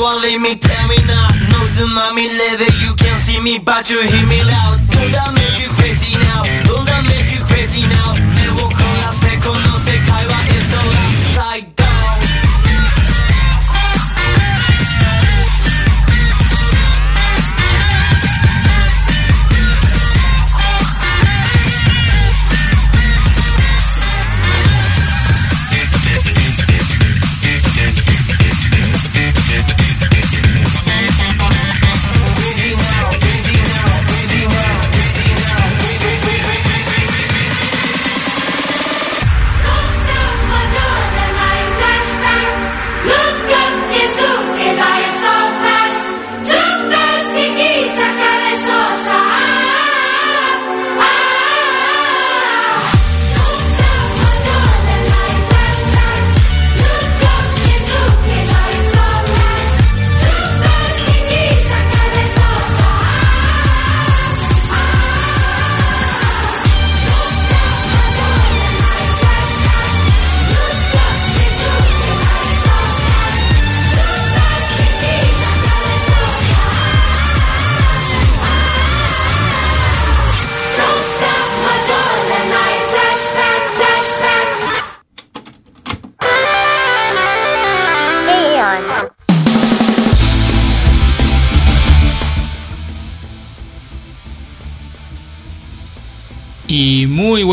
won't leave me, tell me now No, on me leather, you can't see me but you hear me loud Could I make you crazy?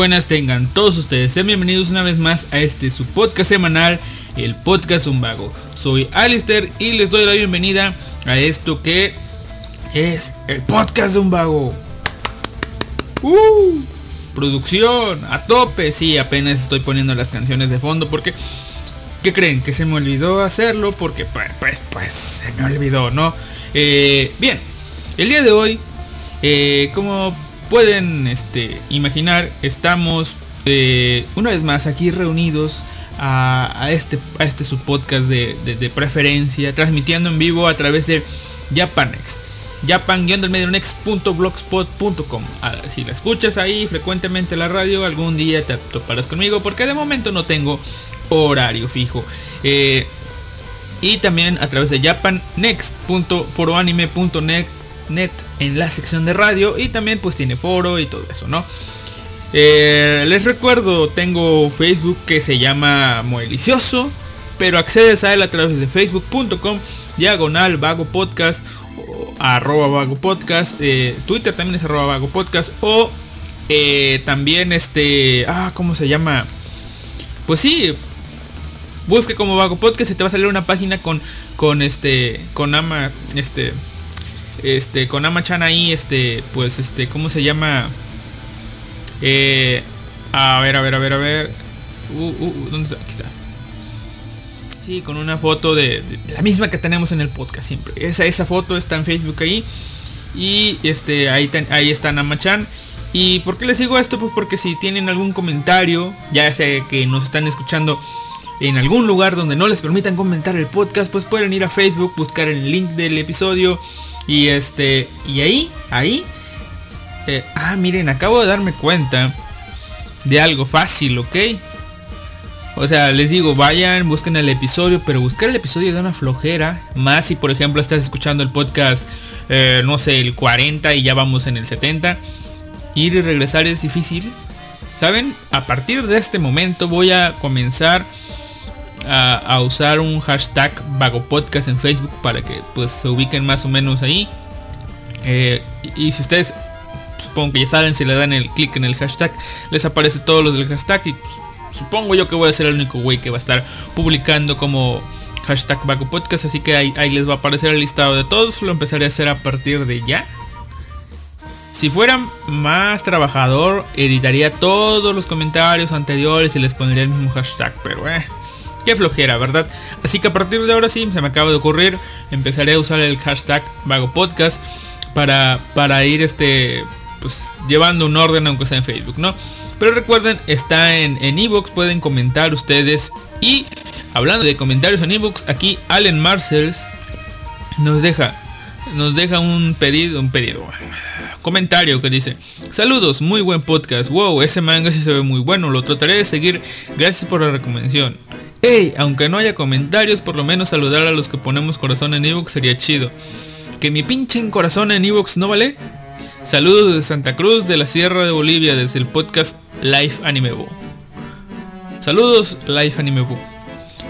Tengan todos ustedes. Sean bienvenidos una vez más a este su podcast semanal, el podcast Un Vago. Soy Alistair y les doy la bienvenida a esto que es el podcast Vago. ¡Uh! Producción a tope. Sí, apenas estoy poniendo las canciones de fondo porque ¿qué creen? Que se me olvidó hacerlo porque pues pues, pues se me olvidó, ¿no? Eh, bien, el día de hoy, eh, como pueden este, imaginar, estamos eh, una vez más aquí reunidos a, este, a este su podcast de, de- preferencia, transmitiendo en vivo a través de Japanex. japan-medionex.blogspot.com Ah, Si la escuchas ahí frecuentemente la radio, algún día te toparás conmigo porque de momento no tengo horario fijo. Eh, y también a través de japannext.foroanime.net net en la sección de radio y también pues tiene foro y todo eso, ¿no? Eh, les recuerdo, tengo Facebook que se llama Moelicioso, pero accedes a él a través de facebook.com diagonal vago podcast arroba vago podcast, eh, Twitter también es arroba vago podcast o eh, también este, ah, ¿cómo se llama? Pues sí, busque como Vago Podcast y te va a salir una página con con este con Ama este este con Ama Chan ahí este pues este cómo se llama eh, a ver a ver a ver a ver. Uh, uh, uh, dónde está aquí está. Sí con una foto de, la misma que tenemos en el podcast siempre. Esa esa foto está en Facebook ahí. Y este ahí ten- ahí está Nama Chan. Y por qué les digo esto pues porque si tienen algún comentario ya sea que nos están escuchando en algún lugar donde no les permitan comentar el podcast, pues pueden ir a Facebook, buscar el link del episodio y este y ahí, ahí, eh, ah miren, acabo de darme cuenta de algo fácil, ¿ok? O sea, les digo, vayan, busquen el episodio, pero buscar el episodio de una flojera, más si por ejemplo estás escuchando el podcast, eh, no sé, el 40 y ya vamos en el 70, ir y regresar es difícil. ¿Saben? A partir de este momento voy a comenzar a, usar un hashtag Vago Podcast en Facebook para que pues se ubiquen más o menos ahí. Eh, y, si ustedes supongo que ya saben, si le dan el clic en el hashtag, les aparece todo lo del hashtag y pues, supongo yo que voy a ser el único güey que va a estar publicando como hashtag Vago Podcast, así que ahí, ahí les va a aparecer el listado de todos, lo empezaré a hacer a partir de ya. Si fuera más trabajador, editaría todos los comentarios anteriores y les pondría el mismo hashtag, pero eh, qué flojera, ¿verdad? Así que a partir de ahora sí, se me acaba de ocurrir, empezaré a usar el hashtag Vago Podcast para, para ir este, pues, llevando un orden aunque sea en Facebook, ¿no? Pero recuerden, está en en ebooks, pueden comentar ustedes y hablando de comentarios en ebooks, aquí Allen Marcells nos deja nos deja un pedido, un pedido, comentario que dice, saludos, muy buen podcast, wow, ese manga sí se ve muy bueno, lo trataré de seguir, gracias por la recomendación. Hey, aunque no haya comentarios, por lo menos saludar a los que ponemos corazón en Evox sería chido. Que mi pinche corazón en Evox no vale. Saludos de Santa Cruz de la Sierra de Bolivia desde el podcast Life Anime Bo. Saludos Life Anime Bo.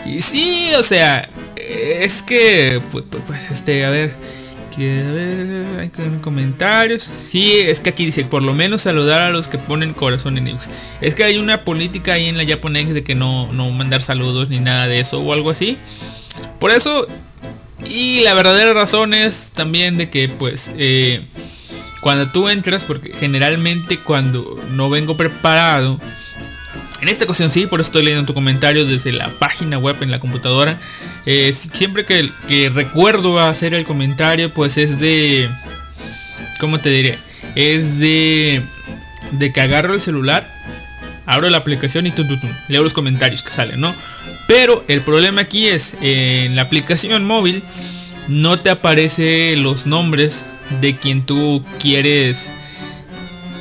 Y sí, o sea, es que, pues, pues, pues, este, a ver, a ver, hay que ver comentarios. Sí, es que aquí dice, por lo menos saludar a los que ponen corazón en Evox. Es que hay una política ahí en la Japonex de que no, no mandar saludos ni nada de eso o algo así. Por eso, y la verdadera razón es también de que, pues, eh, cuando tú entras, porque generalmente cuando no vengo preparado, en esta ocasión sí, por eso estoy leyendo tu comentario desde la página web en la computadora. Eh, siempre que, que, recuerdo hacer el comentario, pues es de... ¿Cómo te diré? Es de... De que agarro el celular, abro la aplicación y tum, tum, tum, leo los comentarios que salen, ¿no? Pero el problema aquí es, en la aplicación móvil no te aparece los nombres de quien tú quieres...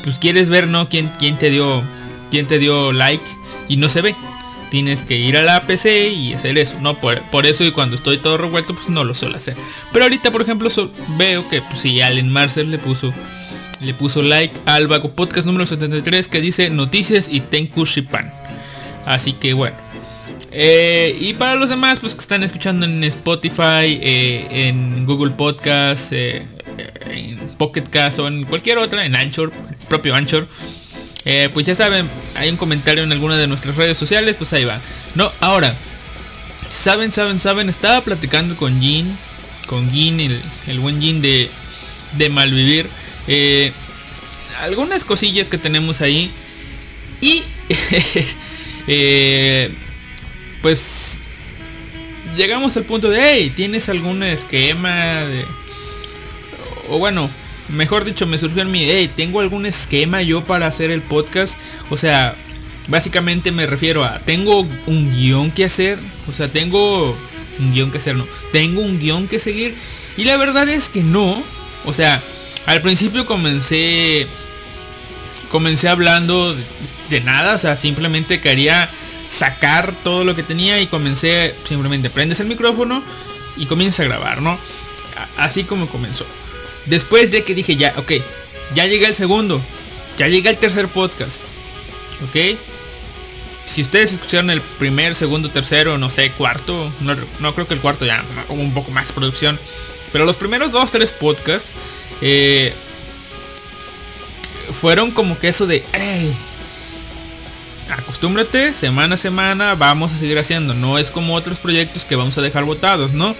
Pues quieres ver, ¿no? Quién te dio quién te dio like y no se ve. Tienes que ir a la PC y hacer eso, ¿no? Por, por eso y cuando estoy todo revuelto, pues no lo suelo hacer. Pero ahorita, por ejemplo, veo que pues, si Allen Marcel le puso le puso like al Vago Podcast número 73 que dice noticias y Tenku Shipan. Así que bueno. Eh, y para los demás, pues que están escuchando en Spotify, eh, en Google Podcast, eh, en Pocket Cast o en cualquier otra, en Anchor, propio Anchor. Eh, pues ya saben, hay un comentario en alguna de nuestras redes sociales, pues ahí va. No, ahora, saben, saben, saben, estaba platicando con Jin, con Jin, el, buen Jin de, de Malvivir. Eh, algunas cosillas que tenemos ahí. Y, eh, pues, llegamos al punto de, hey, ¿tienes algún esquema de... O bueno, mejor dicho, me surgió en mi, hey, tengo algún esquema yo para hacer el podcast. O sea, básicamente me refiero a, tengo un guion que hacer. O sea, tengo un guion que hacer, no. Tengo un guion que seguir. Y la verdad es que no. O sea, al principio comencé, comencé hablando de, nada. O sea, simplemente quería sacar todo lo que tenía y comencé simplemente prendes el micrófono y comienza a grabar, ¿no? Así como comenzó. Después de que dije ya, ok, ya llega el segundo, ya llega el tercer podcast, ok. Si ustedes escucharon el primer, segundo, tercero, no sé, cuarto, no, creo que el cuarto ya hubo un poco más de producción, pero los primeros dos, tres podcasts eh, fueron como que eso de, hey, acostúmbrate, semana a semana vamos a seguir haciendo. No es como otros proyectos que vamos a dejar votados, ¿no?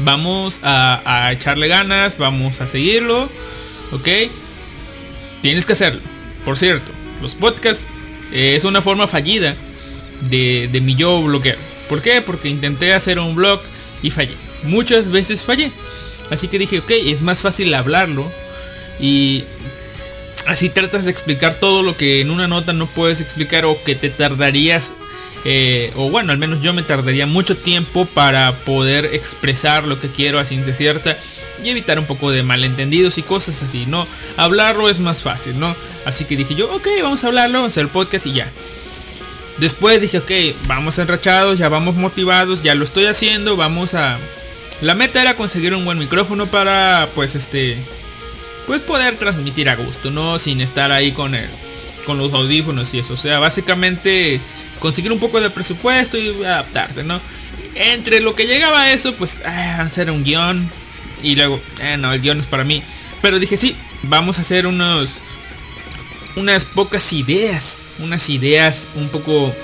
Vamos a, echarle ganas, vamos a seguirlo, ¿ok? Tienes que hacerlo. Por cierto, los podcasts es una forma fallida de, de mi yo bloquear. ¿Por qué? Porque intenté hacer un blog y fallé. Muchas veces fallé. Así que dije, ok, es más fácil hablarlo. Y así tratas de explicar todo lo que en una nota no puedes explicar o que te tardarías eh, o bueno, al menos yo me tardaría mucho tiempo para poder expresar lo que quiero a ciencia cierta y evitar un poco de malentendidos y cosas así, ¿no? Hablarlo es más fácil, ¿no? Así que dije yo, ok, vamos a hablarlo, vamos a hacer el podcast y ya. Después dije, ok, vamos enrachados, ya vamos motivados, ya lo estoy haciendo, vamos a... La meta era conseguir un buen micrófono para, pues, este... Pues poder transmitir a gusto, ¿no? Sin estar ahí con el... Con los audífonos y eso. O sea, básicamente conseguir un poco de presupuesto y adaptarte, ¿no? Entre lo que llegaba a eso, pues ah, hacer un guion. Y luego, eh, no, el guion es para mí. Pero dije, sí, vamos a hacer unos... Unas pocas ideas. Unas ideas un poco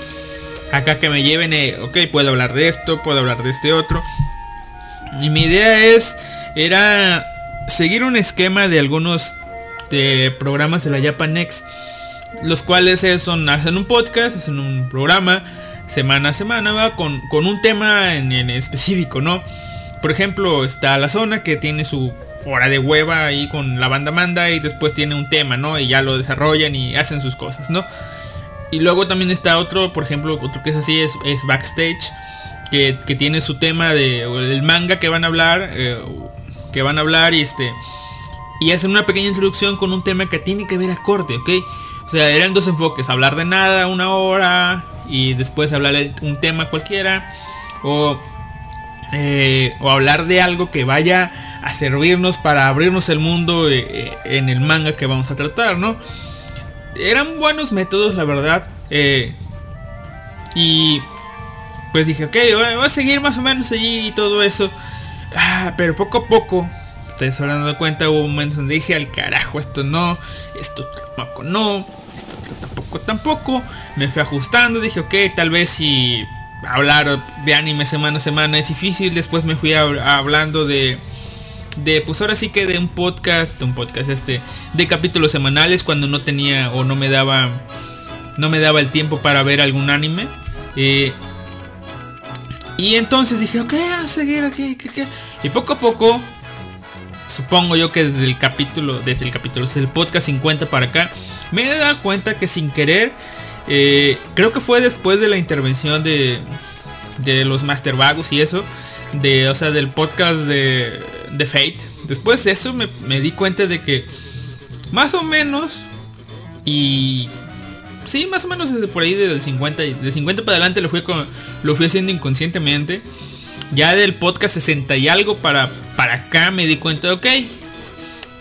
acá que me lleven, eh, ok, puedo hablar de esto, puedo hablar de este otro. Y mi idea es, era seguir un esquema de algunos de programas de la Japan Next los cuales son, hacen un podcast, hacen un programa semana a semana, ¿va? Con, un tema en, específico, ¿no? Por ejemplo, está la zona que tiene su hora de hueva ahí con la banda manda y después tiene un tema, ¿no? Y ya lo desarrollan y hacen sus cosas, ¿no? Y luego también está otro, por ejemplo, otro que es así, es, backstage, que, tiene su tema de el manga que van a hablar, eh, que van a hablar y este, y hacen una pequeña introducción con un tema que tiene que ver acorde, ¿ok? O sea, eran dos enfoques, hablar de nada una hora y después hablar de un tema cualquiera o, eh, o hablar de algo que vaya a servirnos para abrirnos el mundo eh, eh, en el manga que vamos a tratar, ¿no? Eran buenos métodos, la verdad. y pues dije, ok, voy a seguir más o menos allí y todo eso. Ah, pero poco a poco, ustedes habrán cuenta, hubo momentos donde dije, al carajo, esto no, esto tampoco no, esto tampoco tampoco. Me fui ajustando, dije, ok, tal vez si hablar de anime semana a semana es difícil. Después me fui hab- hablando de, de, pues ahora sí que de un podcast, de un podcast este, de capítulos semanales cuando no tenía o no me daba, no me daba el tiempo para ver algún anime. Eh, y entonces dije, ok, a seguir aquí. Y poco a poco, supongo yo que desde el capítulo, desde el capítulo, desde el podcast 50 para acá, me he dado cuenta que sin querer, eh, creo que fue después de la intervención de, de los Master Vagos y eso, de, o sea, del podcast de, de Fate. Después de eso me, di cuenta de que más o menos y sí, más o menos desde por ahí del 50 y de 50 para adelante lo fui lo fui haciendo inconscientemente. Ya del podcast 60 y algo para para acá me di cuenta, ok.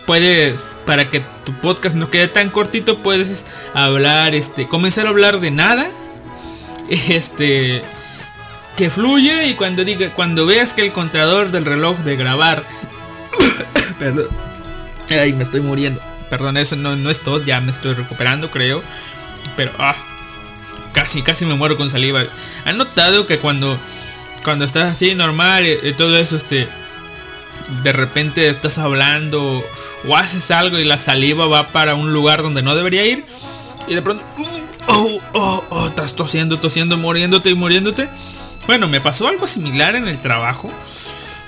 Puedes para que tu podcast no quede tan cortito, puedes hablar este comenzar a hablar de nada. Este que fluye y cuando diga cuando veas que el contador del reloj de grabar Perdón. Ay, me estoy muriendo. Perdón, eso no, no es todo, ya me estoy recuperando, creo. Pero ah, casi, casi me muero con saliva. ¿Han notado que cuando cuando estás así normal y, todo eso, este de repente estás hablando o haces algo y la saliva va para un lugar donde no debería ir y de pronto oh, oh, oh, estás tosiendo, tosiendo, muriéndote y muriéndote. Bueno, me pasó algo similar en el trabajo.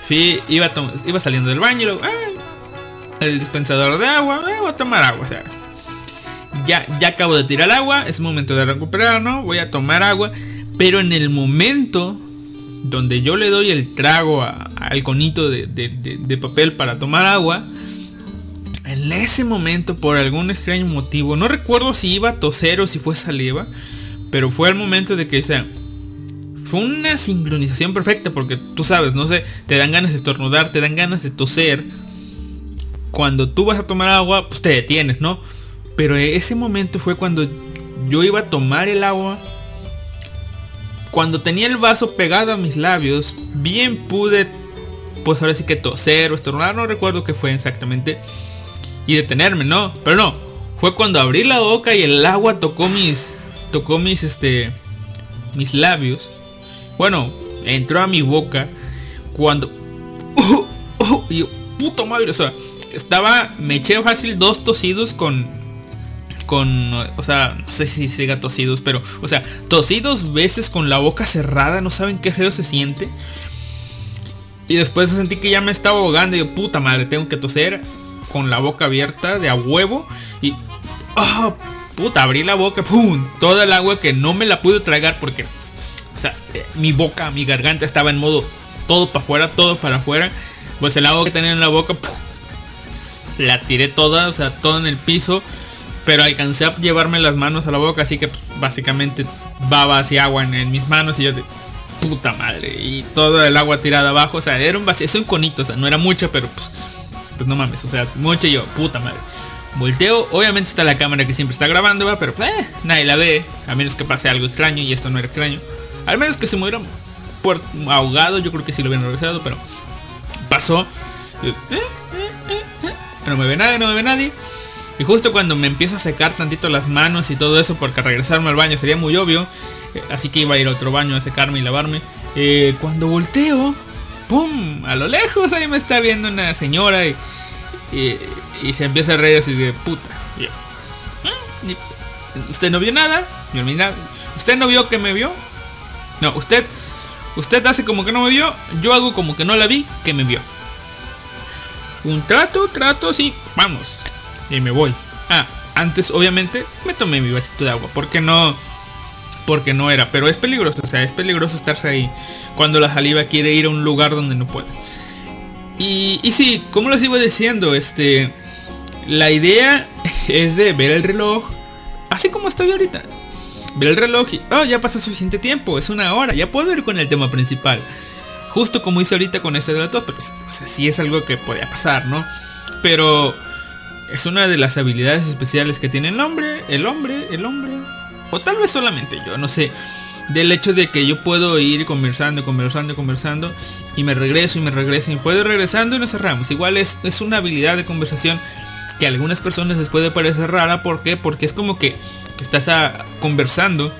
Fui, iba, iba saliendo del baño y luego, ah, el dispensador de agua, eh, voy a tomar agua, o sea, ya, ya acabo de tirar agua, es momento de recuperar, ¿no? Voy a tomar agua, pero en el momento donde yo le doy el trago al conito de- de papel para tomar agua, en ese momento, por algún extraño motivo, no recuerdo si iba a toser o si fue saliva, pero fue el momento de que, o sea, fue una sincronización perfecta porque tú sabes, no sé, te dan ganas de estornudar, te dan ganas de toser. Cuando tú vas a tomar agua, pues te detienes, ¿no? Pero ese momento fue cuando yo iba a tomar el agua. Cuando tenía el vaso pegado a mis labios, bien pude, pues ahora sí que toser o estornudar, no recuerdo qué fue exactamente. Y detenerme, ¿no? Pero no, fue cuando abrí la boca y el agua tocó mis, tocó mis, este, mis labios. Bueno, entró a mi boca cuando... y yo, puta madre, o sea, estaba, me eché fácil dos tosidos con, con, o sea, no sé si siga tosidos, pero, o sea, tosí dos veces con la boca cerrada, no saben qué feo se siente. Y después sentí que ya me estaba ahogando y yo, puta madre, tengo que toser con la boca abierta de a huevo y, ah, puta, abrí la boca, pum, toda el agua que no me la pude tragar porque, o sea, eh, mi boca, mi garganta estaba en modo todo para afuera, todo para afuera. Pues el agua que tenía en la boca, la tiré toda, o sea, todo en el piso. Pero alcancé a llevarme las manos a la boca, así que pues, básicamente baba y agua en, mis manos y yo de puta madre. Y todo el agua tirada abajo, o sea, era un vacío, es un conito, o sea, no era mucho, pero pues, pues no mames, o sea, mucho y yo, puta madre. Volteo, obviamente está la cámara que siempre está grabando, ¿va? pero pues, eh, nadie la ve, a menos que pase algo extraño y esto no era extraño. Al menos que se me hubiera puer- ahogado, yo creo que sí lo hubieran regresado, pero pasó. Eh, eh, eh, eh. No me ve nadie, no me ve nadie. Y justo cuando me empiezo a secar tantito las manos y todo eso, porque regresarme al baño sería muy obvio, eh, así que iba a ir a otro baño a secarme y lavarme. eh, cuando volteo, ¡pum! A lo lejos ahí me está viendo una señora y, y, se empieza a reír así de puta. "Mm, ¿Usted no vio nada? Yo, "Ni nada. ¿Usted no vio que me vio? No, usted, usted hace como que no me vio, yo hago como que no la vi, que me vio. Un trato, trato, sí, vamos. Y me voy. Ah, antes obviamente me tomé mi vasito de agua, porque no, porque no era, pero es peligroso, o sea, es peligroso estarse ahí cuando la saliva quiere ir a un lugar donde no puede. Y, y sí, como les iba diciendo, este, la idea es de ver el reloj, así como estoy ahorita. ver el reloj y, oh, ya pasa suficiente tiempo, es una hora, ya puedo ir con el tema principal. Justo como hice ahorita con este de la tos, pero o sí es algo que podía pasar, ¿no? Pero es una de las habilidades especiales que tiene el hombre, el hombre, el hombre, o tal vez solamente yo, no sé. Del hecho de que yo puedo ir conversando, conversando, conversando y me regreso y me regreso y puedo ir regresando y nos cerramos. Igual es, es una habilidad de conversación que a algunas personas les puede parecer rara. ¿Por qué? Porque es como que estás conversando.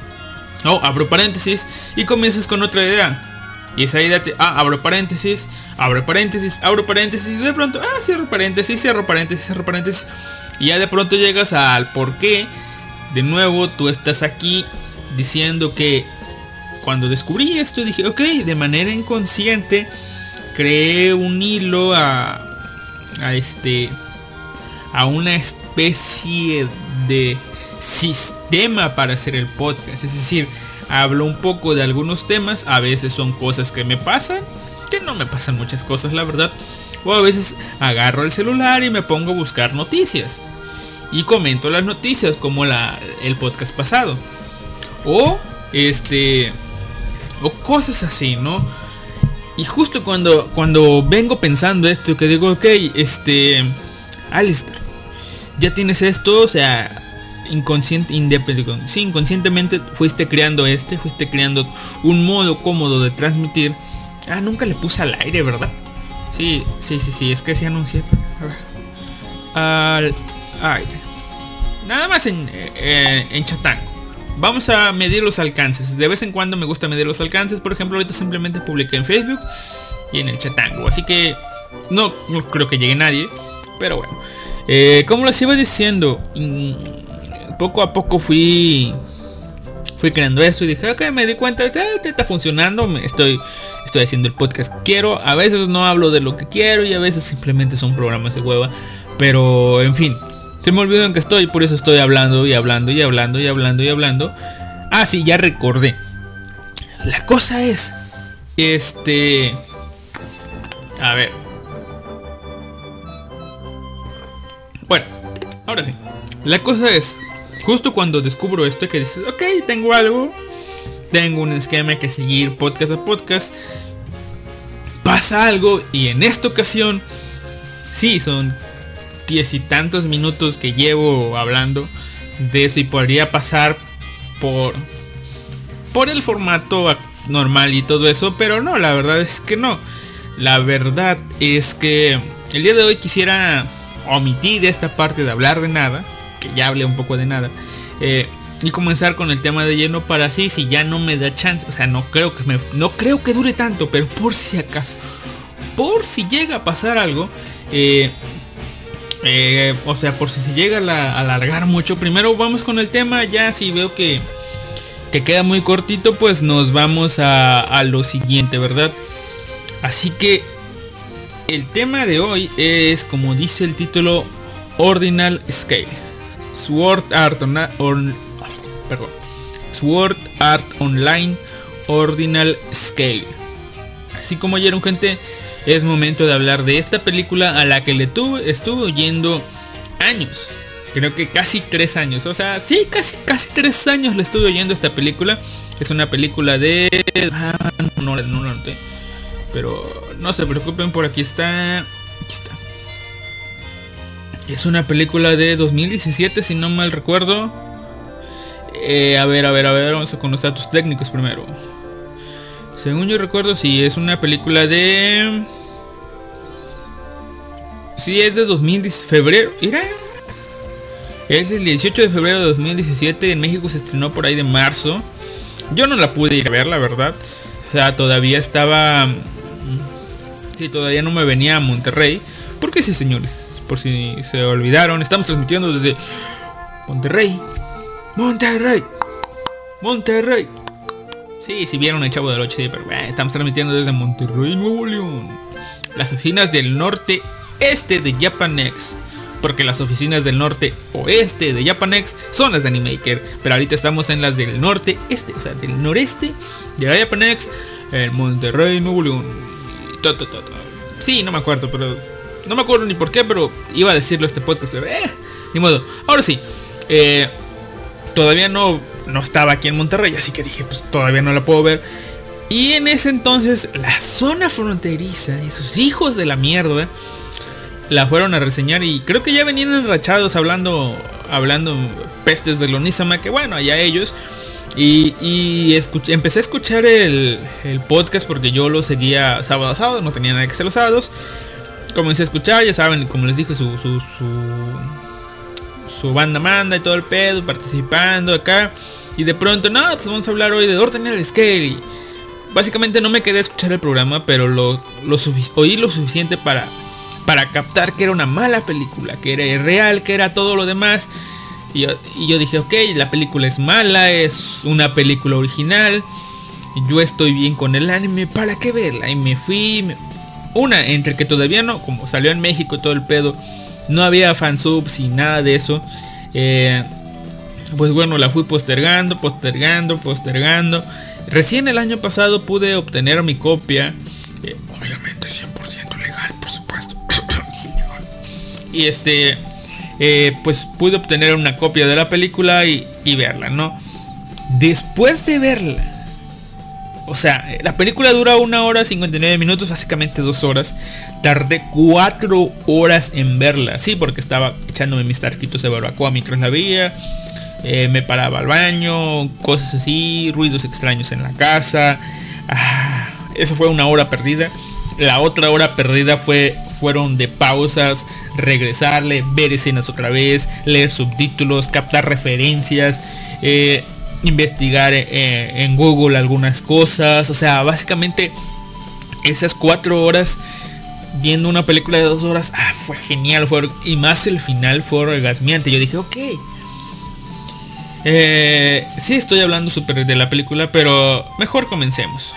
O abro paréntesis y comienzas con otra idea. Y idea te... Ah, abro paréntesis, abro paréntesis, abro paréntesis. De pronto, ah, cierro paréntesis, cierro paréntesis, cierro paréntesis. Y ya de pronto llegas al por qué. De nuevo, tú estás aquí diciendo que cuando descubrí esto dije, ok, de manera inconsciente creé un hilo a, a este a una especie de sistema para hacer el podcast. Es decir, hablo un poco de algunos temas, a veces son cosas que me pasan, que no me pasan muchas cosas, la verdad. O a veces agarro el celular y me pongo a buscar noticias. Y comento las noticias como la, el podcast pasado. O este o cosas así, ¿no? Y justo cuando cuando vengo pensando esto que digo, ok, este Alistair, ya tienes esto, o sea, inconsciente, sí, inconscientemente fuiste creando este, fuiste creando un modo cómodo de transmitir. Ah, nunca le puse al aire, ¿verdad? Sí, sí, sí, sí, es que se anuncia. Al aire. Nada más en, eh, en Chatán. Vamos a medir los alcances. De vez en cuando me gusta medir los alcances. Por ejemplo, ahorita simplemente publiqué en Facebook y en el Chatango. Así que no, no creo que llegue nadie. Pero bueno. Eh, como les iba diciendo, poco a poco fui fui creando esto y dije, ok, me di cuenta, está funcionando, estoy, estoy haciendo el podcast quiero. A veces no hablo de lo que quiero y a veces simplemente son programas de hueva. Pero, en fin, se me olvidó en que estoy, por eso estoy hablando y hablando y hablando y hablando y hablando. Ah, sí, ya recordé. La cosa es, este... A ver. Bueno, ahora sí. La cosa es, justo cuando descubro esto que dices, ok, tengo algo, tengo un esquema que seguir podcast a podcast, pasa algo y en esta ocasión, sí, son diez y tantos minutos que llevo hablando de eso y podría pasar por por el formato normal y todo eso, pero no, la verdad es que no. La verdad es que el día de hoy quisiera omitir esta parte de hablar de nada ya hablé un poco de nada. Eh, y comenzar con el tema de lleno para así, si ya no me da chance. O sea, no creo que me, no creo que dure tanto, pero por si acaso. Por si llega a pasar algo. Eh, eh, o sea, por si se llega a alargar mucho. Primero vamos con el tema. Ya si veo que, que queda muy cortito, pues nos vamos a, a lo siguiente, ¿verdad? Así que el tema de hoy es, como dice el título, Ordinal Scale. Sword Art, perdón, Sword Art Online Ordinal Scale. Así como oyeron gente, es momento de hablar de esta película a la que le tuve, estuve oyendo años. Creo que casi tres años. O sea, sí, casi, casi tres años le estuve oyendo esta película. Es una película de... Ah, no, no, no, no, pero no se preocupen, por aquí está. Aquí está. Es una película de 2017, si no mal recuerdo. Eh, a ver, a ver, a ver, vamos a con los datos técnicos primero. Según yo recuerdo, si es una película de... Sí, es de 2010, febrero. Mira. Es del 18 de febrero de 2017. En México se estrenó por ahí de marzo. Yo no la pude ir a ver, la verdad. O sea, todavía estaba... Sí, todavía no me venía a Monterrey. Porque sí, señores por si se olvidaron, estamos transmitiendo desde Monterrey. Monterrey. Monterrey. Sí, si vieron el chavo del 8, sí, pero eh, estamos transmitiendo desde Monterrey, Nuevo León. Las oficinas del norte este de Japanex. Porque las oficinas del norte oeste de Japanex son las de Animaker. Pero ahorita estamos en las del norte este, o sea, del noreste de la Japanex. En Monterrey, Nuevo León. Sí, no me acuerdo, pero no me acuerdo ni por qué, pero iba a decirlo este podcast. Eh, ni modo. Ahora sí. Eh, todavía no no estaba aquí en Monterrey, así que dije, pues todavía no la puedo ver. Y en ese entonces la zona fronteriza y sus hijos de la mierda la fueron a reseñar y creo que ya venían enrachados hablando hablando pestes de Lonísama, que bueno, allá ellos. Y, empecé a escuchar el, podcast porque yo lo seguía sábado a sábado, no tenía nada que hacer los sábados. Comencé a escuchar, ya saben, como les dije, su, su, su, banda manda y todo el pedo, participando acá. Y de pronto, no, pues vamos a hablar hoy de Ordinary Scale. básicamente no me quedé a escuchar el programa, pero lo, lo oí lo suficiente para, para captar que era una mala película, que era irreal, que era todo lo demás. Y yo, dije, ok, la película es mala, es una película original. Yo estoy bien con el anime, ¿para qué verla? Y me fui... Una, entre que todavía no, como salió en México todo el pedo, no había fansubs y nada de eso. Eh, pues bueno, la fui postergando, postergando, postergando. Recién el año pasado pude obtener mi copia. Eh, obviamente 100% legal, por supuesto. y este eh, pues pude obtener una copia de la película y, verla, ¿no? Después de verla, o sea, la película dura una hora 59 minutos, básicamente dos horas. Tardé cuatro horas en verla, sí, porque estaba echándome mis tarquitos de barbacoa mientras la veía. Eh, me paraba al baño, cosas así, ruidos extraños en la casa. Ah, eso fue una hora perdida. La otra hora perdida fue fueron de pausas, regresarle, ver escenas otra vez, leer subtítulos, captar referencias, eh, investigar eh, en Google algunas cosas. O sea, básicamente esas cuatro horas viendo una película de dos horas, ah, fue genial. Fue, y más el final fue orgasmiante. Yo dije, ok. Eh, sí estoy hablando súper de la película, pero mejor comencemos.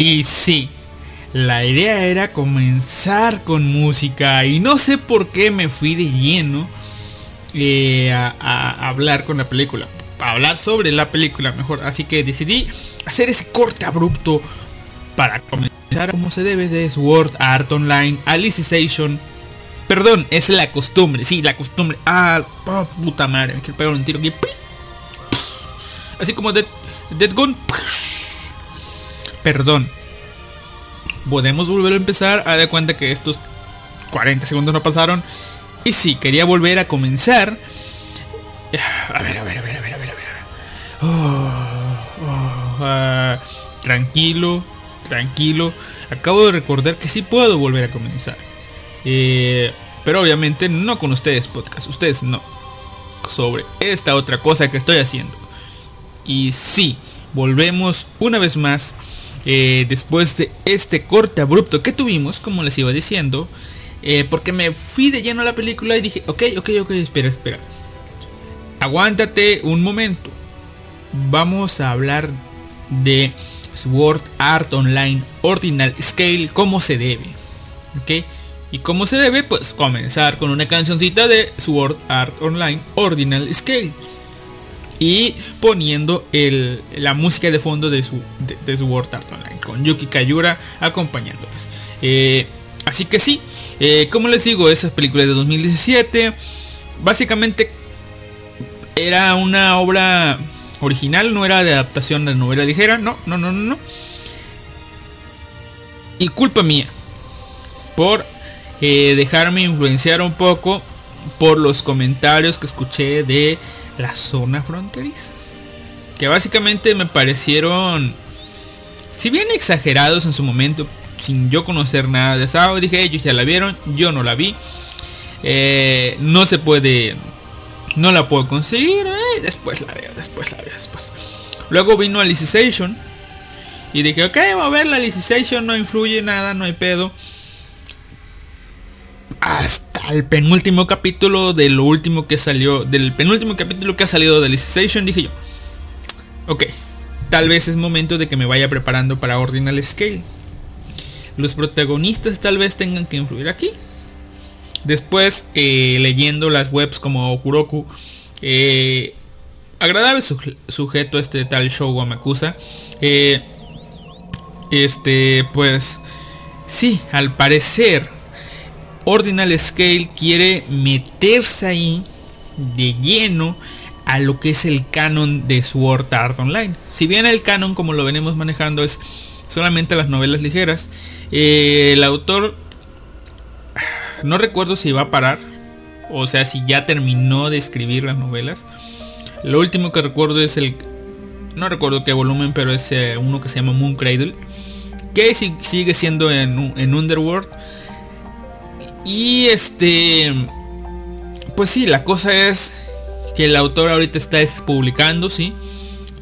Y sí, la idea era comenzar con música y no sé por qué me fui de lleno eh, a, hablar con la película. A hablar sobre la película mejor. Así que decidí hacer ese corte abrupto para comenzar como se debe de Sword Art Online Alicization. Perdón, es la costumbre, sí, la costumbre. Ah, puta madre, me quiero pegar un tiro aquí. Así como Dead, Dead Gun. Perdón. Podemos volver a empezar. A de cuenta que estos 40 segundos no pasaron. Y sí, quería volver a comenzar. A ver, a ver, a ver, a ver, a ver, a ver. Oh, oh, ah, tranquilo, tranquilo. Acabo de recordar que sí puedo volver a comenzar. Eh, pero obviamente no con ustedes podcast. Ustedes no. Sobre esta otra cosa que estoy haciendo. Y sí, volvemos una vez más. Eh, después de este corte abrupto que tuvimos, como les iba diciendo. eh, porque me fui de lleno a la película y dije, ok, ok, ok, espera, espera. Aguántate un momento. Vamos a hablar de Sword Art Online Ordinal Scale como se debe. ¿Ok? Y como se debe, pues comenzar con una cancioncita de Sword Art Online Ordinal Scale. Y poniendo la música de fondo de, su, de, de Sword Art Online. Con Yuki Kayura acompañándoles. Eh, así que sí, eh, como les digo, esas películas de 2017. Básicamente era una obra original, no era de adaptación de novela ligera, no, no, no, no, no. Y culpa mía por eh, dejarme influenciar un poco por los comentarios que escuché de la zona fronteriza. Que básicamente me parecieron, si bien exagerados en su momento, sin yo conocer nada de esa, dije ellos ya la vieron, yo no la vi. Eh, no se puede no la puedo conseguir. Eh, después la veo, después la veo, después. Luego vino Alicization. Y dije, ok, vamos a ver la Alicization. No influye nada, no hay pedo. Hasta el penúltimo capítulo de lo último que salió. Del penúltimo capítulo que ha salido de Alicization. Dije yo. Ok. Tal vez es momento de que me vaya preparando para Ordinal Scale. Los protagonistas tal vez tengan que influir aquí. Después, eh, leyendo las webs como Kuroku, eh, agradable su sujeto este tal Shogo Amakusa. Eh, este, pues, sí, al parecer, Ordinal Scale quiere meterse ahí de lleno a lo que es el canon de Sword Art Online. Si bien el canon, como lo venimos manejando, es solamente las novelas ligeras, el autor no recuerdo si va a parar. O sea, si ya terminó de escribir las novelas. Lo último que recuerdo es el... No recuerdo qué volumen, pero es eh, uno que se llama Moon Cradle. Que si, sigue siendo en, en Underworld. Y este... Pues sí, la cosa es que el autor ahorita está publicando, sí.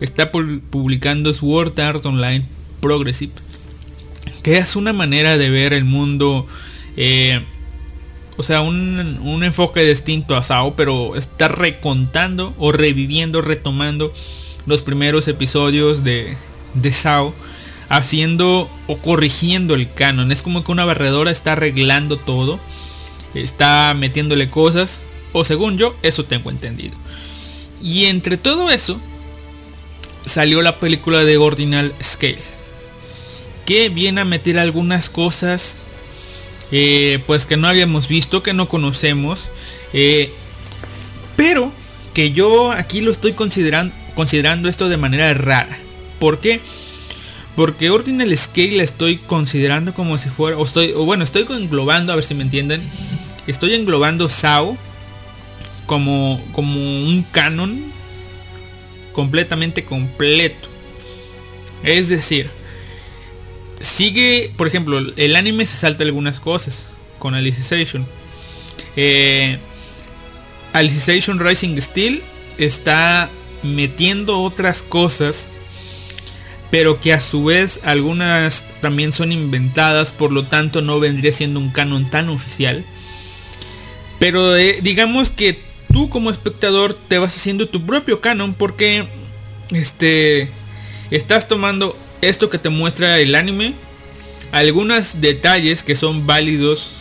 Está publicando Sword Art Online Progressive. Que es una manera de ver el mundo... Eh, o sea, un, un, enfoque distinto a Sao, pero está recontando o reviviendo, retomando los primeros episodios de, de Sao, haciendo o corrigiendo el canon. Es como que una barredora está arreglando todo, está metiéndole cosas, o según yo, eso tengo entendido. Y entre todo eso, salió la película de Ordinal Scale, que viene a meter algunas cosas eh, pues que no habíamos visto, que no conocemos, eh, pero que yo aquí lo estoy considerando, considerando esto de manera rara. ¿Por qué? Porque Ordinal Scale la estoy considerando como si fuera, o estoy, o bueno, estoy englobando, a ver si me entienden, estoy englobando SAO como, como un canon completamente completo. Es decir, sigue, por ejemplo, el anime se salta algunas cosas con Alicization. Eh, Rising Steel está metiendo otras cosas, pero que a su vez algunas también son inventadas, por lo tanto no vendría siendo un canon tan oficial. Pero eh, digamos que tú como espectador te vas haciendo tu propio canon porque este estás tomando esto que te muestra el anime, algunos detalles que son válidos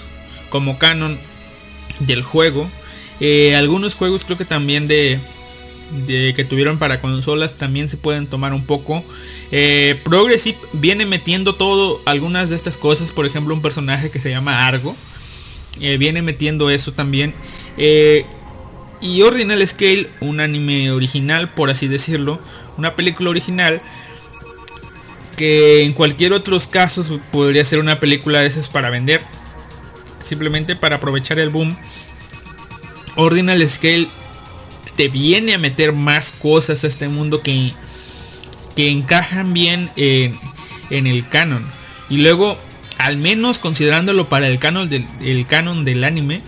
como canon del juego. Eh, algunos juegos creo que también de, de que tuvieron para consolas también se pueden tomar un poco. Eh, Progressive viene metiendo todo, algunas de estas cosas, por ejemplo un personaje que se llama Argo, eh, viene metiendo eso también. Eh, y Ordinal Scale, un anime original, por así decirlo, una película original, que en cualquier otros casos podría ser una película de esas para vender, simplemente para aprovechar el boom. Ordinal Scale te viene a meter más cosas a este mundo que, que encajan bien en, en el canon. Y luego, al menos considerándolo para el canon del, el canon del anime,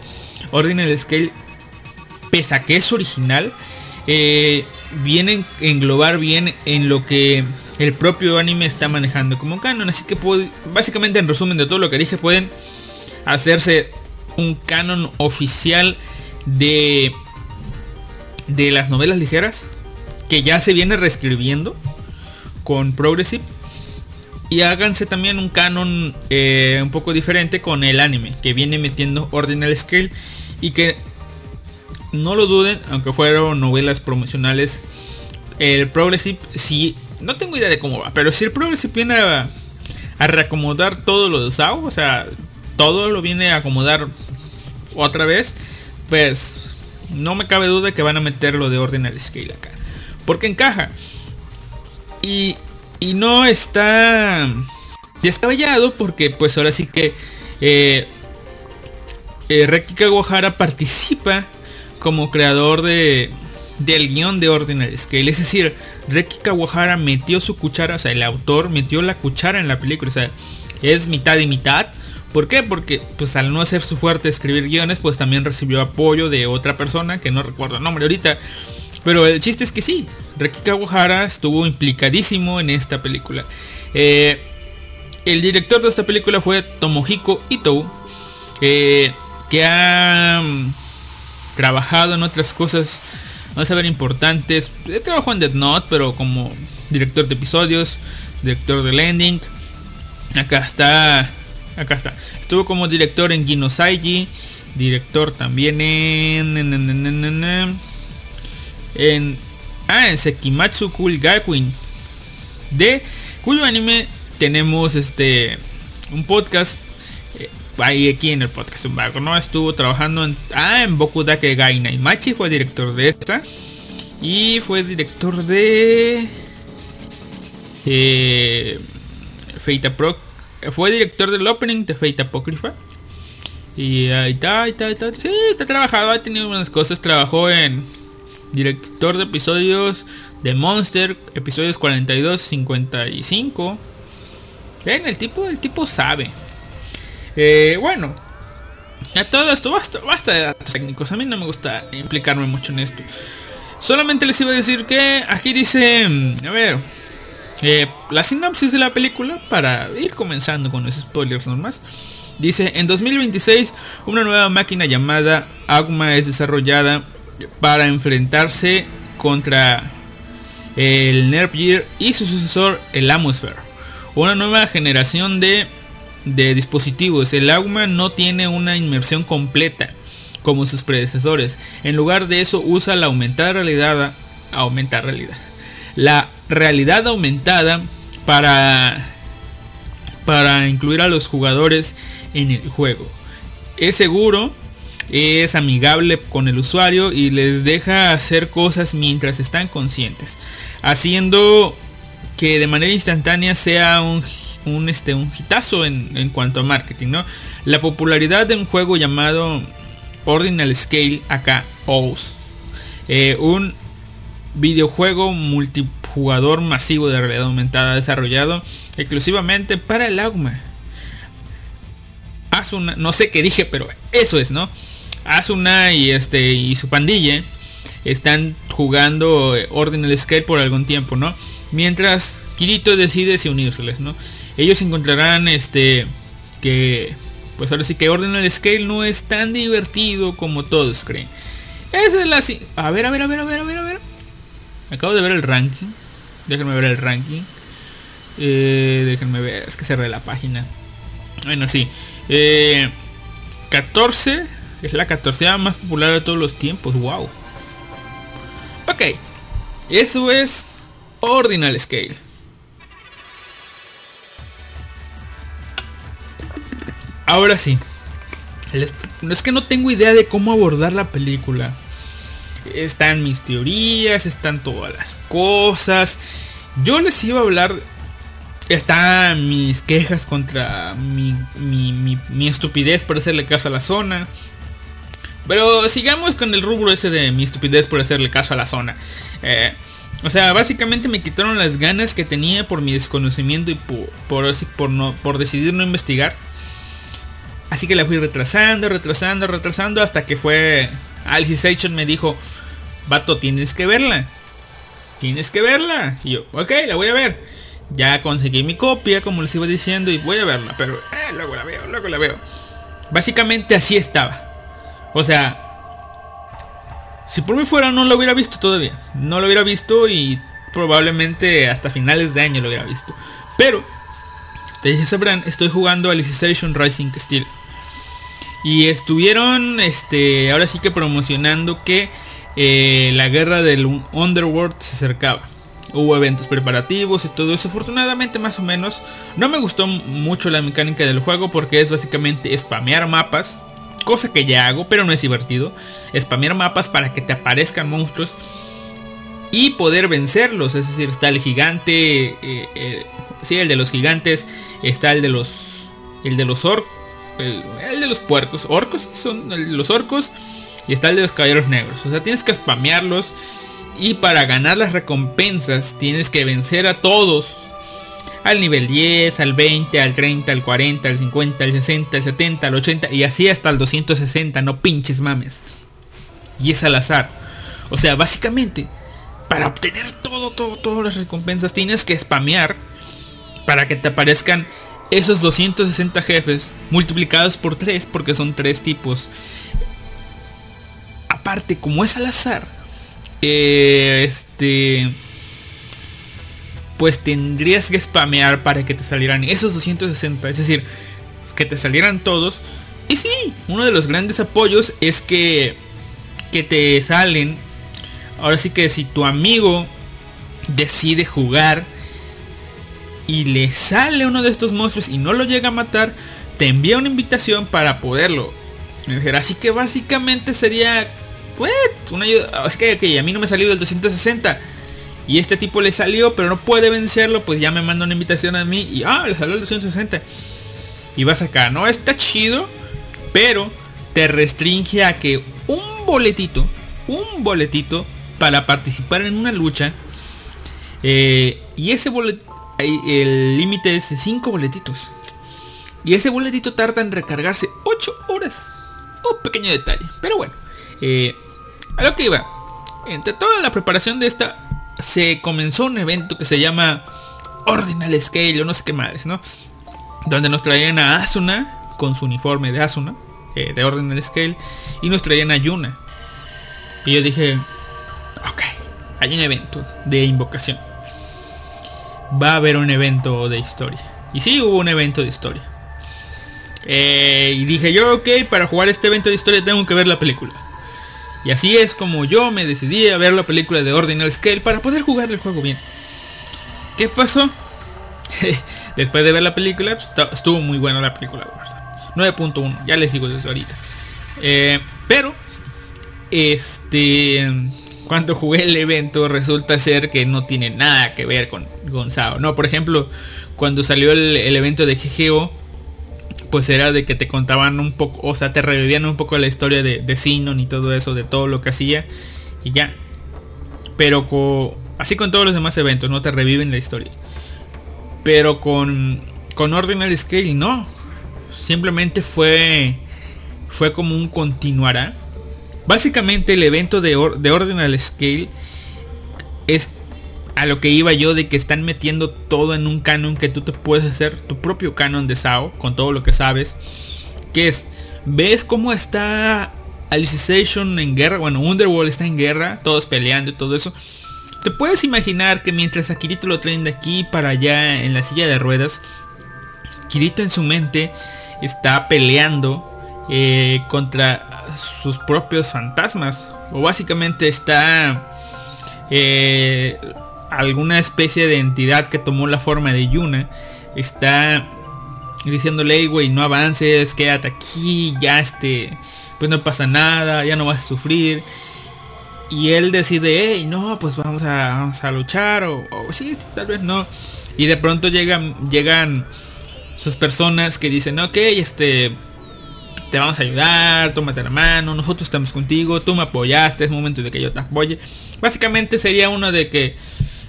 Ordinal Scale, pese a que es original, eh, viene a englobar bien en lo que el propio anime está manejando como canon. Así que puede- básicamente en resumen de todo lo que dije, pueden hacerse un canon oficial de de las novelas ligeras que ya se viene reescribiendo con Progressive. Y háganse también un canon eh, un poco diferente con el anime que viene metiendo Ordinal Scale y que no lo duden aunque fueron novelas promocionales el Progressive sí no tengo idea de cómo va pero si el Progressive viene a, reacomodar todo lo de o sea todo lo viene a acomodar otra vez pues no me cabe duda que van a meter lo de Ordinal Scale acá. Porque encaja. Y, y no está descabellado porque pues ahora sí que eh, eh, Kawahara participa como creador de del guion de Ordinal Scale. Es decir, Reki Kawahara metió su cuchara, o sea, el autor metió la cuchara en la película. O sea, es mitad y mitad. ¿Por qué? Porque pues al no ser su fuerte escribir guiones, pues también recibió apoyo de otra persona que no recuerdo el nombre ahorita. Pero el chiste es que sí, Reki Kawahara estuvo implicadísimo en esta película. Eh, el director de esta película fue Tomohiko Ito, eh, que ha mm, trabajado en otras cosas, vamos a ver, importantes. He trabajado en Death Note, pero como director de episodios, director del ending. Acá está acá está. Estuvo como director en Ginosaiji, director también en en, en, en, ah, en Sekimatsu Cool Gakuin, de cuyo anime tenemos este un podcast eh, ahí aquí en el podcast un vago, no estuvo trabajando en ah en Boku Dake Gai Naimachi fue director de esta y fue director de eh, Fate Apro fue director del opening de Fate Apocrypha. Y ahí está, ahí está, ahí está. Sí, está trabajado, ha tenido unas cosas. Trabajó en director de episodios de Monster, episodios 42, 55. Ven, el tipo, el tipo sabe. Eh, bueno, a todo esto basta, basta de datos técnicos. A mí no me gusta implicarme mucho en esto. Solamente les iba a decir que aquí dice, mm, a ver, eh, la sinopsis de la película para ir comenzando con los spoilers nomás. Dice, en 2026 una nueva máquina llamada Agma es desarrollada para enfrentarse contra el Nerf Gear y su sucesor el Atmosphere. Una nueva generación de, de dispositivos. El Agma no tiene una inmersión completa como sus predecesores. En lugar de eso usa la aumentada realidad, aumentar realidad. La realidad aumentada para para incluir a los jugadores en el juego. Es seguro, es amigable con el usuario y les deja hacer cosas mientras están conscientes, haciendo que de manera instantánea sea un, un, este, un hitazo en, en cuanto a marketing. ¿no? La popularidad de un juego llamado Ordinal Scale, acá eh, un videojuego multijugador masivo de realidad aumentada desarrollado exclusivamente para el Agma. Asuna, no sé qué dije, pero eso es, ¿no? Asuna y este y su pandilla están jugando eh, Ordinal Scale por algún tiempo, ¿no? Mientras Kirito decide si unírseles, ¿no? Ellos encontrarán este que pues ahora sí que Ordinal Scale no es tan divertido como todos creen. Esa es la a ver, a ver, a ver, a ver, a ver, a ver. Acabo de ver el ranking. Déjenme ver el ranking. Eh, déjenme ver, es que cerré la página. Bueno, sí. Eh, 14 es la 14 más popular de todos los tiempos. Wow. Ok. Eso es Ordinal Scale. Ahora sí. Es que no tengo idea de cómo abordar la película. Están mis teorías, están todas las cosas. Yo les iba a hablar. Están mis quejas contra mi, mi, mi- estupidez por hacerle caso a la zona. Pero sigamos con el rubro ese de mi estupidez por hacerle caso a la zona. Eh, o sea, básicamente me quitaron las ganas que tenía por mi desconocimiento y por, por no, por decidir no investigar. Así que la fui retrasando, retrasando, retrasando hasta que fue Alicization me dijo, vato, tienes que verla. Tienes que verla. Y yo, ok, la voy a ver. Ya conseguí mi copia, como les iba diciendo, y voy a verla. Pero eh, luego la veo, luego la veo. Básicamente así estaba. O sea, si por mí fuera no lo hubiera visto todavía. No lo hubiera visto y probablemente hasta finales de año lo hubiera visto. Pero, ustedes ya sabrán, estoy jugando Alicization Rising Steel. Y estuvieron, este, ahora sí que promocionando que eh, la guerra del un- Underworld se acercaba. Hubo eventos preparativos y todo eso. Afortunadamente más o menos. No me gustó mucho la mecánica del juego porque es básicamente spamear mapas. Cosa que ya hago, pero no es divertido. Spamear mapas para que te aparezcan monstruos. Y poder vencerlos. Es decir, está el gigante. eh, eh, sí, el de los gigantes. Está el de los. El de los orcos. El, el de los puercos. Orcos son los orcos. Y está el de los caballeros negros. O sea, tienes que spamearlos. Y para ganar las recompensas tienes que vencer a todos. Al nivel 10, al 20, al 30, al 40, al 50, al 60, al 70, al 80 y así hasta el 260. No pinches mames. Y es al azar. O sea, básicamente, para obtener todo, todo, todas las recompensas tienes que spamear para que te aparezcan esos 260 jefes multiplicados por 3 porque son tres tipos. Aparte, como es al azar, eh, este pues tendrías que spamear para que te salieran esos 260, es decir, que te salieran todos. Y sí, uno de los grandes apoyos es que que te salen. Ahora sí que si tu amigo decide jugar y le sale uno de estos monstruos y no lo llega a matar, te envía una invitación para poderlo. Así que básicamente sería pues, una ayuda. Es que, a mí no me salió el 260. Y este tipo le salió, pero no puede vencerlo. Pues ya me manda una invitación a mí. Y ah, le salió el 260. Y vas acá. No está chido. Pero te restringe a que un boletito. Un boletito. Para participar en una lucha. eh, y ese boletito. El límite es 5 boletitos. Y ese boletito tarda en recargarse 8 horas. Un pequeño detalle. Pero bueno. eh, a lo que iba. Entre toda la preparación de esta. Se comenzó un evento que se llama Ordinal Scale o no sé qué madres, ¿no? Donde nos traían a Asuna con su uniforme de Asuna, eh, de Ordinal Scale, y nos traían a Yuna. Y yo dije, ok, hay un evento de invocación. Va a haber un evento de historia. Y sí, hubo un evento de historia. Eh, y dije yo, ok, para jugar este evento de historia tengo que ver la película. Y así es como yo me decidí a ver la película de Ordinal Scale para poder jugar el juego bien. ¿Qué pasó? Después de ver la película, pues, estuvo muy buena la película, la verdad. 9.1, ya les digo desde ahorita. Eh, pero, este, cuando jugué el evento resulta ser que no tiene nada que ver con Gonzalo. No, por ejemplo, cuando salió el, evento de GGO, pues era de que te contaban un poco, o sea, te revivían un poco la historia de, de Sinon y todo eso, de todo lo que hacía y ya. Pero co- así con todos los demás eventos, no te reviven la historia. Pero con, con Ordinal Scale no. Simplemente fue, fue como un continuará. Básicamente el evento de, Or- de Ordinal Scale es a lo que iba yo de que están metiendo todo en un canon que tú te puedes hacer tu propio canon de SAO con todo lo que sabes. Que es, ves cómo está Alicization en guerra, bueno, Underworld está en guerra, todos peleando y todo eso. te puedes imaginar que mientras a Kirito lo traen de aquí para allá en la silla de ruedas, Kirito en su mente está peleando eh, contra sus propios fantasmas. O básicamente está eh, alguna especie de entidad que tomó la forma de Yuna. Está diciéndole, no avances, quédate aquí, ya este, pues no pasa nada, ya no vas a sufrir. Y él decide, hey, no, pues vamos a, a luchar, o, o, sí, tal vez no. Y de pronto llegan, llegan sus personas que dicen, ok, este, te vamos a ayudar, tómate la mano, nosotros estamos contigo, tú me apoyaste, es momento de que yo te apoye. Básicamente sería uno de que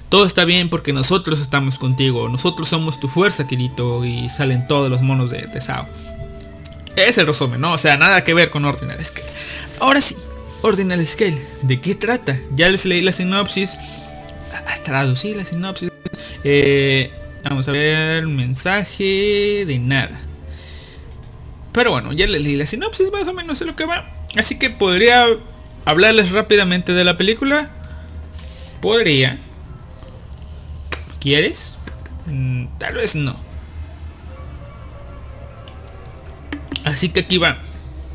todo está bien porque nosotros estamos contigo, nosotros somos tu fuerza, Kirito, y salen todos los monos de, de Sao. Es el resumen, ¿no? O sea, nada que ver con Ordinal Scale. Ahora sí, Ordinal Scale, ¿de qué trata? Ya les leí la sinopsis. Traducí la sinopsis. Eh, vamos a ver, mensaje de nada. Pero bueno, ya les leí la sinopsis, más o menos sé lo que va. Así que podría hablarles rápidamente de la película. Podría. ¿Quieres? Mm, tal vez no. Así que aquí va.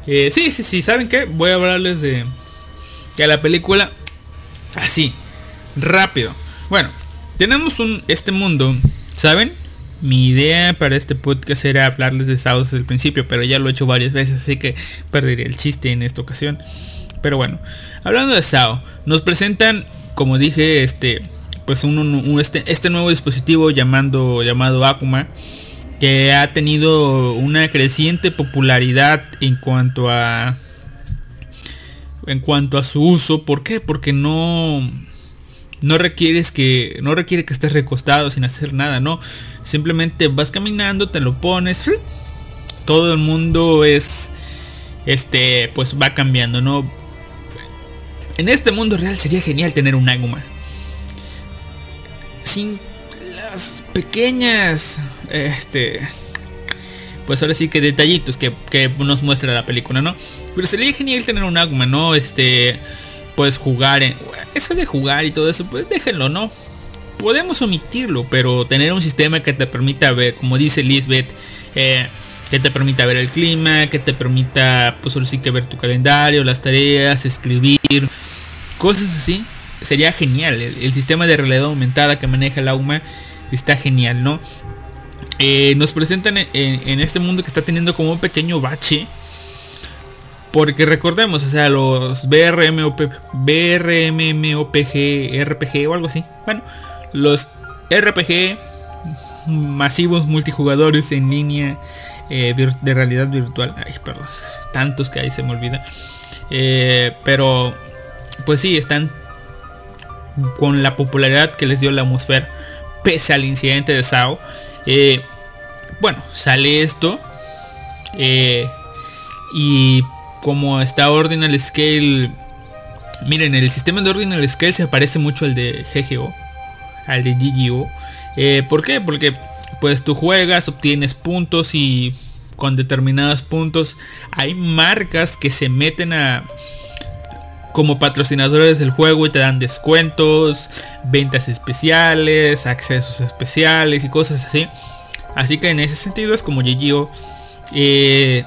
Eh, sí, sí, sí, ¿saben qué? Voy a hablarles de, de la película así, rápido. Bueno, tenemos un este mundo, ¿saben? Mi idea para este podcast era hablarles de Sao desde el principio, pero ya lo he hecho varias veces, así que perderé el chiste en esta ocasión. Pero bueno, hablando de Sao, nos presentan, como dije, este, pues un, este, este nuevo dispositivo llamando, llamado Akuma que ha tenido una creciente popularidad en cuanto a en cuanto a su uso. ¿Por qué? Porque no no requieres que no requiere que estés recostado sin hacer nada, no. Simplemente vas caminando, te lo pones. Todo el mundo es este pues va cambiando, ¿no? En este mundo real sería genial tener un Aguma. Sin las pequeñas este pues ahora sí que detallitos que, que, nos muestra la película, ¿no? Pero sería genial tener un Aguma, ¿no? Este, puedes jugar en... Eso de jugar y todo eso, pues déjenlo, ¿no? Podemos omitirlo, pero tener un sistema que te permita ver, como dice Lisbeth, eh, que te permita ver el clima, que te permita, pues ahora sí que ver tu calendario, las tareas, escribir, cosas así. Sería genial. El, sistema de realidad aumentada que maneja el Aguma está genial, ¿no? Eh, nos presentan en, este mundo que está teniendo como un pequeño bache. Porque recordemos, o sea, los BRMOP, BRMMOPG, RPG o algo así. Bueno, los RPG masivos multijugadores en línea eh, de realidad virtual. Ay, perdón, tantos que ahí se me olvida. Eh, pero, pues sí, están con la popularidad que les dio la atmósfera pese al incidente de Sao. Eh, bueno, sale esto. Y como está Ordinal Scale. Miren, el sistema de Ordinal Scale se parece mucho al de GGO. Al de GGO. Eh, ¿Por qué? Porque pues tú juegas, obtienes puntos y con determinados puntos hay marcas que se meten a como patrocinadores del juego y te dan descuentos, ventas especiales, accesos especiales y cosas así. Así que en ese sentido es como GGO. Eh,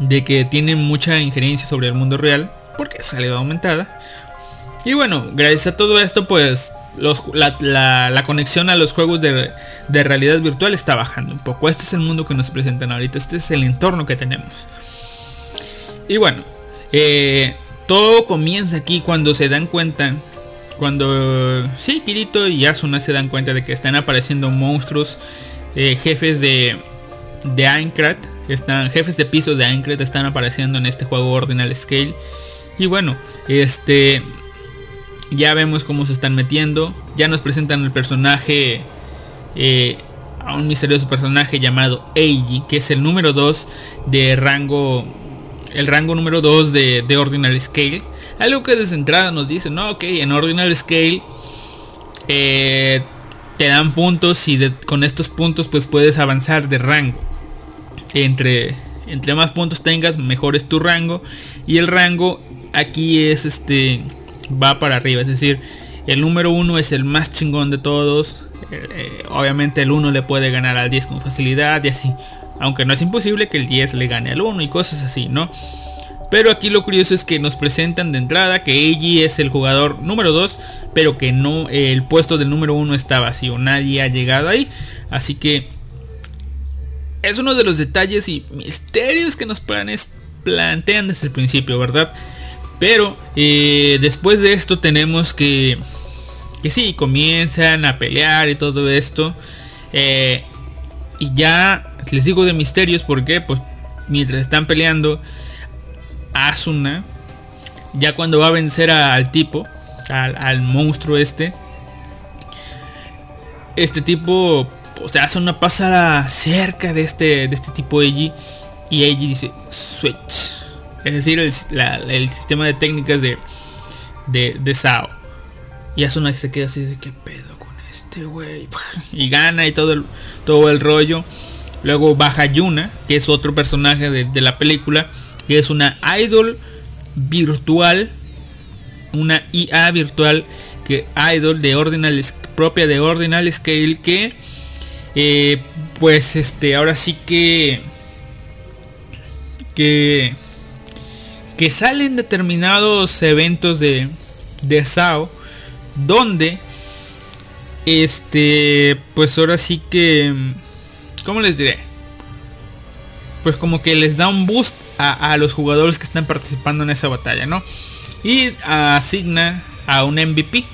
de que tiene mucha injerencia sobre el mundo real. Porque es realidad aumentada. Y bueno, gracias a todo esto pues los, la, la, conexión a los juegos de, de, realidad virtual está bajando un poco. Este es el mundo que nos presentan ahorita. Este es el entorno que tenemos. Y bueno. Eh, todo comienza aquí cuando se dan cuenta. Cuando sí, Kirito y Asuna se dan cuenta de que están apareciendo monstruos. Eh, jefes de, de Aincrad. Están, jefes de piso de Aincrad están apareciendo en este juego Ordinal Scale. Y bueno, este. Ya vemos cómo se están metiendo. Ya nos presentan el personaje. Eh, a un misterioso personaje llamado Eiji. Que es el número 2 de rango el rango número 2 de, de, Ordinal Scale. Algo que desde entrada nos dice, no, ok, en Ordinal Scale eh, te dan puntos y con estos puntos pues puedes avanzar de rango. Entre, entre más puntos tengas, mejor es tu rango. Y el rango aquí es este, va para arriba, es decir, El número uno es el más chingón de todos. Eh, eh, obviamente el 1 le puede ganar al 10 con facilidad y así. Aunque no es imposible que el 10 le gane al 1 y cosas así, ¿no? Pero aquí lo curioso es que nos presentan de entrada que Eiji es el jugador número 2, pero que no el puesto del número 1 está vacío, nadie ha llegado ahí. Así que es uno de los detalles y misterios que nos plantean desde el principio, ¿verdad? Pero eh, después de esto tenemos que, que sí, comienzan a pelear y todo esto. Eh, y ya les digo de misterios porque pues mientras están peleando Asuna ya cuando va a vencer al tipo al, monstruo este este tipo o sea Asuna pasa cerca de este de este tipo Eiji y Eiji dice switch es decir el, sistema de técnicas de de, de Sao. Y Asuna se queda así de qué pedo con este güey y gana y todo el, todo el rollo. Luego baja Yuna que es otro personaje de, de la película que es una idol virtual, una IA virtual que idol de ordinal propia de ordinal scale que eh, pues este ahora sí que que que salen determinados eventos de de SAO donde este pues ahora sí que ¿cómo les diré? Pues como que les da un boost a, los jugadores que están participando en esa batalla, ¿no? Y asigna a un MVP.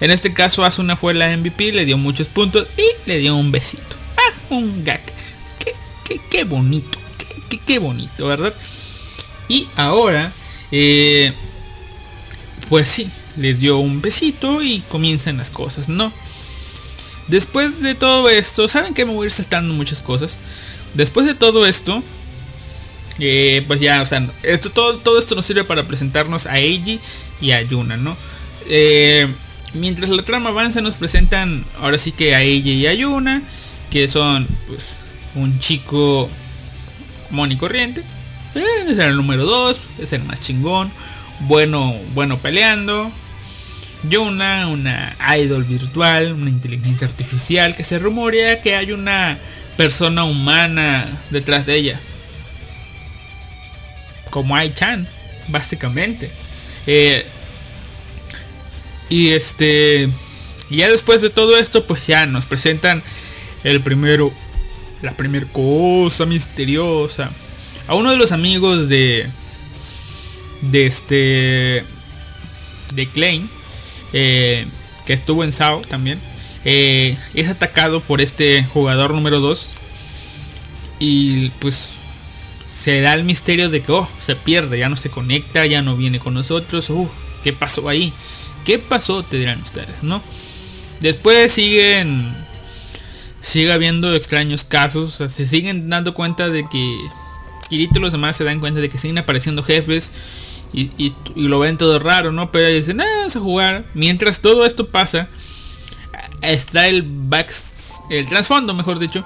En este caso Asuna fue la MVP, le dio muchos puntos y le dio un besito. Ah, un gag. Qué, bonito. Qué, bonito, ¿verdad? Y ahora, eh, pues sí, les dio un besito y comienzan las cosas, ¿no? Después de todo esto, saben que me voy a ir saltando muchas cosas. Después de todo esto, eh, pues ya, o sea, esto, todo, todo esto nos sirve para presentarnos a Eiji y a Yuna, ¿no? Eh, mientras la trama avanza nos presentan ahora sí que a Eiji y a Yuna, que son pues un chico común y corriente. Es el número 2, es el más chingón, bueno, bueno peleando. Yuna, una idol virtual, una inteligencia artificial que se rumorea que hay una persona humana detrás de ella como Ai-chan, básicamente. Eh, y este, ya después de todo esto, pues ya nos presentan el primero, la primera cosa misteriosa. A uno de los amigos de, de este, de Klein, eh, que estuvo en Sao también, eh, es atacado por este jugador número 2. Y pues se da el misterio de que oh, se pierde, ya no se conecta, ya no viene con nosotros. Uh, ¿Qué pasó ahí? ¿Qué pasó? Te dirán ustedes, ¿no? Después siguen. Sigue habiendo extraños casos. se siguen dando cuenta de que. Kirito y los demás se dan cuenta de que siguen apareciendo jefes. Y, lo ven todo raro, ¿no? Pero dicen, ah, vamos a jugar. Mientras todo esto pasa. Está el back. El trasfondo, mejor dicho.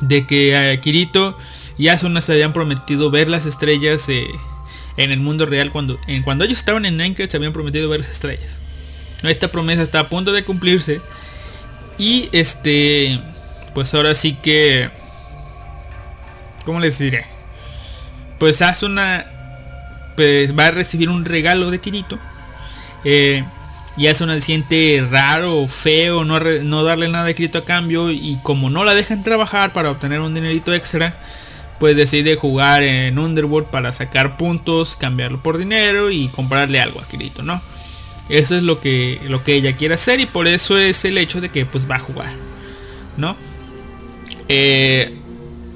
De que a Kirito y Asuna se habían prometido ver las estrellas eh, en el mundo real cuando, en, cuando ellos estaban en Minecraft se habían prometido ver las estrellas. Esta promesa está a punto de cumplirse. Y este, pues ahora sí que, ¿cómo les diré? Pues Asuna pues, va a recibir un regalo de Kirito. Eh, y Asuna siente raro, feo, no, no darle nada de Kirito a cambio. Y como no la dejan trabajar para obtener un dinerito extra, pues decide jugar en Underworld para sacar puntos, cambiarlo por dinero y comprarle algo a Kirito, ¿no? Eso es lo que, lo que ella quiere hacer y por eso es el hecho de que pues va a jugar, ¿no? Eh,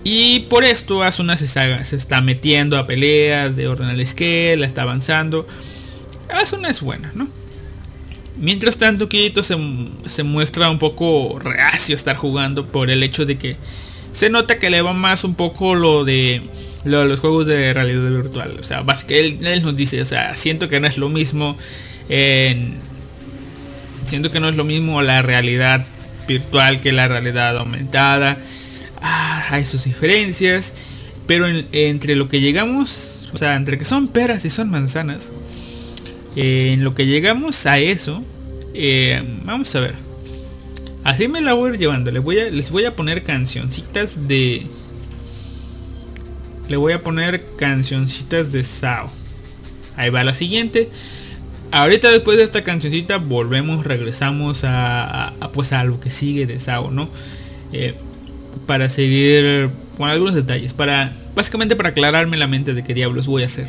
y por esto Asuna se está, metiendo a peleas de Ordinal Scale, la está avanzando. Asuna es buena, ¿no? Mientras tanto, Kirito se, se muestra un poco reacio a estar jugando por el hecho de que se nota que le va más un poco lo de, los juegos de realidad virtual. O sea, básicamente él, nos dice, o sea, siento que no es lo mismo. siento que no es lo mismo la realidad virtual que la realidad aumentada. Hay sus diferencias. Pero entre lo que llegamos, o sea, entre que son peras y son manzanas, en lo que llegamos a eso, Eh, vamos a ver. Así me la voy a ir llevando. Les voy a, les voy a poner cancioncitas de... Le voy a poner cancioncitas de Sao. Ahí va la siguiente. Ahorita después de esta cancioncita volvemos, regresamos a, a- pues a lo que sigue de Sao, ¿no? Eh, para seguir con algunos detalles. Para básicamente para aclararme la mente de qué diablos voy a hacer.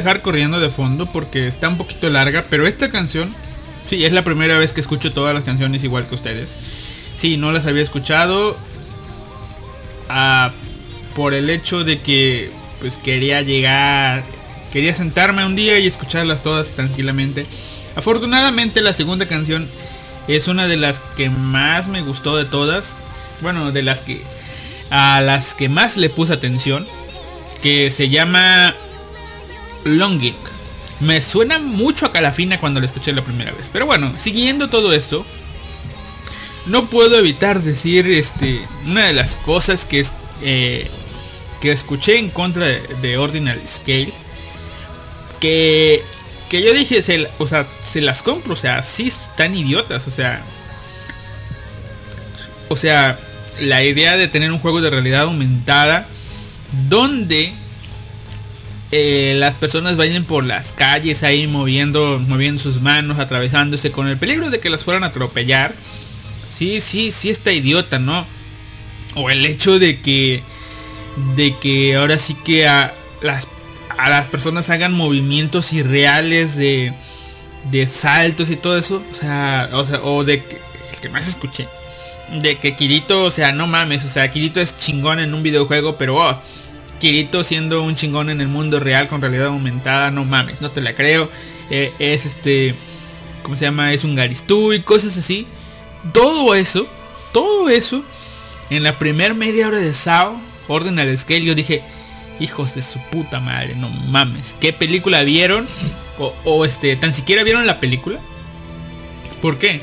Dejar corriendo de fondo porque está un poquito larga, pero esta canción, sí, es la primera vez que escucho todas las canciones igual que ustedes. Sí, no las había escuchado ah, por el hecho de que pues quería llegar, quería sentarme un día y escucharlas todas tranquilamente. Afortunadamente la segunda canción es una de las que más me gustó de todas. Bueno, de las que a las que más le puse atención, que se llama Longing. Me suena mucho a Calafina cuando la escuché la primera vez. Pero bueno, siguiendo todo esto, no puedo evitar decir este una de las cosas que eh, que escuché en contra de, de Ordinary Scale que que yo dije se, o sea se las compro o sea sí están idiotas o sea o sea la idea de tener un juego de realidad aumentada donde eh, las personas vayan por las calles ahí moviendo, moviendo sus manos, atravesándose con el peligro de que las fueran a atropellar. Sí, sí, sí está idiota, ¿no? O el hecho de que de que ahora sí que a las a las personas hagan movimientos irreales de de saltos y todo eso, o sea, o de que el que más escuché de que Kirito, o sea, no mames, o sea, Kirito es chingón en un videojuego, pero oh, Kirito siendo un chingón en el mundo real con realidad aumentada, no mames, no te la creo. Eh, es este, ¿cómo se llama? Es un Garistú y cosas así. Todo eso, todo eso, en la primer media hora de Sao, Ordinal Scale, yo dije, hijos de su puta madre, no mames, ¿qué película vieron? O, o este, tan siquiera vieron la película. ¿Por qué?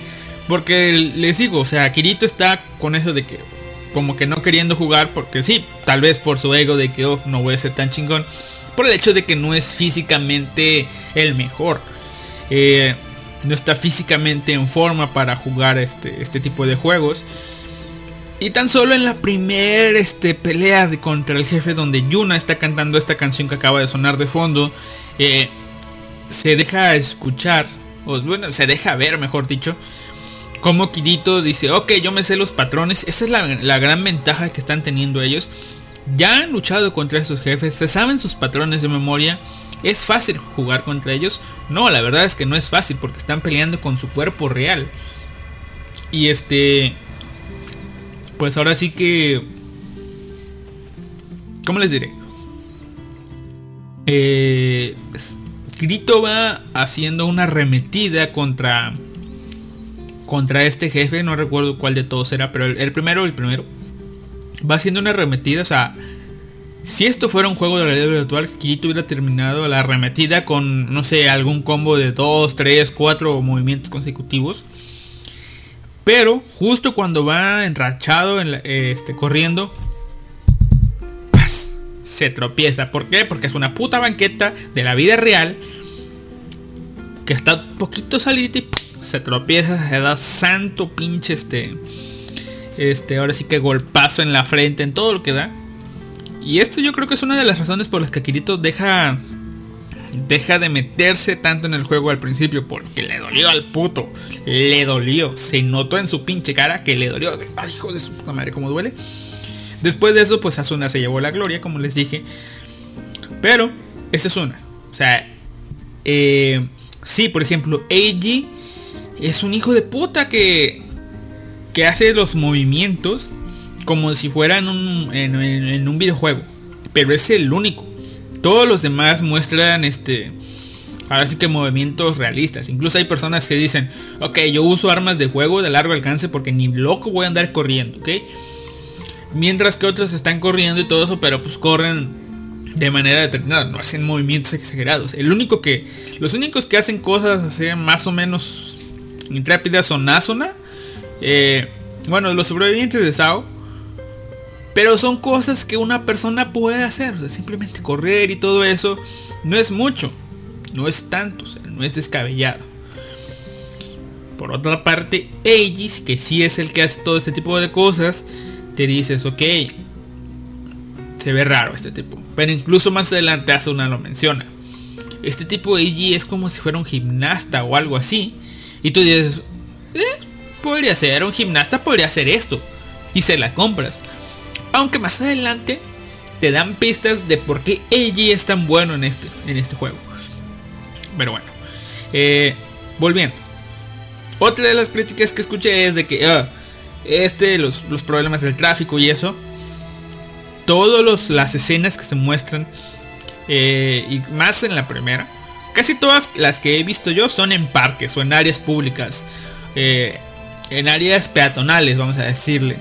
Porque les digo, o sea, Kirito está con eso de que como que no queriendo jugar porque sí, tal vez por su ego de que oh, no voy a ser tan chingón, por el hecho de que no es físicamente el mejor. Eh, no está físicamente en forma para jugar este, este tipo de juegos. Y tan solo en la primera este, pelea de- contra el jefe donde Yuna está cantando esta canción que acaba de sonar de fondo, eh, se deja escuchar, o bueno, se deja ver, mejor dicho, como Kirito dice, ok, yo me sé los patrones. Esa es la, la gran ventaja que están teniendo ellos. Ya han luchado contra esos jefes, se saben sus patrones de memoria. ¿Es fácil jugar contra ellos? No, la verdad es que no es fácil porque están peleando con su cuerpo real. Y este... Pues ahora sí que... ¿Cómo les diré? Eh, va haciendo una arremetida contra... Contra este jefe, no recuerdo cuál de todos era, pero el, primero, el primero. Va haciendo una arremetida, o sea... Si esto fuera un juego de realidad virtual, Kirito hubiera terminado la arremetida con, no sé, algún combo de 2, 3, 4 movimientos consecutivos. Pero justo cuando va enrachado, en la- este, corriendo, se tropieza. ¿Por qué? Porque es una puta banqueta de la vida real que está poquito salida y. se tropieza, se da santo pinche este, este, ahora sí que golpazo en la frente, en todo lo que da. Y esto yo creo que es una de las razones por las que Kirito deja deja de meterse tanto en el juego al principio porque le dolió al puto. Le dolió. Se notó en su pinche cara que le dolió. Ay, hijo de su puta madre, cómo duele. Después de eso, pues Asuna se llevó la gloria, como les dije. Pero, esa es una. O sea, eh, sí, por ejemplo, Eiji es un hijo de puta que, que hace los movimientos como si fuera en un, en un videojuego. Pero es el único. Todos los demás muestran este. Ahora sí que movimientos realistas. Incluso hay personas que dicen, ok, yo uso armas de juego de largo alcance porque ni loco voy a andar corriendo, ¿ok? Mientras que otros están corriendo y todo eso, pero pues corren de manera determinada, no hacen movimientos exagerados. El único que, los únicos que hacen cosas así más o menos intrépidas son Asuna, eh, bueno, los sobrevivientes de Sao, pero son cosas que una persona puede hacer, o sea, simplemente correr y todo eso no es mucho, no es tanto, no es descabellado. Por otra parte, Aegis, que sí es el que hace todo este tipo de cosas, te dices, ok, se ve raro este tipo. Pero incluso más adelante Asuna lo menciona. Este tipo de Eiji es como si fuera un gimnasta o algo así. Y tú dices, "Eh, podría ser un gimnasta, podría hacer esto. Y se la compras. Aunque más adelante te dan pistas de por qué Eiji es tan bueno en este, en este juego. Pero bueno. eh, volviendo. Otra de las críticas que escuché es de que ah, este, los, los problemas del tráfico y eso. Todas las escenas que se muestran. eh, y más en la primera. Casi todas las que he visto yo son en parques o en áreas públicas. eh, en áreas peatonales, vamos a decirle.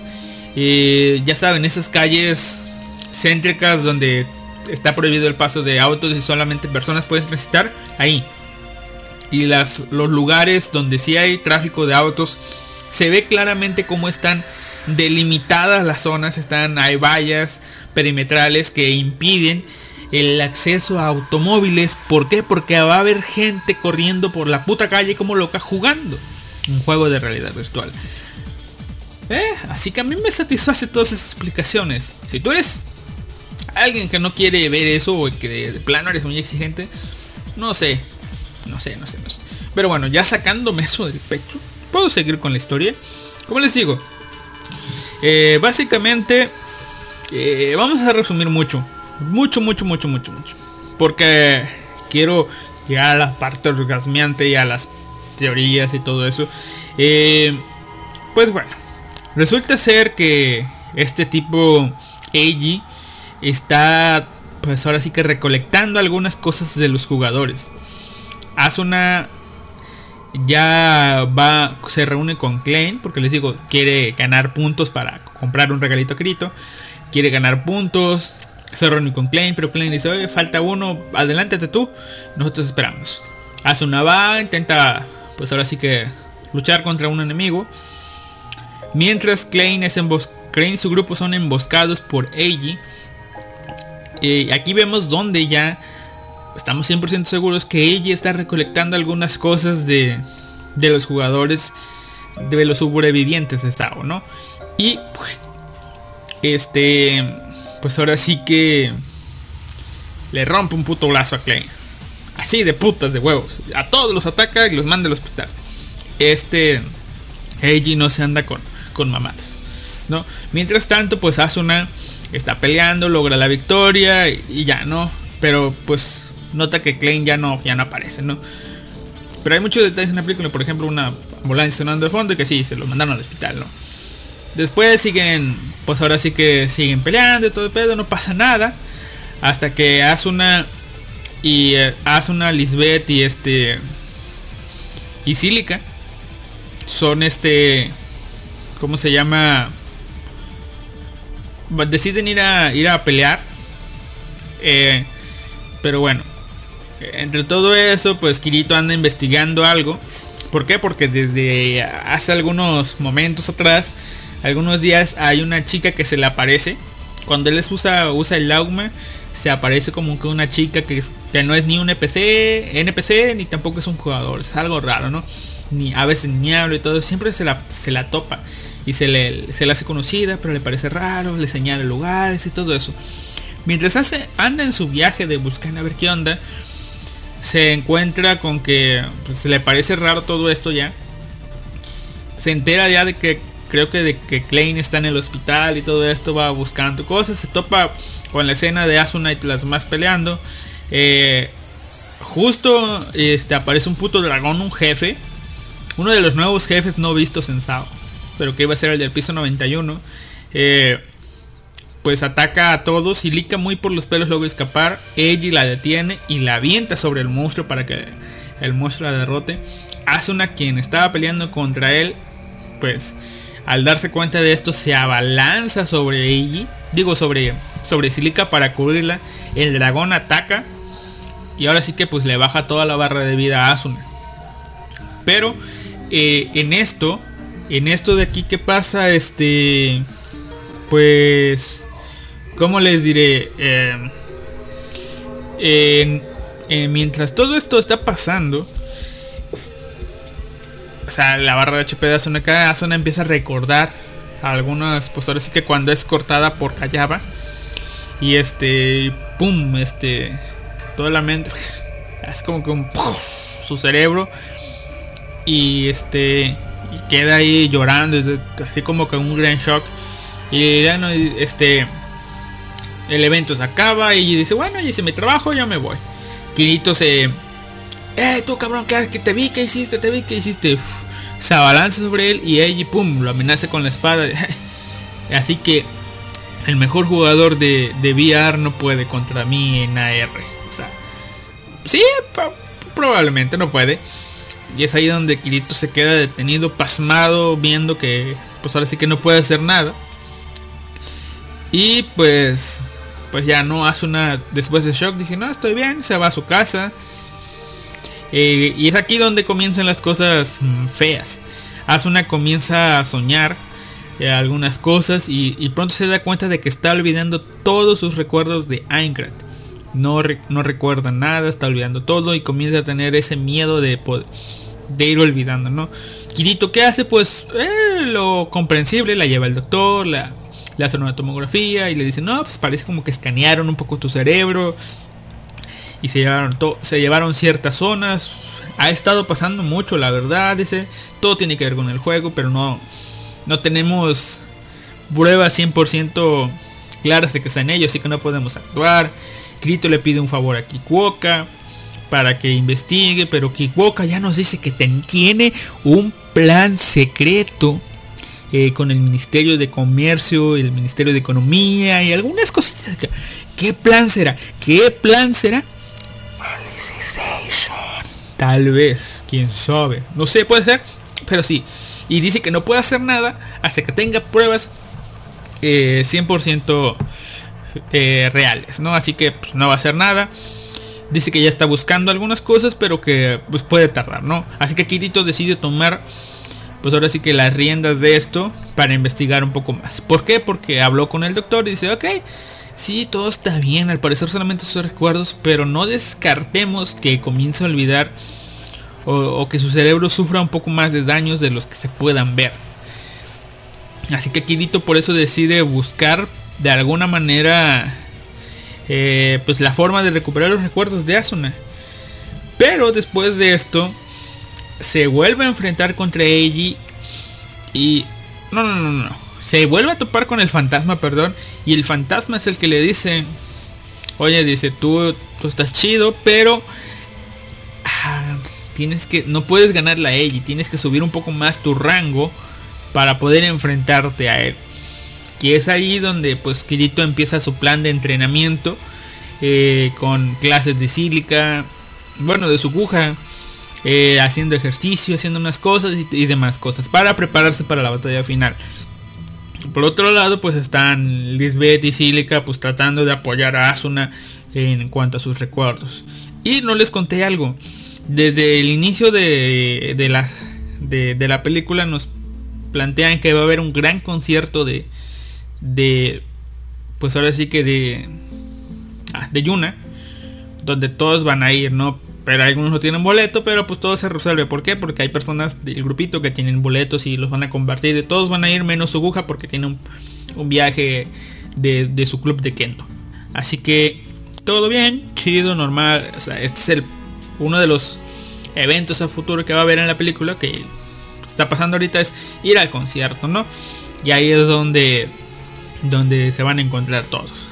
Eh, ya saben, esas calles céntricas donde está prohibido el paso de autos y solamente personas pueden transitar. Ahí. Y las, los lugares donde sí hay tráfico de autos. Se ve claramente cómo están delimitadas las zonas. Están, hay vallas perimetrales que impiden el acceso a automóviles. ¿Por qué? Porque va a haber gente corriendo por la puta calle como loca jugando. Un juego de realidad virtual. Eh, así que a mí me satisface todas esas explicaciones. Si tú eres alguien que no quiere ver eso o que de, plano eres muy exigente, no sé, no sé, no sé, no sé. Pero bueno, ya sacándome eso del pecho, puedo seguir con la historia. Como les digo, eh, básicamente eh, vamos a resumir mucho, mucho, mucho, mucho, mucho, mucho, porque quiero llegar a la parte orgasmeante y a las teorías y todo eso. Eh, pues bueno, resulta ser que este tipo Eiji está pues ahora sí que recolectando algunas cosas de los jugadores. Asuna ya va, se reúne con Klein porque les digo, quiere ganar puntos para comprar un regalito a. Quiere ganar puntos. Se reúne con Klein, pero Klein dice, oye, falta uno, adelántate tú. Nosotros esperamos. Asuna va, intenta, pues ahora sí que luchar contra un enemigo. Mientras Klein, es Klein y su grupo son emboscados por Eiji. Y aquí vemos donde ya estamos 100% seguros que ella está recolectando algunas cosas de, de los jugadores, de los sobrevivientes de Sao, ¿no? Y pues, este, pues ahora sí que le rompe un puto brazo a Klein. Así de putas de huevos. A todos los ataca y los manda al hospital. Este Eiji no se anda con, con mamadas. ¿no? Mientras tanto, pues Asuna está peleando, logra la victoria y, y ya, ¿no? Pero pues nota que Klein ya no, ya no aparece, ¿no? Pero hay muchos detalles en la película, por ejemplo, una ambulancia sonando de fondo y que sí, se lo mandaron al hospital, ¿no? Después siguen, pues ahora sí que siguen peleando y todo el pedo, no pasa nada. Hasta que Asuna y eh, Asuna, Lisbeth y este y Silica son este ¿cómo se llama? Deciden ir a ir a pelear. Eh, pero bueno, entre todo eso, pues Kirito anda investigando algo. ¿Por qué? Porque desde hace algunos momentos atrás, algunos días, hay una chica que se le aparece. Cuando él les usa, usa el Laugma, se aparece como que una chica que, que no es ni un NPC, NPC, ni tampoco es un jugador. Es algo raro, ¿no? Ni a veces ni y todo. Siempre se la, se la topa. Y se le, se hace conocida, pero le parece raro, le señala lugares y todo eso. Mientras hace, anda en su viaje de buscar a ver qué onda, se encuentra con que pues, le parece raro todo esto ya. Se entera ya de que creo que de que Klein está en el hospital y todo esto va buscando cosas. Se topa con la escena de Asuna y las más peleando. Eh, justo este, aparece un puto dragón, un jefe. Uno de los nuevos jefes no vistos en Sao. Pero que iba a ser el del piso 91. Eh, pues ataca a todos y Lika muy por los pelos logra escapar. Eiji la detiene y la avienta sobre el monstruo para que el monstruo la derrote. Asuna quien estaba peleando contra él, pues al darse cuenta de esto se abalanza sobre Eiji. Digo sobre, sobre Silica para cubrirla. El dragón ataca. Y ahora sí que pues le baja toda la barra de vida a Asuna. Pero eh, en esto, en esto de aquí que pasa, este, pues, ¿cómo les diré? Eh, eh, mientras todo esto está pasando, sea, la barra de HP de Asuna, empieza a recordar algunas, pues ahora sí que cuando es cortada por Kayaba. Y este, pum, este, toda la mente, es como que un, su cerebro. Y este, y queda ahí llorando, así como que un gran shock. Y ya no, este, el evento se acaba y dice, bueno, ya hice mi trabajo, ya me voy. Kirito se... Eh, tú cabrón, que te vi, que hiciste, te vi, que hiciste. Se abalanza sobre él y Eiji, pum, lo amenaza con la espada. Así que el mejor jugador de, de VR no puede contra mí en AR. O sea, sí, probablemente no puede. Y es ahí donde Kirito se queda detenido, pasmado, viendo que pues ahora sí que no puede hacer nada. Y pues pues ya no hace una después de shock dije no estoy bien se va a su casa Eh, y es aquí donde comienzan las cosas mm, feas Asuna comienza a soñar eh, algunas cosas y, pronto se da cuenta de que está olvidando todos sus recuerdos de Aincrad no, no recuerda nada está olvidando todo y comienza a tener ese miedo de de ir olvidando, ¿no? Kirito, ¿qué hace? Pues eh, lo comprensible, la lleva el doctor, la, le hace una tomografía y le dice, no, pues parece como que escanearon un poco tu cerebro y se llevaron, se llevaron ciertas zonas. Ha estado pasando mucho, la verdad, dice, todo tiene que ver con el juego, pero no, no tenemos pruebas 100% claras de que está en ello, así que no podemos actuar. Kirito le pide un favor a Kikuoka para que investigue, pero Kikuoka ya nos dice que tiene un plan secreto eh, con el Ministerio de Comercio, el Ministerio de Economía y algunas cositas. ¿Qué plan será? ¿Qué plan será? Tal vez, quién sabe. No sé, puede ser, pero sí. Y dice que no puede hacer nada hasta que tenga pruebas eh, 100% eh, reales, ¿no? Así que pues, no va a hacer nada. Dice que ya está buscando algunas cosas, pero que pues puede tardar, ¿no? Así que Kirito decide tomar, pues ahora sí que las riendas de esto para investigar un poco más. ¿Por qué? Porque habló con el doctor y dice, ok, sí, todo está bien, al parecer solamente sus recuerdos, pero no descartemos que comience a olvidar o, que su cerebro sufra un poco más de daños de los que se puedan ver. Así que Kirito por eso decide buscar de alguna manera eh, pues la forma de recuperar los recuerdos de Asuna. Pero después de esto se vuelve a enfrentar contra Eiji y no, no, no, no. Se vuelve a topar con el fantasma, perdón, y el fantasma es el que le dice, "Oye, dice, tú tú estás chido, pero ah, tienes que no puedes ganarle a Eiji, tienes que subir un poco más tu rango para poder enfrentarte a él." Y es ahí donde pues Kirito empieza su plan de entrenamiento eh, con clases de sílica, bueno, de su cuja, eh, haciendo ejercicio, haciendo unas cosas y demás cosas para prepararse para la batalla final. Por otro lado, pues están Lisbeth y Sílica pues tratando de apoyar a Asuna en cuanto a sus recuerdos. Y no les conté algo. Desde el inicio de, de la, de la película nos plantean que va a haber un gran concierto de, de pues ahora sí que de ah, de Yuna donde todos van a ir no pero algunos no tienen boleto pero pues todo se resuelve. ¿por qué? porque hay personas del grupito que tienen boletos y los van a compartir. Todos van a ir menos Suguja porque tiene un, un viaje de, de, su club de Kento así que todo bien chido normal. O sea, este es el uno de los eventos a futuro que va a haber en la película que está pasando ahorita es ir al concierto no y ahí es donde donde se van a encontrar todos.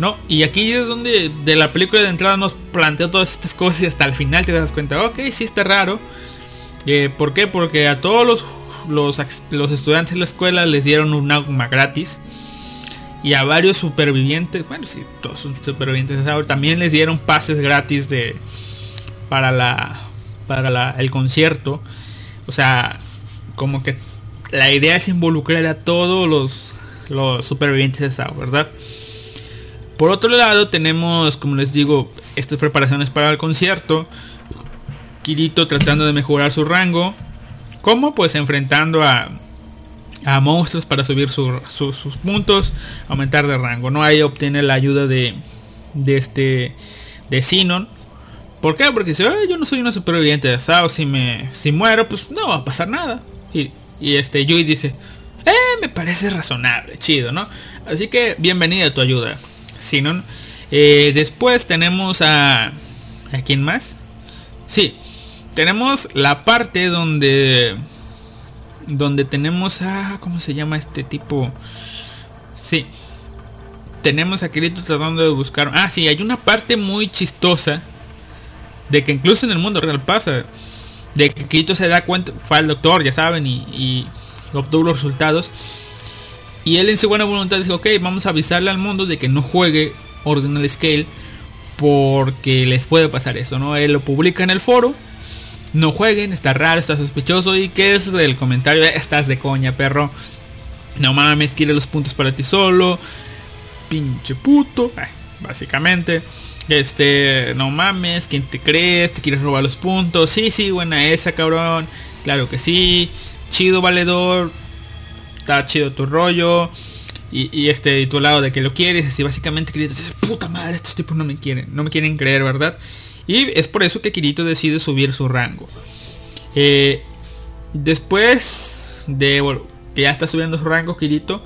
¿No? Y aquí es donde de la película de entrada nos plantea todas estas cosas y hasta el final te das cuenta, ok, sí está raro. Eh, ¿Por qué? Porque a todos los, los, estudiantes de la escuela les dieron un agua gratis. Y a varios supervivientes, bueno, sí, todos son supervivientes de también les dieron pases gratis de para la para la, el concierto. O sea, como que la idea es involucrar a todos los los supervivientes de esa, ¿verdad? Por otro lado tenemos, como les digo, estas preparaciones para el concierto. Kirito tratando de mejorar su rango. ¿Cómo? Pues enfrentando a, a monstruos para subir su, su, sus puntos, aumentar de rango. No ahí obtiene la ayuda de, de este de Sinon. ¿Por qué? Porque si yo no soy una superviviente de Sao, si me si muero, pues no va a pasar nada. Y, y este Yui dice, eh, me parece razonable, chido, ¿no? Así que bienvenida a tu ayuda. Sinon. Eh, después tenemos a... ¿A quién más? Sí. Tenemos la parte donde... Donde tenemos a... ¿Cómo se llama este tipo? Sí. Tenemos a Kirito tratando de buscar... Ah, sí, hay una parte muy chistosa. De que incluso en el mundo real pasa. De que Kirito se da cuenta... Fue al doctor, ya saben, y, y obtuvo los resultados. Y él en su buena voluntad dijo, ok, vamos a avisarle al mundo de que no juegue Ordinal Scale porque les puede pasar eso, ¿no? Él lo publica en el foro. No jueguen, está raro, está sospechoso. ¿Y qué es el comentario? Estás de coña, perro. No mames, quiere los puntos para ti solo. Pinche puto. Eh, básicamente. Este, no mames, ¿quién te crees? ¿Te quieres robar los puntos? Sí, sí, buena esa, cabrón. Claro que sí chido valedor, está chido tu rollo. Y, y, este, y tu lado de que lo quieres, así básicamente Kirito dice, puta madre, estos tipos no me quieren, no me quieren creer, ¿verdad? Y es por eso que Kirito decide subir su rango. Eh, después de, bueno, que ya está subiendo su rango Kirito,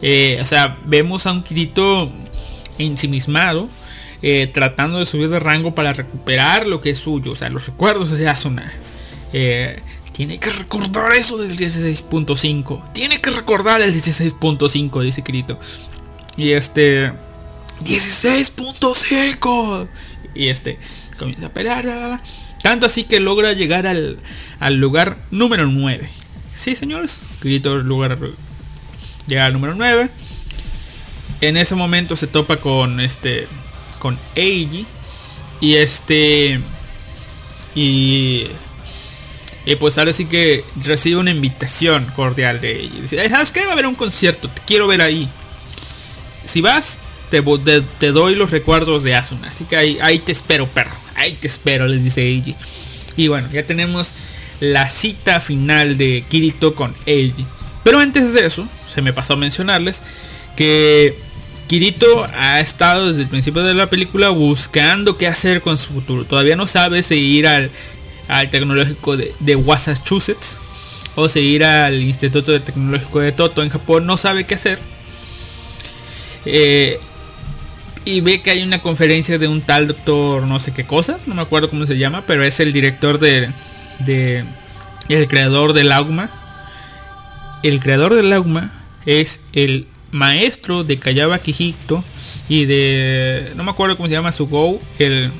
eh, o sea, vemos a un Kirito ensimismado, eh, tratando de subir de rango para recuperar lo que es suyo, o sea, los recuerdos de Asuna. Eh, tiene que recordar eso del 16.5. Tiene que recordar el 16.5, dice Kirito. Y este... 16.5. Y este... Comienza a pelear. Tanto así que logra llegar al, al lugar número 9. Sí, señores. Kirito lugar... Llega al número 9. En ese momento se topa con este... Con Eiji. Y este... Y y pues ahora sí que recibe una invitación cordial de ella. Dice, ¿sabes qué? Va a haber un concierto, te quiero ver ahí. Si vas, te, te, doy los recuerdos de Asuna. Así que ahí, ahí, te espero, perro. Ahí te espero, les dice Eiji. Y bueno, ya tenemos la cita final de Kirito con Eiji. Pero antes de eso, se me pasó a mencionarles que Kirito ha estado desde el principio de la película buscando qué hacer con su futuro. Todavía no sabe si ir al al tecnológico de, de Massachusetts o se irá al Instituto de Tecnológico de Toto en Japón, no sabe qué hacer. Eh, y ve que hay una conferencia de un tal doctor no sé qué cosa, no me acuerdo cómo se llama, pero es el director de, de el creador del Augma. El creador del Augma es el maestro de Kayaba Kijito y de no me acuerdo cómo se llama su go, el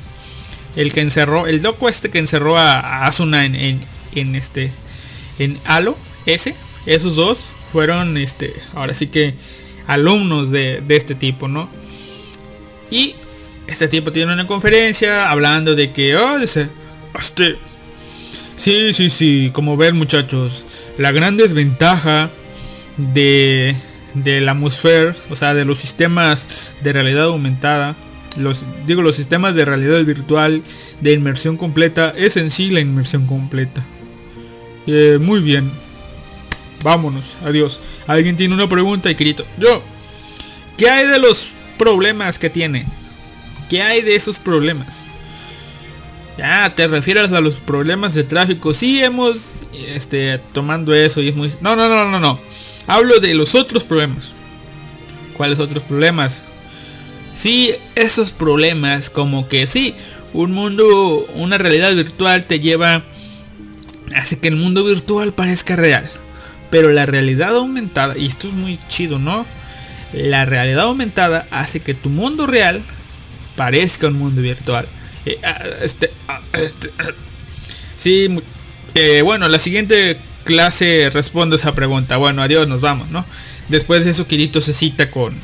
el que encerró, el loco este que encerró a, Asuna en, este en Halo, ese, esos dos fueron este, ahora sí que alumnos de, de este tipo, ¿no? Y este tipo tiene una conferencia hablando de que, oh, dice, este, sí, sí, sí, como ver muchachos, la gran desventaja de, de la atmósfera, o sea, de los sistemas de realidad aumentada, los, digo, los sistemas de realidad virtual de inmersión completa, es en sí la inmersión completa. Eh, muy bien. Vámonos, adiós. ¿Alguien tiene una pregunta? Y grito, yo. ¿Qué hay de los problemas que tiene. ¿Qué hay de esos problemas? Ya, te refieres a los problemas de tráfico. Sí, hemos este, tomando eso y es muy... No, no, no, no, no. Hablo de los otros problemas. ¿Cuáles otros problemas? Sí, esos problemas como que sí, un mundo, una realidad virtual te lleva... Hace que el mundo virtual parezca real. Pero la realidad aumentada, y esto es muy chido, ¿no? La realidad aumentada hace que tu mundo real parezca un mundo virtual. Eh, ah, este, ah, este, ah. sí, eh, bueno, la siguiente clase responde esa pregunta. Bueno, adiós, nos vamos, ¿no? Después de eso, Kirito se cita con,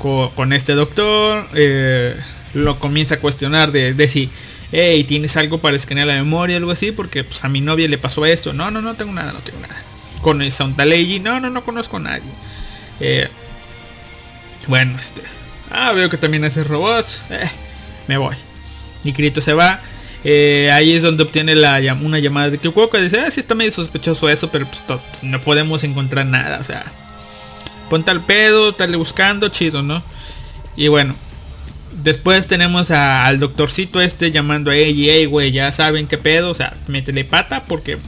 con, este doctor. Eh, lo comienza a cuestionar de, de si, hey, ¿tienes algo para escanear la memoria algo así? Porque pues a mi novia le pasó esto. No, no, no tengo nada, no tengo nada. Con el Soundaleji, no, no, no conozco a nadie. Eh, bueno, este. Ah, veo que también hace robots. Eh, me voy. Y Kirito se va. Eh, ahí es donde obtiene la, una llamada de Kyoko. Dice, ah, sí está medio sospechoso eso, pero pues, pues, no podemos encontrar nada. O sea, ponte al pedo, estarle buscando, chido, ¿no? Y bueno, después tenemos al doctorcito este llamando a ella hey, güey, ya saben qué pedo. O sea, métele pata porque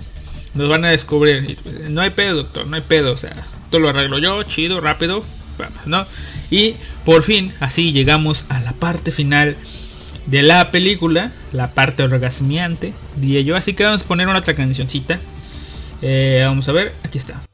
nos van a descubrir. No hay pedo, doctor, no hay pedo. O sea, todo lo arreglo yo, chido, rápido, ¿no? Y por fin, así llegamos a la parte final de la película, la parte orgasmiante, diría yo. Así que vamos a poner una otra cancioncita. Eh, vamos a ver, aquí está.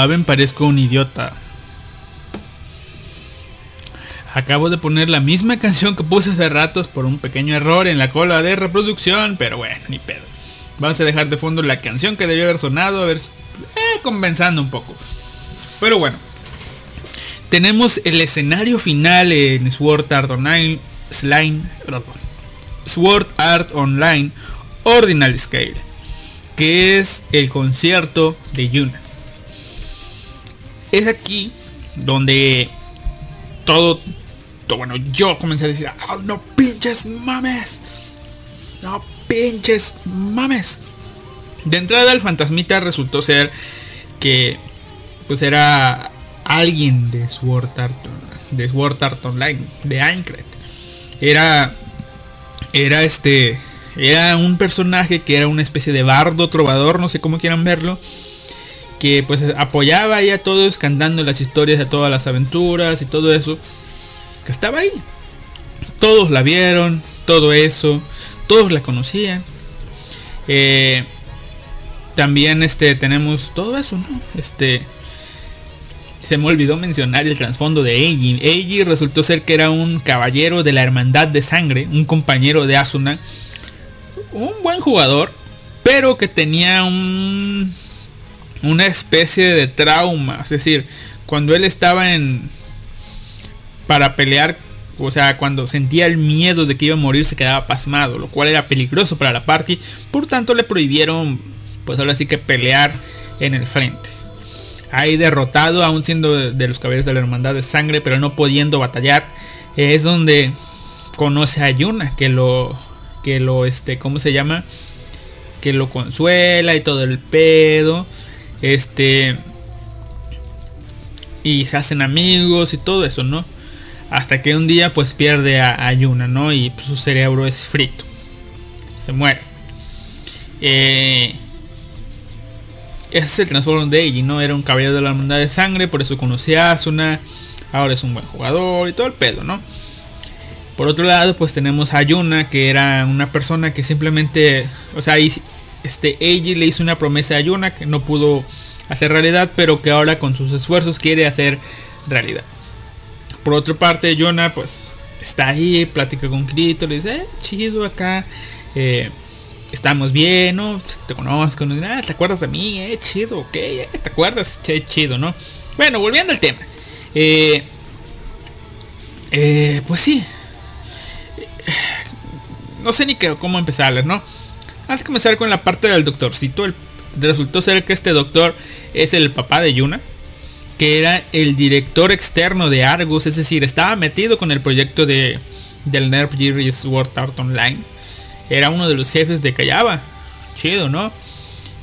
Saben, parezco un idiota. Acabo de poner la misma canción que puse hace ratos por un pequeño error en la cola de reproducción, pero bueno, ni pedo. Vamos a dejar de fondo la canción que debió haber sonado, a ver, eh, compensando un poco. Pero bueno, tenemos el escenario final en Sword Art Online, Slime, Sword Art Online Ordinal Scale, que es el concierto de Yuna. Es aquí donde todo, todo bueno, yo comencé a decir, "Ah, no pinches mames, no pinches mames. De entrada el fantasmita resultó ser que pues era alguien de Sword Art, de Sword Art Online, de Aincrad. Era era este era un personaje que era una especie de bardo trovador, no sé cómo quieran verlo, que pues apoyaba ahí a todos cantando las historias de todas las aventuras y todo eso, que estaba ahí. Todos la vieron, todo eso, todos la conocían. Eh, también este tenemos todo eso, ¿no? Este se me olvidó mencionar el trasfondo de Eiji. Eiji resultó ser que era un caballero de la hermandad de sangre, un compañero de Asuna, un buen jugador, pero que tenía un una especie de trauma, es decir, cuando él estaba en para pelear, o sea, cuando sentía el miedo de que iba a morir se quedaba pasmado, lo cual era peligroso para la party, por tanto le prohibieron pues ahora sí que pelear en el frente. Ahí derrotado, aún siendo de, los caballeros de la hermandad de sangre, pero no pudiendo batallar, es donde conoce a Yuna, que lo que lo este, ¿cómo se llama? Que lo consuela y todo el pedo. Este y se hacen amigos y todo eso, ¿no? Hasta que un día pues pierde a, a Yuna, ¿no? Y pues, su cerebro es frito. Se muere. Eh, ese es el trasfondo de Eiji, ¿no? Era un caballero de la hermandad de sangre, por eso conocía a Asuna. Ahora es un buen jugador y todo el pedo, ¿no? Por otro lado, pues tenemos a Yuna, que era una persona que simplemente, o sea, y- este Eiji le hizo una promesa a Yuna que no pudo hacer realidad, pero que ahora con sus esfuerzos quiere hacer realidad. Por otra parte, Yuna, pues está ahí, platica con Kirito, le dice, eh, chido acá, eh, estamos bien, ¿no? Te conozco, ¿no? Ah, ¿te acuerdas de mí? Eh, chido, ok, eh, ¿te acuerdas? Che, chido, ¿no? Bueno, volviendo al tema. Eh, eh, pues sí. No sé ni qué, cómo empezarles, ¿no? A comenzar con la parte del doctorcito. El, resultó ser que este doctor es el papá de Yuna. Que era el director externo de Argus. Es decir, estaba metido con el proyecto de, del Nerf Gear Sword Art Online. Era uno de los jefes de Callaba. Chido, ¿no?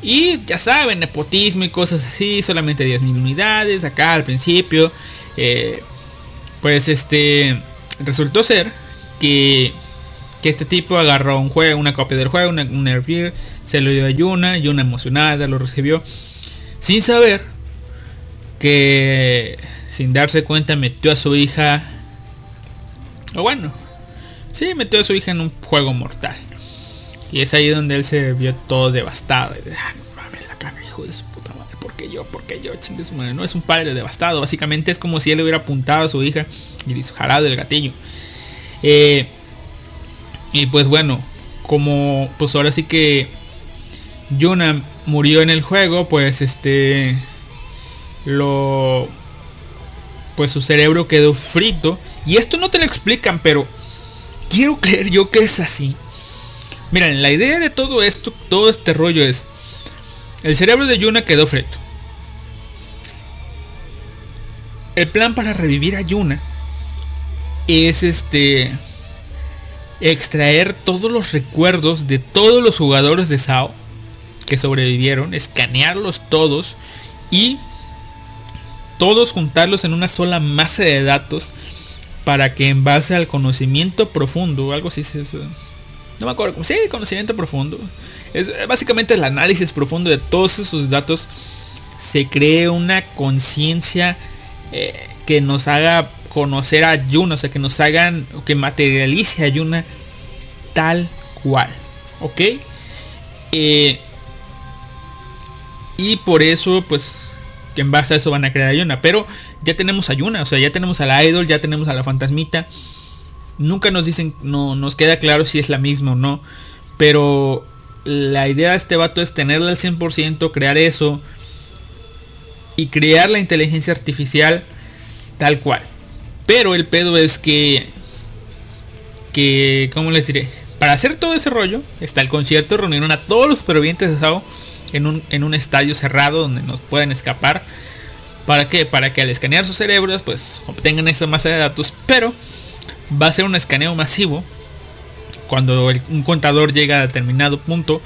Y ya saben, nepotismo y cosas así. Solamente 10.000 unidades. Acá al principio. eh, pues este. Resultó ser que que este tipo agarró un juego, una copia del juego, una, un Gear, se lo dio a Yuna, Yuna emocionada lo recibió, sin saber que sin darse cuenta metió a su hija, o bueno, sí, metió a su hija en un juego mortal. Y es ahí donde él se vio todo devastado. Y de, "Ah, mames, la caga, hijo de su puta madre. ¿Por qué yo? ¿Por qué yo? Chingue su madre. No es un padre devastado. Básicamente es como si él hubiera apuntado a su hija y jalado el gatillo. Eh, y pues bueno, como pues ahora sí que Yuna murió en el juego, pues este lo pues su cerebro quedó frito y esto no te lo explican, pero quiero creer yo que es así. Miren, la idea de todo esto, todo este rollo es el cerebro de Yuna quedó frito. El plan para revivir a Yuna es este extraer todos los recuerdos de todos los jugadores de SAO que sobrevivieron, escanearlos todos y todos juntarlos en una sola masa de datos para que en base al conocimiento profundo, algo así se no me acuerdo, sí, conocimiento profundo. Es básicamente el análisis profundo de todos esos datos se cree una conciencia eh, que nos haga conocer a Yuna, o sea, que nos hagan, o que materialice a Yuna tal cual, ¿ok? Eh, y por eso, pues, que en base a eso van a crear a Yuna, pero ya tenemos a Yuna, o sea, ya tenemos a la idol, ya tenemos a la fantasmita. Nunca nos dicen, no nos queda claro si es la misma o no, pero la idea de este vato es tenerla al 100%, crear eso y crear la inteligencia artificial tal cual. Pero el pedo es que, que, ¿cómo les diré? Para hacer todo ese rollo, está el concierto, reunieron a todos los supervivientes de Sao en un, estadio cerrado donde nos pueden escapar. ¿Para qué? Para que al escanear sus cerebros, pues obtengan esa masa de datos. Pero va a ser un escaneo masivo cuando un contador llega a determinado punto.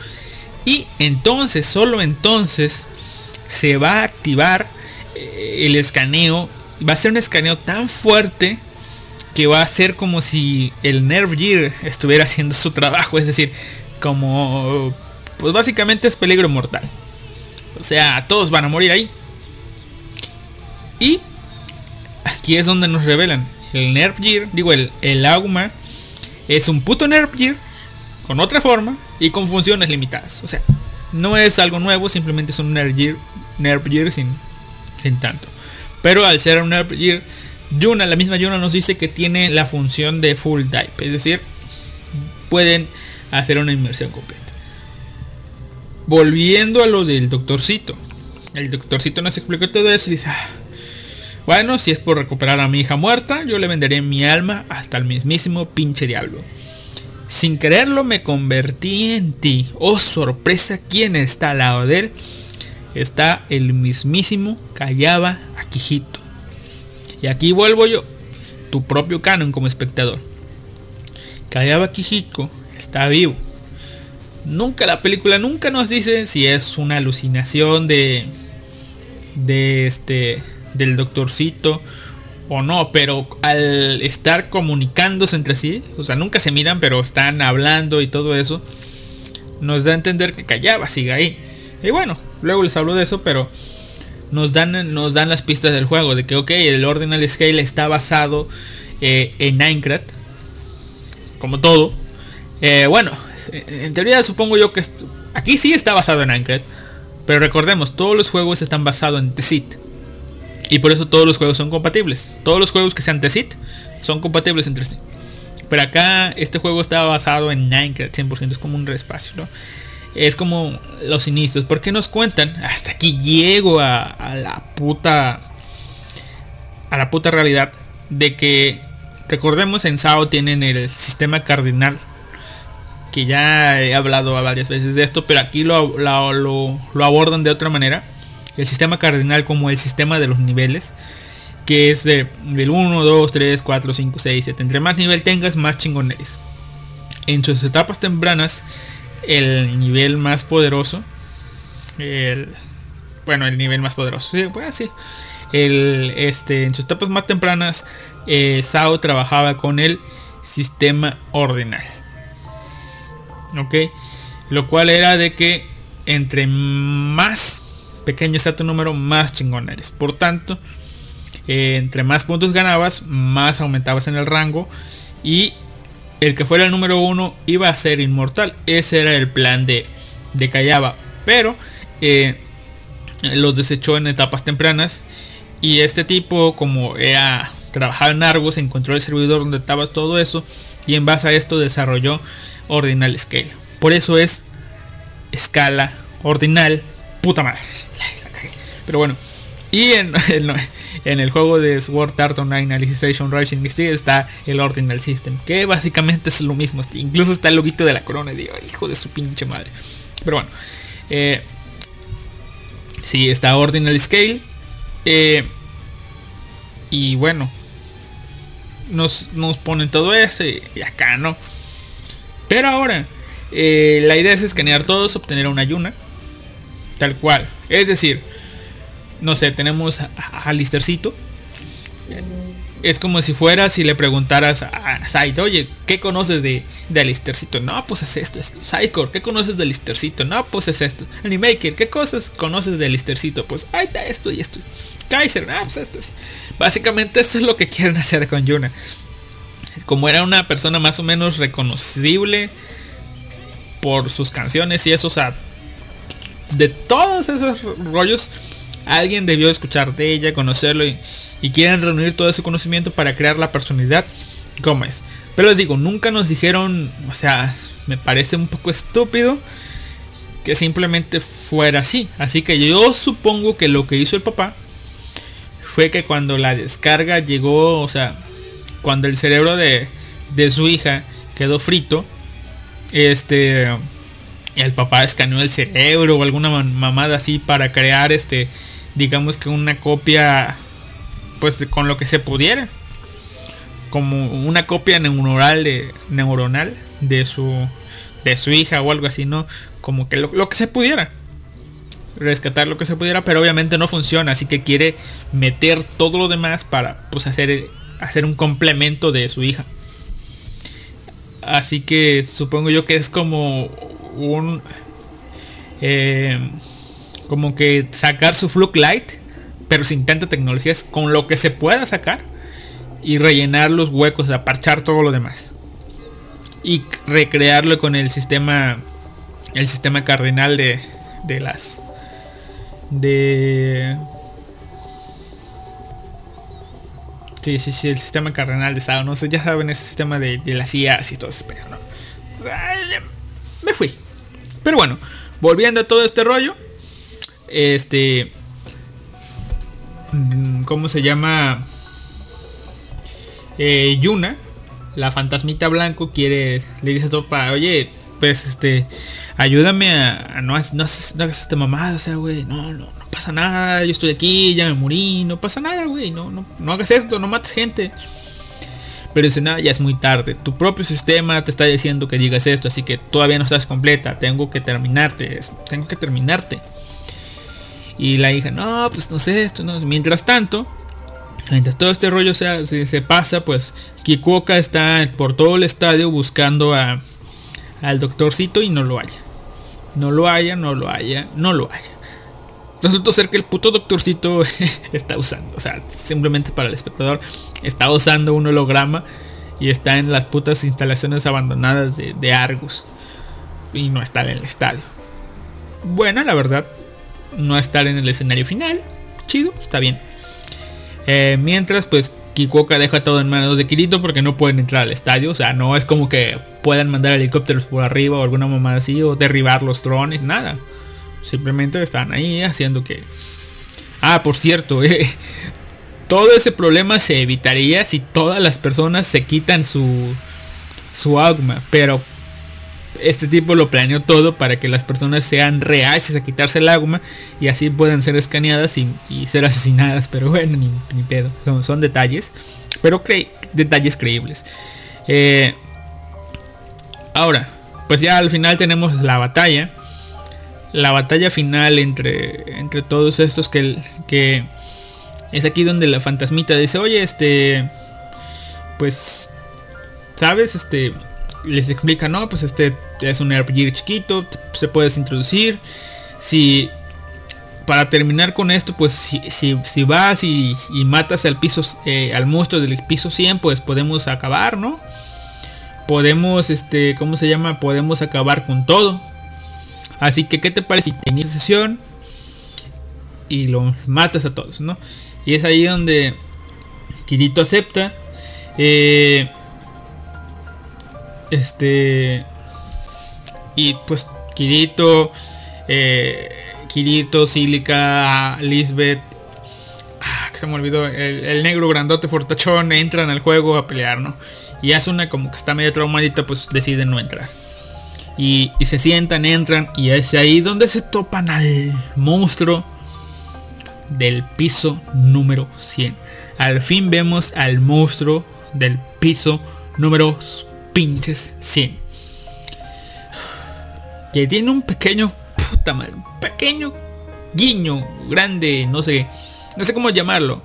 Y entonces, solo entonces, se va a activar eh, el escaneo. Va a ser un escaneo tan fuerte que va a ser como si el Nerve Gear estuviera haciendo su trabajo. Es decir, como... Pues básicamente es peligro mortal. O sea, todos van a morir ahí. Y aquí es donde nos revelan. El Nerve Gear, digo, el, el Auma es un puto Nerve Gear con otra forma y con funciones limitadas. O sea, no es algo nuevo, simplemente es un Nerve Gear, Nerve Gear sin, sin tanto. Pero al ser un Gear, Yuna, la misma Yuna nos dice que tiene la función de full dive, es decir, pueden hacer una inmersión completa. Volviendo a lo del doctorcito. El doctorcito nos explicó todo eso y dice, "Ah, bueno, si es por recuperar a mi hija muerta, yo le venderé mi alma hasta el mismísimo pinche diablo. Sin quererlo me convertí en ti. Oh sorpresa, ¿quién está al lado de él? Está el mismísimo Callaba Akihito. Y aquí vuelvo yo, tu propio canon como espectador. Callaba Akihiko está vivo. Nunca la película nunca nos dice si es una alucinación de de este del doctorcito o no, pero al estar comunicándose entre sí, o sea, nunca se miran, pero están hablando y todo eso, nos da a entender que callaba, sigue ahí. Y bueno, luego les hablo de eso, pero nos dan, nos dan las pistas del juego, de que ok, el Ordinal Scale está basado eh, en Minecraft, como todo. Eh, bueno, en teoría supongo yo que aquí sí está basado en Minecraft, pero recordemos, todos los juegos están basados en Tezit. Y por eso todos los juegos son compatibles. Todos los juegos que sean Tezit son compatibles entre sí. Pero acá este juego está basado en Minecraft 100%. Es como un respacio, ¿no? Es como los inicios. ¿Por qué nos cuentan? Hasta aquí llego a, la puta... A la puta realidad. De que... Recordemos en SAO tienen el sistema cardinal. Que ya he hablado varias veces de esto. Pero aquí lo, lo- abordan de otra manera. El sistema cardinal como el sistema de los niveles. Que es de nivel 1, 2, 3, 4, 5, 6, 7. Entre más nivel tengas, más chingón eres. En sus etapas tempranas, el nivel más poderoso. El, bueno, el nivel más poderoso. Sí, pues sí. El, este, en sus etapas más tempranas, eh, Sao trabajaba con el sistema ordinal. Ok. Lo cual era de que entre más pequeño sea tu número, más chingón eres. Por tanto, eh, entre más puntos ganabas, más aumentabas en el rango. Y el que fuera el número uno iba a ser inmortal. Ese era el plan de, de Callaba. Pero eh, los desechó en etapas tempranas. Y este tipo, como era trabajaba en Argos, encontró el servidor donde estaba todo eso. Y en base a esto desarrolló Ordinal Scale. Por eso es escala ordinal. Puta madre. Pero bueno. Y en, en- en el juego de Sword Art Online Alicization Rising Steel está el Ordinal System. Que básicamente es lo mismo. Incluso está el loguito de la corona. Digo, hijo de su pinche madre. Pero bueno. Eh, sí, está Ordinal Scale. Eh, y bueno. Nos, nos ponen todo eso y, acá no. Pero ahora, eh, la idea es escanear todos, obtener una yuna. Tal cual. Es decir, no sé, tenemos a, a- Listercito. Es como si fueras y le preguntaras a Saito, oye, ¿qué conoces de, de Listercito? No, pues es esto, esto. Psychor, ¿qué conoces de Listercito? No, pues es esto. Animaker, ¿qué cosas conoces de Listercito? Pues ahí está esto y esto. Kaiser, ah, pues esto. Básicamente esto es lo que quieren hacer con Yuna. Como era una persona más o menos reconocible por sus canciones y eso, o sea, de todos esos rollos, alguien debió escuchar de ella, conocerlo y, quieren reunir todo ese conocimiento para crear la personalidad es. Pero les digo, nunca nos dijeron, o sea, me parece un poco estúpido que simplemente fuera así. Así que yo supongo que lo que hizo el papá fue que cuando la descarga llegó, o sea, cuando el cerebro de, de su hija quedó frito, este, el papá escaneó el cerebro o alguna mamada así para crear este, digamos que una copia, pues con lo que se pudiera, como una copia neuronal de neuronal de su de su hija o algo así, ¿no? Como que lo, lo que se pudiera. Rescatar lo que se pudiera, pero obviamente no funciona, así que quiere meter todo lo demás para pues hacer hacer un complemento de su hija. Así que supongo yo que es como un eh, como que sacar su Fluke Light, pero sin tanta tecnología, es con lo que se pueda sacar y rellenar los huecos, aparchar todo lo demás. Y recrearlo con el sistema el sistema cardinal de, de las de Sí, sí, sí, el sistema cardenal de estado, no sé, ya saben ese sistema de, de las IAs y todo ese pedo, ¿no? Me fui. Pero bueno, volviendo a todo este rollo, este, mm, ¿cómo se llama? Eh, Yuna, la fantasmita blanco, quiere, le dice a Topa, oye, pues este, ayúdame a, no, no, no hagas esta mamada, o sea, güey, no, no, no pasa nada, yo estoy aquí, ya me morí, no pasa nada, güey, no, no, no hagas esto, no mates gente. Pero dice, nada, ya es muy tarde. Tu propio sistema te está diciendo que digas esto, así que todavía no estás completa. Tengo que terminarte. Tengo que terminarte. Y la hija, no, pues no sé esto. No. Mientras tanto, mientras todo este rollo se, se, pasa, pues Kikuoka está por todo el estadio buscando a, al doctorcito y no lo haya. No lo haya, no lo haya, no lo haya. Resulta ser que el puto doctorcito está usando, o sea, simplemente para el espectador, está usando un holograma y está en las putas instalaciones abandonadas de, de Argus. Y no está en el estadio. Buena, la verdad. No estar en el escenario final. Chido, está bien. Eh, mientras, pues, Kikuoka deja todo en manos de Kirito porque no pueden entrar al estadio. O sea, no es como que puedan mandar helicópteros por arriba o alguna mamada así o derribar los drones, nada. Simplemente están ahí haciendo que... Ah, por cierto, eh, todo ese problema se evitaría si todas las personas se quitan su su agma, pero este tipo lo planeó todo para que las personas sean reacias a quitarse el agma y así puedan ser escaneadas y, ser asesinadas, pero bueno, ni, ni pedo, son, son detalles, pero cre detalles creíbles. Eh, ahora, pues ya al final tenemos la batalla, la batalla final entre, entre todos estos que, que es aquí donde la fantasmita dice, oye, este, pues, ¿sabes? Este, les explica, no, pues este es un RPG chiquito, se puedes introducir. Si, para terminar con esto, pues si, si, si vas y, y, matas al piso, eh, al monstruo del piso 100, pues podemos acabar, ¿no? Podemos, este, ¿cómo se llama? Podemos acabar con todo. Así que, ¿qué te parece si te inicia sesión y los matas a todos, ¿no? Y es ahí donde Kirito acepta. Eh, este. Y pues Kirito. Eh, Kirito, Silica, Lisbeth. Ah, que se me olvidó. El, negro grandote fortachón entran al juego a pelear, ¿no? Y Asuna como que está medio traumadita, pues deciden no entrar. Y, y se sientan, entran. Y es ahí donde se topan al monstruo del piso número 100. Al fin vemos al monstruo del piso número pinches 100. Que tiene un pequeño puta madre, un pequeño guiño grande, no sé, no sé cómo llamarlo,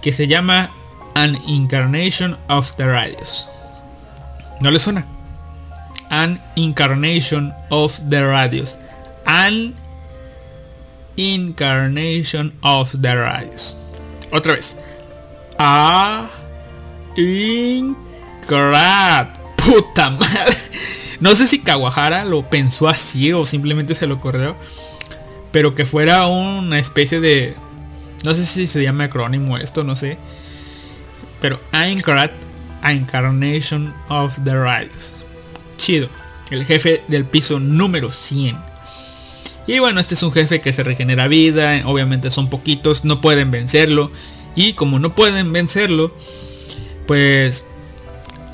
que se llama An Incarnation of the Radius. ¿No le suena? An Incarnation of the Radius. An Incarnation of the Radius. Otra vez. A Incrat. Puta madre. No sé si Kawahara lo pensó así o simplemente se lo corrió. Pero que fuera una especie de... No sé si se llama acrónimo esto, no sé. Pero Aincrad, Incarnation of the Radius. Chido. el jefe del piso número 100. Y bueno, este es un jefe que se regenera vida, obviamente son poquitos, no pueden vencerlo. Y como no pueden vencerlo, pues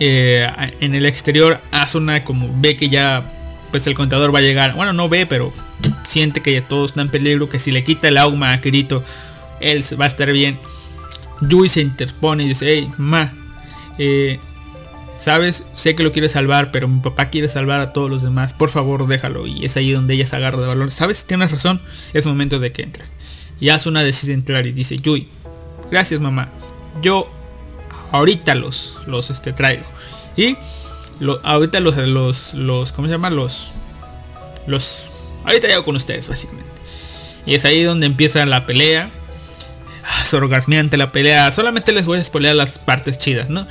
eh, en el exterior Asuna como ve que ya pues el contador va a llegar. Bueno, no ve, pero siente que ya todo está en peligro, que si le quita el auma a Kirito, él va a estar bien. Yui se interpone y dice, hey, ma, eh, sabes, sé que lo quiere salvar, pero mi papá quiere salvar a todos los demás, por favor déjalo. Y es ahí donde ella se agarra de valor. Sabes, tienes razón, es momento de que entre. Y Asuna decide entrar y dice, Yui, gracias mamá, yo ahorita los, los este, traigo. Y ahorita los, los, los, ¿cómo se llama? Los, los, ahorita llego con ustedes básicamente. Y es ahí donde empieza la pelea. Ah, sorgasmeante la pelea. Solamente les voy a spoilear las partes chidas, ¿no?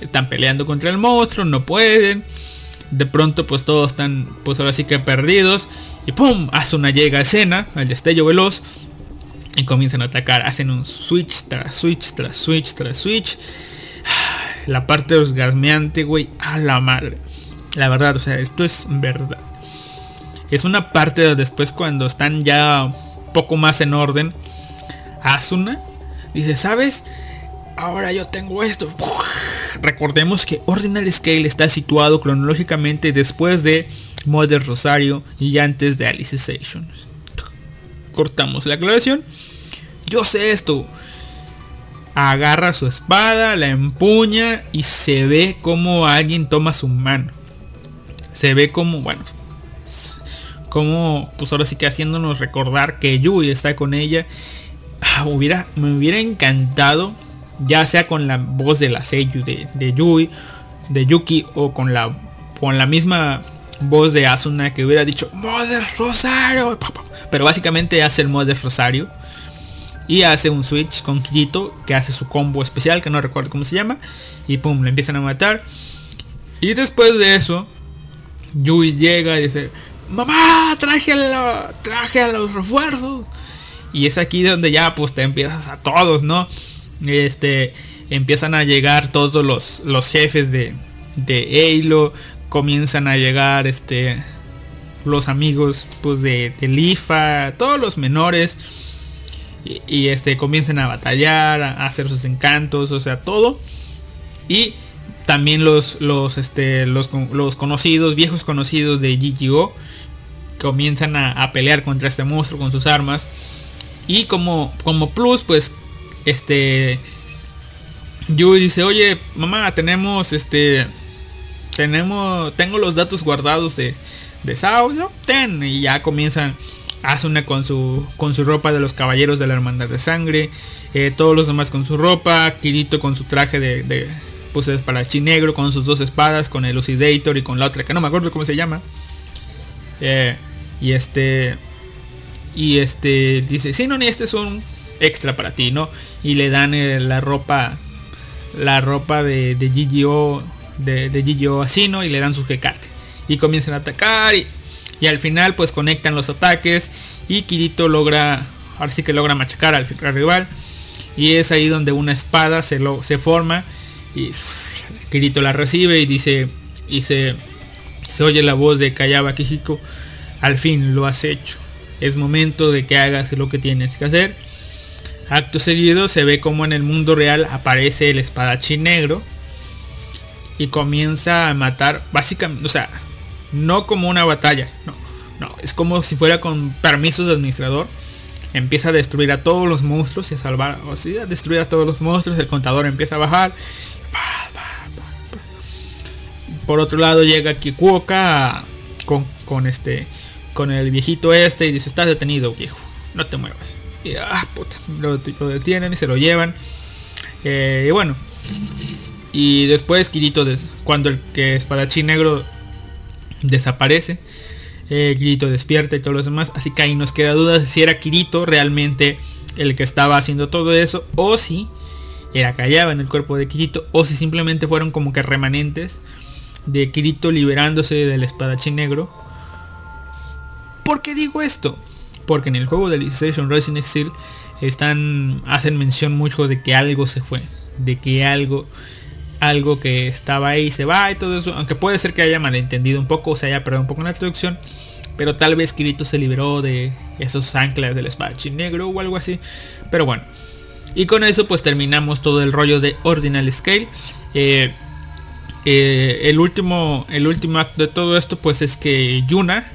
Están peleando contra el monstruo, no pueden. De pronto pues todos están pues ahora sí que perdidos. Y ¡pum! Hace una llega a escena, al destello veloz. Y comienzan a atacar. Hacen un switch tras switch tras switch tras switch. La parte orgasmeante, güey, a la madre. La verdad, o sea, esto es verdad. Es una parte de después cuando están ya poco más en orden. Asuna dice, ¿sabes? Ahora yo tengo esto. Recordemos que Ordinal Scale está situado cronológicamente después de Mother Rosario y antes de Alicization. Cortamos la aclaración. Yo sé esto agarra su espada, la empuña y se ve como alguien toma su mano. Se ve como, bueno, como, pues ahora sí que haciéndonos recordar que Yui está con ella. Ah, me hubiera encantado, ya sea con la voz de la Seiyu de, de Yui, de Yuki, o con la, con la misma voz de Asuna que hubiera dicho Mother Rosario. Pero básicamente hace el Mother Rosario y hace un switch con Kirito que hace su combo especial que no recuerdo cómo se llama y pum le empiezan a matar. Y después de eso Yui llega y dice mamá traje a, traje a los refuerzos y es aquí donde ya pues te empiezas a todos no este empiezan a llegar todos los, los jefes de de comienzan a llegar este los amigos pues de, de Lifa todos los menores y, este comienzan a batallar, a hacer sus encantos, o sea, todo. Y también los los este los, los conocidos, viejos conocidos de GGO comienzan a, pelear contra este monstruo con sus armas. Y como como plus, pues este Yui dice, "Oye, mamá, tenemos este tenemos tengo los datos guardados de de Sao, ¿no? Ten." Y ya comienzan Asuna con su, con su ropa de los caballeros de la hermandad de sangre. Eh, todos los demás con su ropa. Kirito con su traje de, de pues espadachín negro. Con sus dos espadas. Con el Lucidator y con la otra que no me acuerdo cómo se llama. Eh, y este. Y este dice, sí, no, ni este es un extra para ti, ¿no? Y le dan eh, la ropa. La ropa de, de. De, de GGO Asino. Y le dan su G-Card. Y comienzan a atacar. Y y al final pues conectan los ataques y Kirito logra, ahora sí que logra machacar al, rival. Y es ahí donde una espada se, lo, se forma y Kirito la recibe y dice, y se, se oye la voz de Kayaba Kijiko, al fin lo has hecho. Es momento de que hagas lo que tienes que hacer. Acto seguido se ve como en el mundo real aparece el espadachín negro y comienza a matar básicamente, o sea, no como una batalla, no, no, es como si fuera con permisos de administrador. Empieza a destruir a todos los monstruos y a salvar, o sea, a destruir a todos los monstruos, el contador empieza a bajar. Por otro lado llega Kikuoka con, con este con el viejito este y dice, estás detenido viejo, no te muevas. Y ah, puta, lo, detienen y se lo llevan. Eh, y bueno. Y después Kirito, cuando el que espadachín negro desaparece. Eh, Kirito despierta y todos los demás. Así que ahí nos queda duda si era Kirito realmente el que estaba haciendo todo eso. O si era callaba en el cuerpo de Kirito. O si simplemente fueron como que remanentes de Kirito liberándose del espadachín negro. ¿Por qué digo esto? Porque en el juego de Alicization Racing Exile están, hacen mención mucho de que algo se fue. De que algo algo que estaba ahí se va y todo eso. Aunque puede ser que haya malentendido un poco, o se haya perdido un poco en la traducción. Pero tal vez Kirito se liberó de esos anclas del espadachín negro o algo así. Pero bueno. Y con eso pues terminamos todo el rollo de Ordinal Scale. Eh, eh, el, último, el último acto de todo esto pues es que Yuna,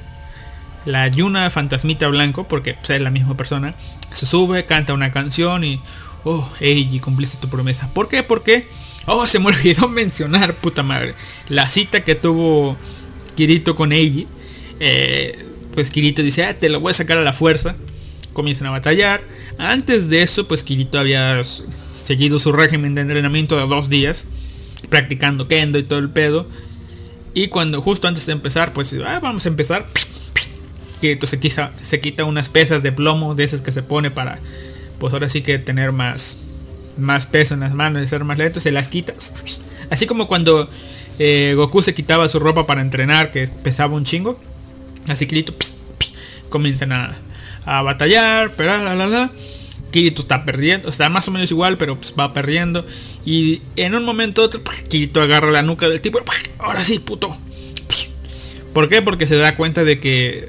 la Yuna fantasmita blanco, porque pues, es la misma persona, se sube, canta una canción y... Oh, Eiji, cumpliste tu promesa. ¿Por qué? Porque... Oh, se me olvidó mencionar, puta madre. La cita que tuvo Kirito con Eiji. Eh, pues Kirito dice, ah, te lo voy a sacar a la fuerza. Comienzan a batallar. Antes de eso, pues Kirito había seguido su régimen de entrenamiento de dos días. Practicando kendo y todo el pedo. Y cuando justo antes de empezar, pues ah, vamos a empezar. Kirito se, quita, se quita unas pesas de plomo de esas que se pone para, pues ahora sí que tener más, más peso en las manos y ser más lento. Se las quita. Así como cuando eh, Goku se quitaba su ropa para entrenar, que pesaba un chingo. Así Kirito comienzan a, a batallar, pero la, la, la. Kirito está perdiendo, está más o menos igual, pero pues va perdiendo. Y en un momento otro, Kirito agarra la nuca del tipo. Ahora sí, puto. ¿Por qué? Porque se da cuenta de que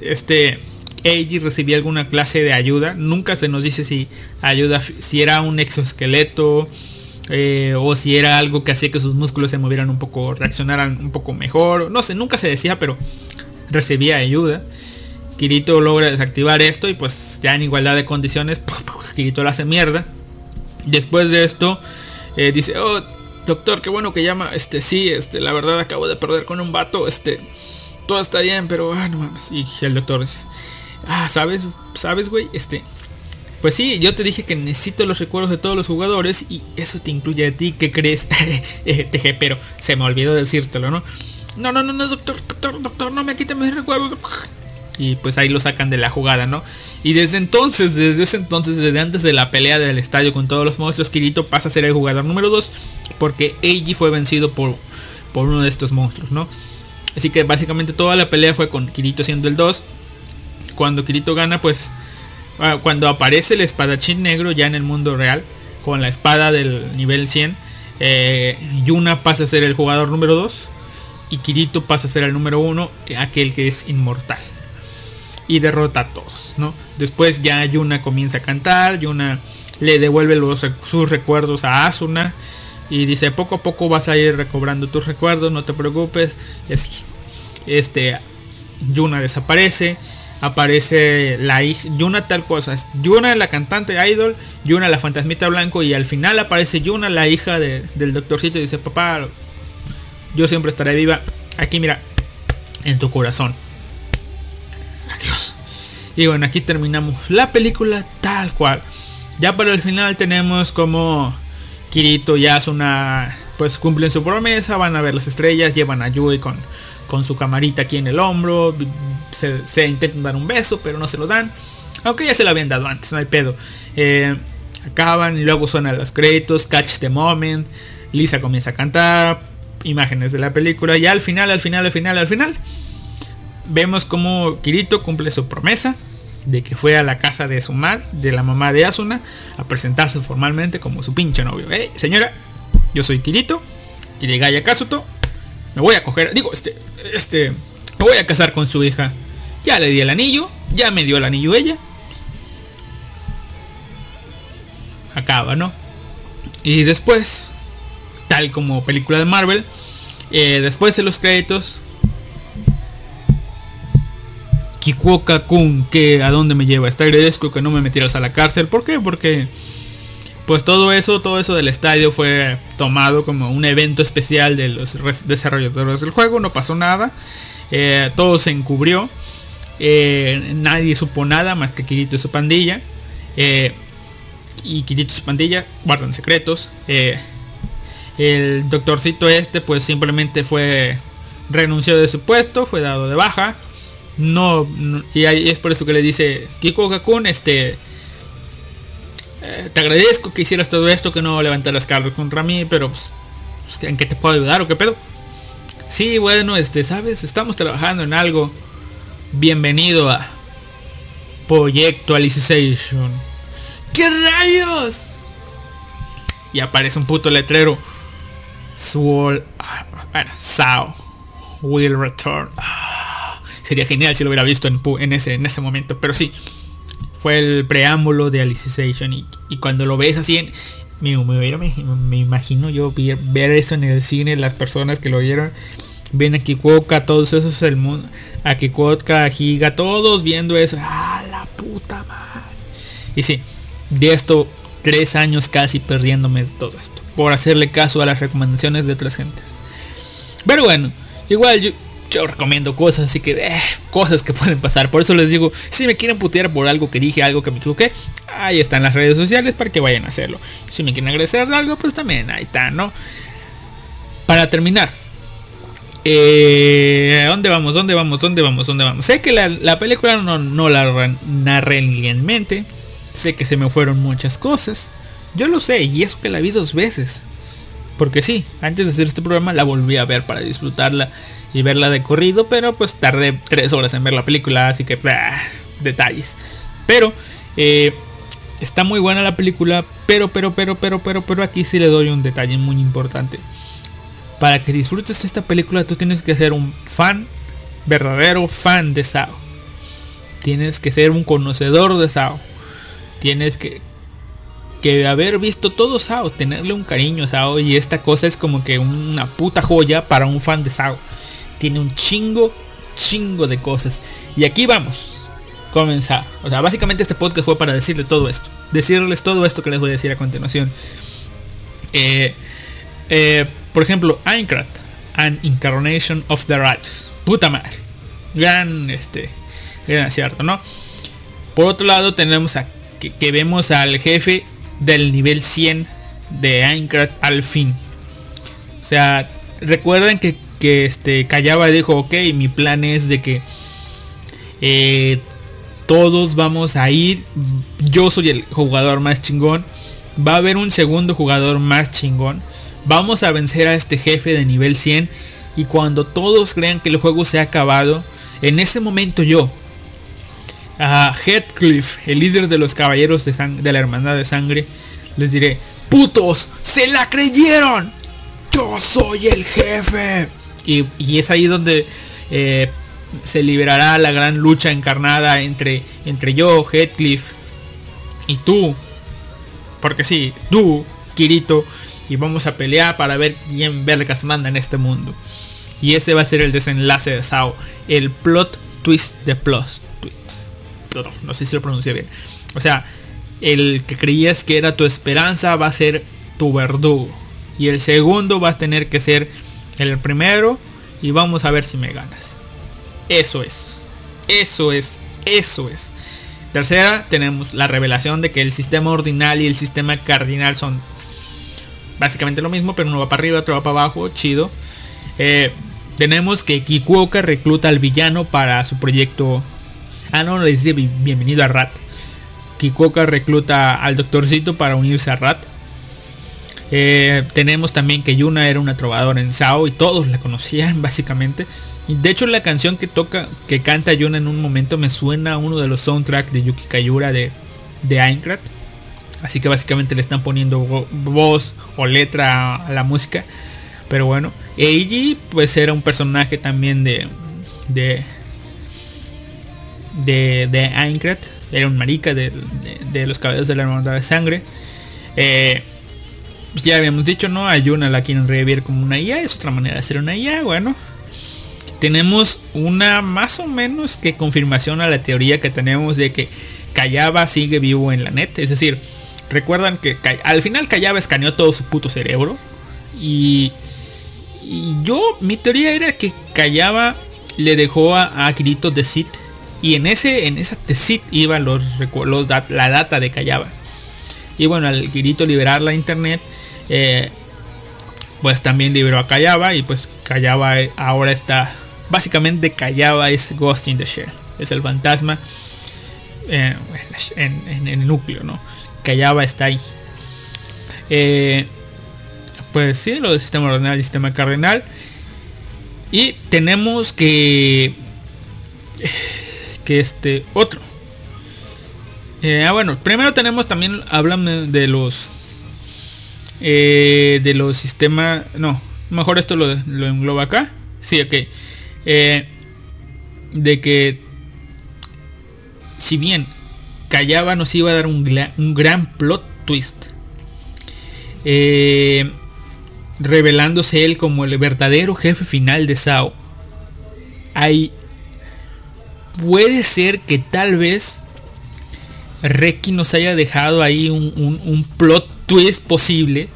este Eiji recibía alguna clase de ayuda. Nunca se nos dice si ayuda, si era un exoesqueleto. Eh, o si era algo que hacía que sus músculos se movieran un poco, reaccionaran un poco mejor. No sé, nunca se decía, pero recibía ayuda. Kirito logra desactivar esto y pues ya en igualdad de condiciones, Kirito lo hace mierda. Después de esto, eh, dice, oh, doctor, qué bueno que llama. Este, sí, este, la verdad acabo de perder con un vato. Este, todo está bien, pero, ah, no mames. Y el doctor dice, ah, ¿sabes? ¿Sabes, güey? Este, pues sí, yo te dije que necesito los recuerdos de todos los jugadores y eso te incluye a ti, ¿qué crees? Teje, pero se me olvidó decírtelo, ¿no? No, no, no, no, doctor, doctor, doctor, no me quiten mis recuerdos. Y pues ahí lo sacan de la jugada, ¿no? Y desde entonces, desde ese entonces, desde antes de la pelea del estadio con todos los monstruos, Kirito pasa a ser el jugador número 2 porque Eiji fue vencido por, por uno de estos monstruos, ¿no? Así que básicamente toda la pelea fue con Kirito siendo el 2. Cuando Kirito gana, pues ah, cuando aparece el espadachín negro ya en el mundo real, con la espada del nivel 100, eh, Yuna pasa a ser el jugador número 2 y Kirito pasa a ser el número 1, aquel que es inmortal. Y derrota a todos, ¿no? Después ya Yuna comienza a cantar, Yuna le devuelve sus recuerdos a Asuna y dice poco a poco vas a ir recobrando tus recuerdos, no te preocupes. Este Yuna desaparece, aparece la hija, Yuna tal cosa, Yuna la cantante idol, Yuna la fantasmita blanco y al final aparece Yuna la hija de, del doctorcito y dice papá, yo siempre estaré viva aquí mira, en tu corazón. Adiós. Y bueno, aquí terminamos la película tal cual. Ya para el final tenemos como Kirito y Asuna pues cumplen su promesa, van a ver las estrellas, llevan a Yui con, con su camarita aquí en el hombro, se, intentan dar un beso, pero no se lo dan. Aunque ya se lo habían dado antes, no hay pedo. Eh, acaban y luego suenan los créditos, Catch the Moment, Lisa comienza a cantar, imágenes de la película y al final, al final, al final, al final, vemos como Kirito cumple su promesa de que fue a la casa de su madre, de la mamá de Asuna, a presentarse formalmente como su pinche novio. Hey, señora, yo soy Kirito, Kirigaya Kazuto, me voy a coger, digo, este, este, me voy a casar con su hija. Ya le di el anillo, ya me dio el anillo ella. Acaba, ¿no? Y después, tal como película de Marvel, eh, después de los créditos, Kikuoka Kun, que a dónde me lleva. Está agradezco que no me metieras a la cárcel. ¿Por qué? Porque pues todo eso, todo eso del estadio fue tomado como un evento especial de los desarrolladores del juego. No pasó nada. Eh, todo se encubrió. Eh, nadie supo nada más que Kirito y su pandilla. Eh, y Kirito y su pandilla guardan secretos. el doctorcito este pues simplemente fue renunció de su puesto, fue dado de baja no, y es por eso que le dice Kiko Kakun, este te agradezco que hicieras todo esto, que no levantaras cargos contra mí, pero pues, ¿en qué te puedo ayudar o qué pedo? Sí, bueno, este, sabes, estamos trabajando en algo. Bienvenido a Proyecto Alicization. ¿Qué rayos? Y aparece un puto letrero. Sword, ah, bueno, Sao Will Return. Ah, sería genial si lo hubiera visto en, en ese, en ese momento, pero sí. Fue el preámbulo de Alicization y, y cuando lo ves así en... Me, me, me- imagino yo ver, ver eso en el cine, las personas que lo vieron, ven a Kikuoka, todos esos el mundo, a Kikuoka, a Giga, todos viendo eso. ¡Ah, la puta madre! Y sí, de esto tres años casi perdiéndome de todo esto. Por hacerle caso a las recomendaciones de otras gentes. Pero bueno, igual yo, yo recomiendo cosas, así que eh, cosas que pueden pasar. Por eso les digo, si me quieren putear por algo que dije, algo que me equivoqué, ahí están las redes sociales para que vayan a hacerlo. Si me quieren agradecer de algo, pues también ahí está, ¿no? Para terminar. Eh, ¿Dónde vamos? ¿Dónde vamos? ¿Dónde vamos? ¿Dónde vamos? Sé que la, la película no, no la narré en mente. Sé que se me fueron muchas cosas. Yo lo sé, y eso que la vi dos veces. Porque sí, antes de hacer este programa la volví a ver para disfrutarla y verla de corrido, pero pues tardé tres horas en ver la película, así que detalles. Pero eh, está muy buena la película, pero, pero, pero, pero, pero, pero aquí sí le doy un detalle muy importante. Para que disfrutes esta película tú tienes que ser un fan, verdadero fan de Sao. Tienes que ser un conocedor de Sao. Tienes que, que haber visto todo Sao, tenerle un cariño a Sao y esta cosa es como que una puta joya para un fan de Sao. Tiene un chingo, chingo de cosas. Y aquí vamos. Comenzar. O sea, básicamente este podcast fue para decirle todo esto. Decirles todo esto que les voy a decir a continuación. Eh, eh, por ejemplo, Aincrad, An Incarnation of the Righteous. Puta madre. Gran este. Gran acierto, ¿no? Por otro lado tenemos a que vemos al jefe del nivel 100 de Aincrad al fin. O sea, recuerden que, que este Callaba dijo, ok, mi plan es de que eh, todos vamos a ir. Yo soy el jugador más chingón. Va a haber un segundo jugador más chingón. Vamos a vencer a este jefe de nivel 100. Y cuando todos crean que el juego se ha acabado, en ese momento yo, a Heathcliff, el líder de los caballeros de, la hermandad de sangre, les diré, putos, se la creyeron. Yo soy el jefe. Y, es ahí donde eh, se liberará la gran lucha encarnada entre, entre yo, Heathcliff, y tú. Porque sí, tú, Kirito, y vamos a pelear para ver quién vergas manda en este mundo. Y ese va a ser el desenlace de Sao. El plot twist de plot twists. No, sé si lo pronuncié bien. O sea, el que creías que era tu esperanza va a ser tu verdugo. Y el segundo va a tener que ser el primero. Y vamos a ver si me ganas. Eso es. Eso es. Eso es. Tercera, tenemos la revelación de que el sistema ordinal y el sistema cardinal son básicamente lo mismo, pero uno va para arriba, otro va para abajo, chido. Eh, tenemos que Kikuoka recluta al villano para su proyecto. Ah, no, le dice bi- bienvenido a Rat. Kikuoka recluta al doctorcito para unirse a Rat. Eh, tenemos también que Yuna era una trovadora en Sao y todos la conocían básicamente. Y de hecho la canción que toca, que canta Yuna en un momento me suena a uno de los soundtracks de Yuki Kayura de, de Aincrad. Así que básicamente le están poniendo vo- voz o letra a la música. Pero bueno, Eiji pues era un personaje también de de de, de Aincrad. Era un marica de, de- los caballeros de la hermandad de sangre. Eh, pues ya habíamos dicho, ¿no? A Yuna la quieren revivir como una IA. Es otra manera de hacer una IA, bueno. Tenemos una más o menos que confirmación a la teoría que tenemos de que Kayaba sigue vivo en la net. Es decir, recuerdan que al final Kayaba escaneó todo su puto cerebro. Y, y yo, mi teoría era que Kayaba le dejó a, a de Sith. Y en ese, en esa de Sith iba los, los la data de Kayaba. Y bueno, al Kirito liberar la internet, eh, pues también liberó a Kayaba. Y pues Kayaba eh, ahora está. Básicamente Kayaba es Ghost in the Shell. Es el fantasma eh, en, el núcleo, ¿no? Kayaba está ahí. Pues sí, lo del sistema ordinal y sistema cardenal. Y tenemos que. Este. Otro. Eh, ah, bueno, primero tenemos también. Hablan de los. eh, de los sistemas. No. Mejor esto lo, lo engloba acá. Sí, ok. Eh, de que si bien Callaba nos iba a dar un, un gran plot twist. revelándose él como el verdadero jefe final de Sao. Hay puede ser que tal vez Reki nos haya dejado ahí un, plot twist posible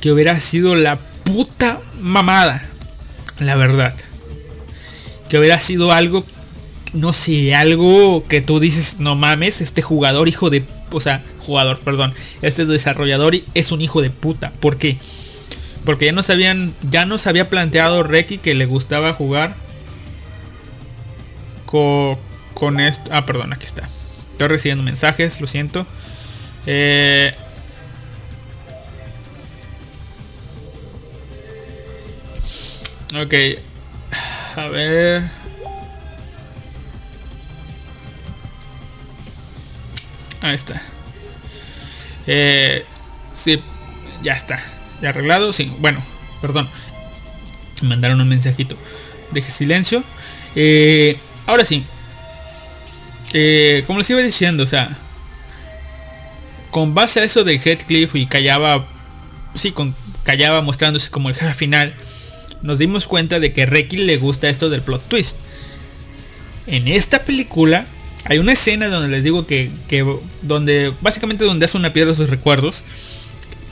que hubiera sido la puta mamada, la verdad. Que hubiera sido algo, no sé, algo que tú dices, no mames, este jugador hijo de, o sea, jugador, perdón, este desarrollador es un hijo de puta. ¿Por qué? Porque ya nos habían, ya nos había planteado Reki que le gustaba jugar co- con esto. Ah, perdón, aquí está. Estoy recibiendo mensajes, lo siento. Eh, ok. A ver. Ahí está. Eh, sí, ya está. Ya arreglado. Sí, bueno, perdón. Mandaron un mensajito. Deje silencio. Eh, ahora sí. Eh, como les iba diciendo, o sea. Con base a eso de Heathcliff y callaba. Sí, con callaba mostrándose como el final. Nos dimos cuenta de que Reki le gusta esto del plot twist. En esta película hay una escena donde les digo que, que donde básicamente donde hace una piedra de sus recuerdos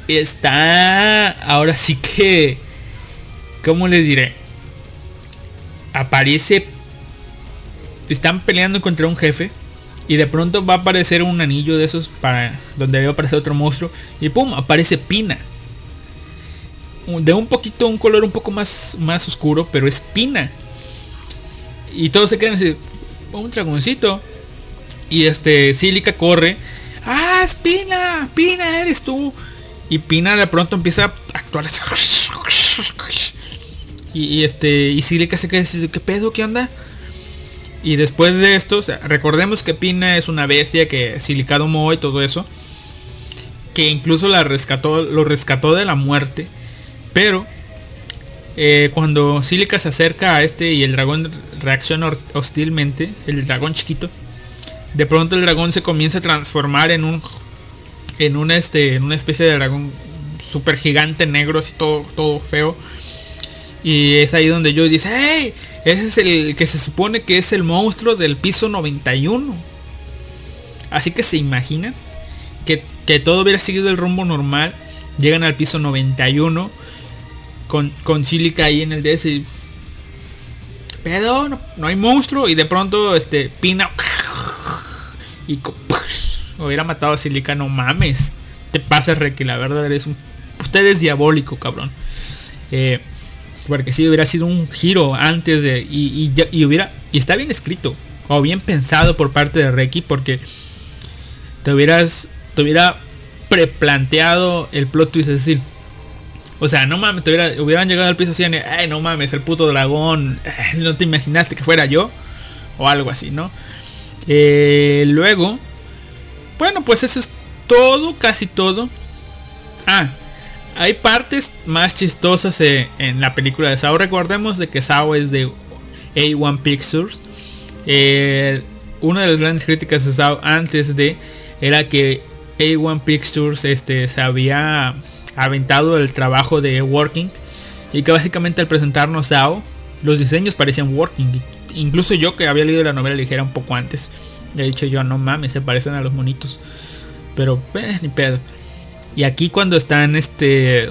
está ahora sí que cómo les diré aparece están peleando contra un jefe y de pronto va a aparecer un anillo de esos para donde va a aparecer otro monstruo y pum aparece Pina. De un poquito un color un poco más más oscuro pero es Pina. Y todos se quedan así un dragoncito y este Silica corre ah es Pina Pina eres tú y Pina de pronto empieza a actuar así. y, y este y Silica se queda así, qué pedo qué onda y después de esto recordemos que Pina es una bestia que Silica domó y todo eso que incluso la rescató lo rescató de la muerte pero eh, cuando Silica se acerca a este y el dragón reacciona hostilmente el dragón chiquito de pronto el dragón se comienza a transformar en un en una este en una especie de dragón super gigante negro así todo todo feo. Y es ahí donde yo dice hey ese es el que se supone que es el monstruo del piso 91 así que se imaginan que, que todo hubiera seguido el rumbo normal llegan al piso 91 con, con Silica ahí en el DS y pedo no, hay monstruo y de pronto este Pina y hubiera matado a Silica, no mames. Te pasa Reiki, la verdad eres un. Usted es diabólico, cabrón. Eh, porque si hubiera sido un giro antes de. Y, y, hubiera. Y está bien escrito. O bien pensado por parte de Reiki. Porque te hubieras. Te hubiera preplanteado el plot twist. Es decir. O sea, no mames, te hubiera- hubieran llegado al piso así, ay no mames, el puto dragón, no te imaginaste que fuera yo, o algo así, ¿no? Eh, luego, bueno, pues eso es todo, casi todo. Ah, hay partes más chistosas eh, en la película de Sao. Recordemos de que Sao es de A1 Pictures. Eh, una de las grandes críticas de Sao antes de era que A1 Pictures este, se había aventado el trabajo de Working y que básicamente al presentarnos Sao los diseños parecían Working. Incluso yo que había leído la novela ligera un poco antes, he dicho yo no mames, se parecen a los monitos. Pero eh, ni pedo. Y aquí cuando están este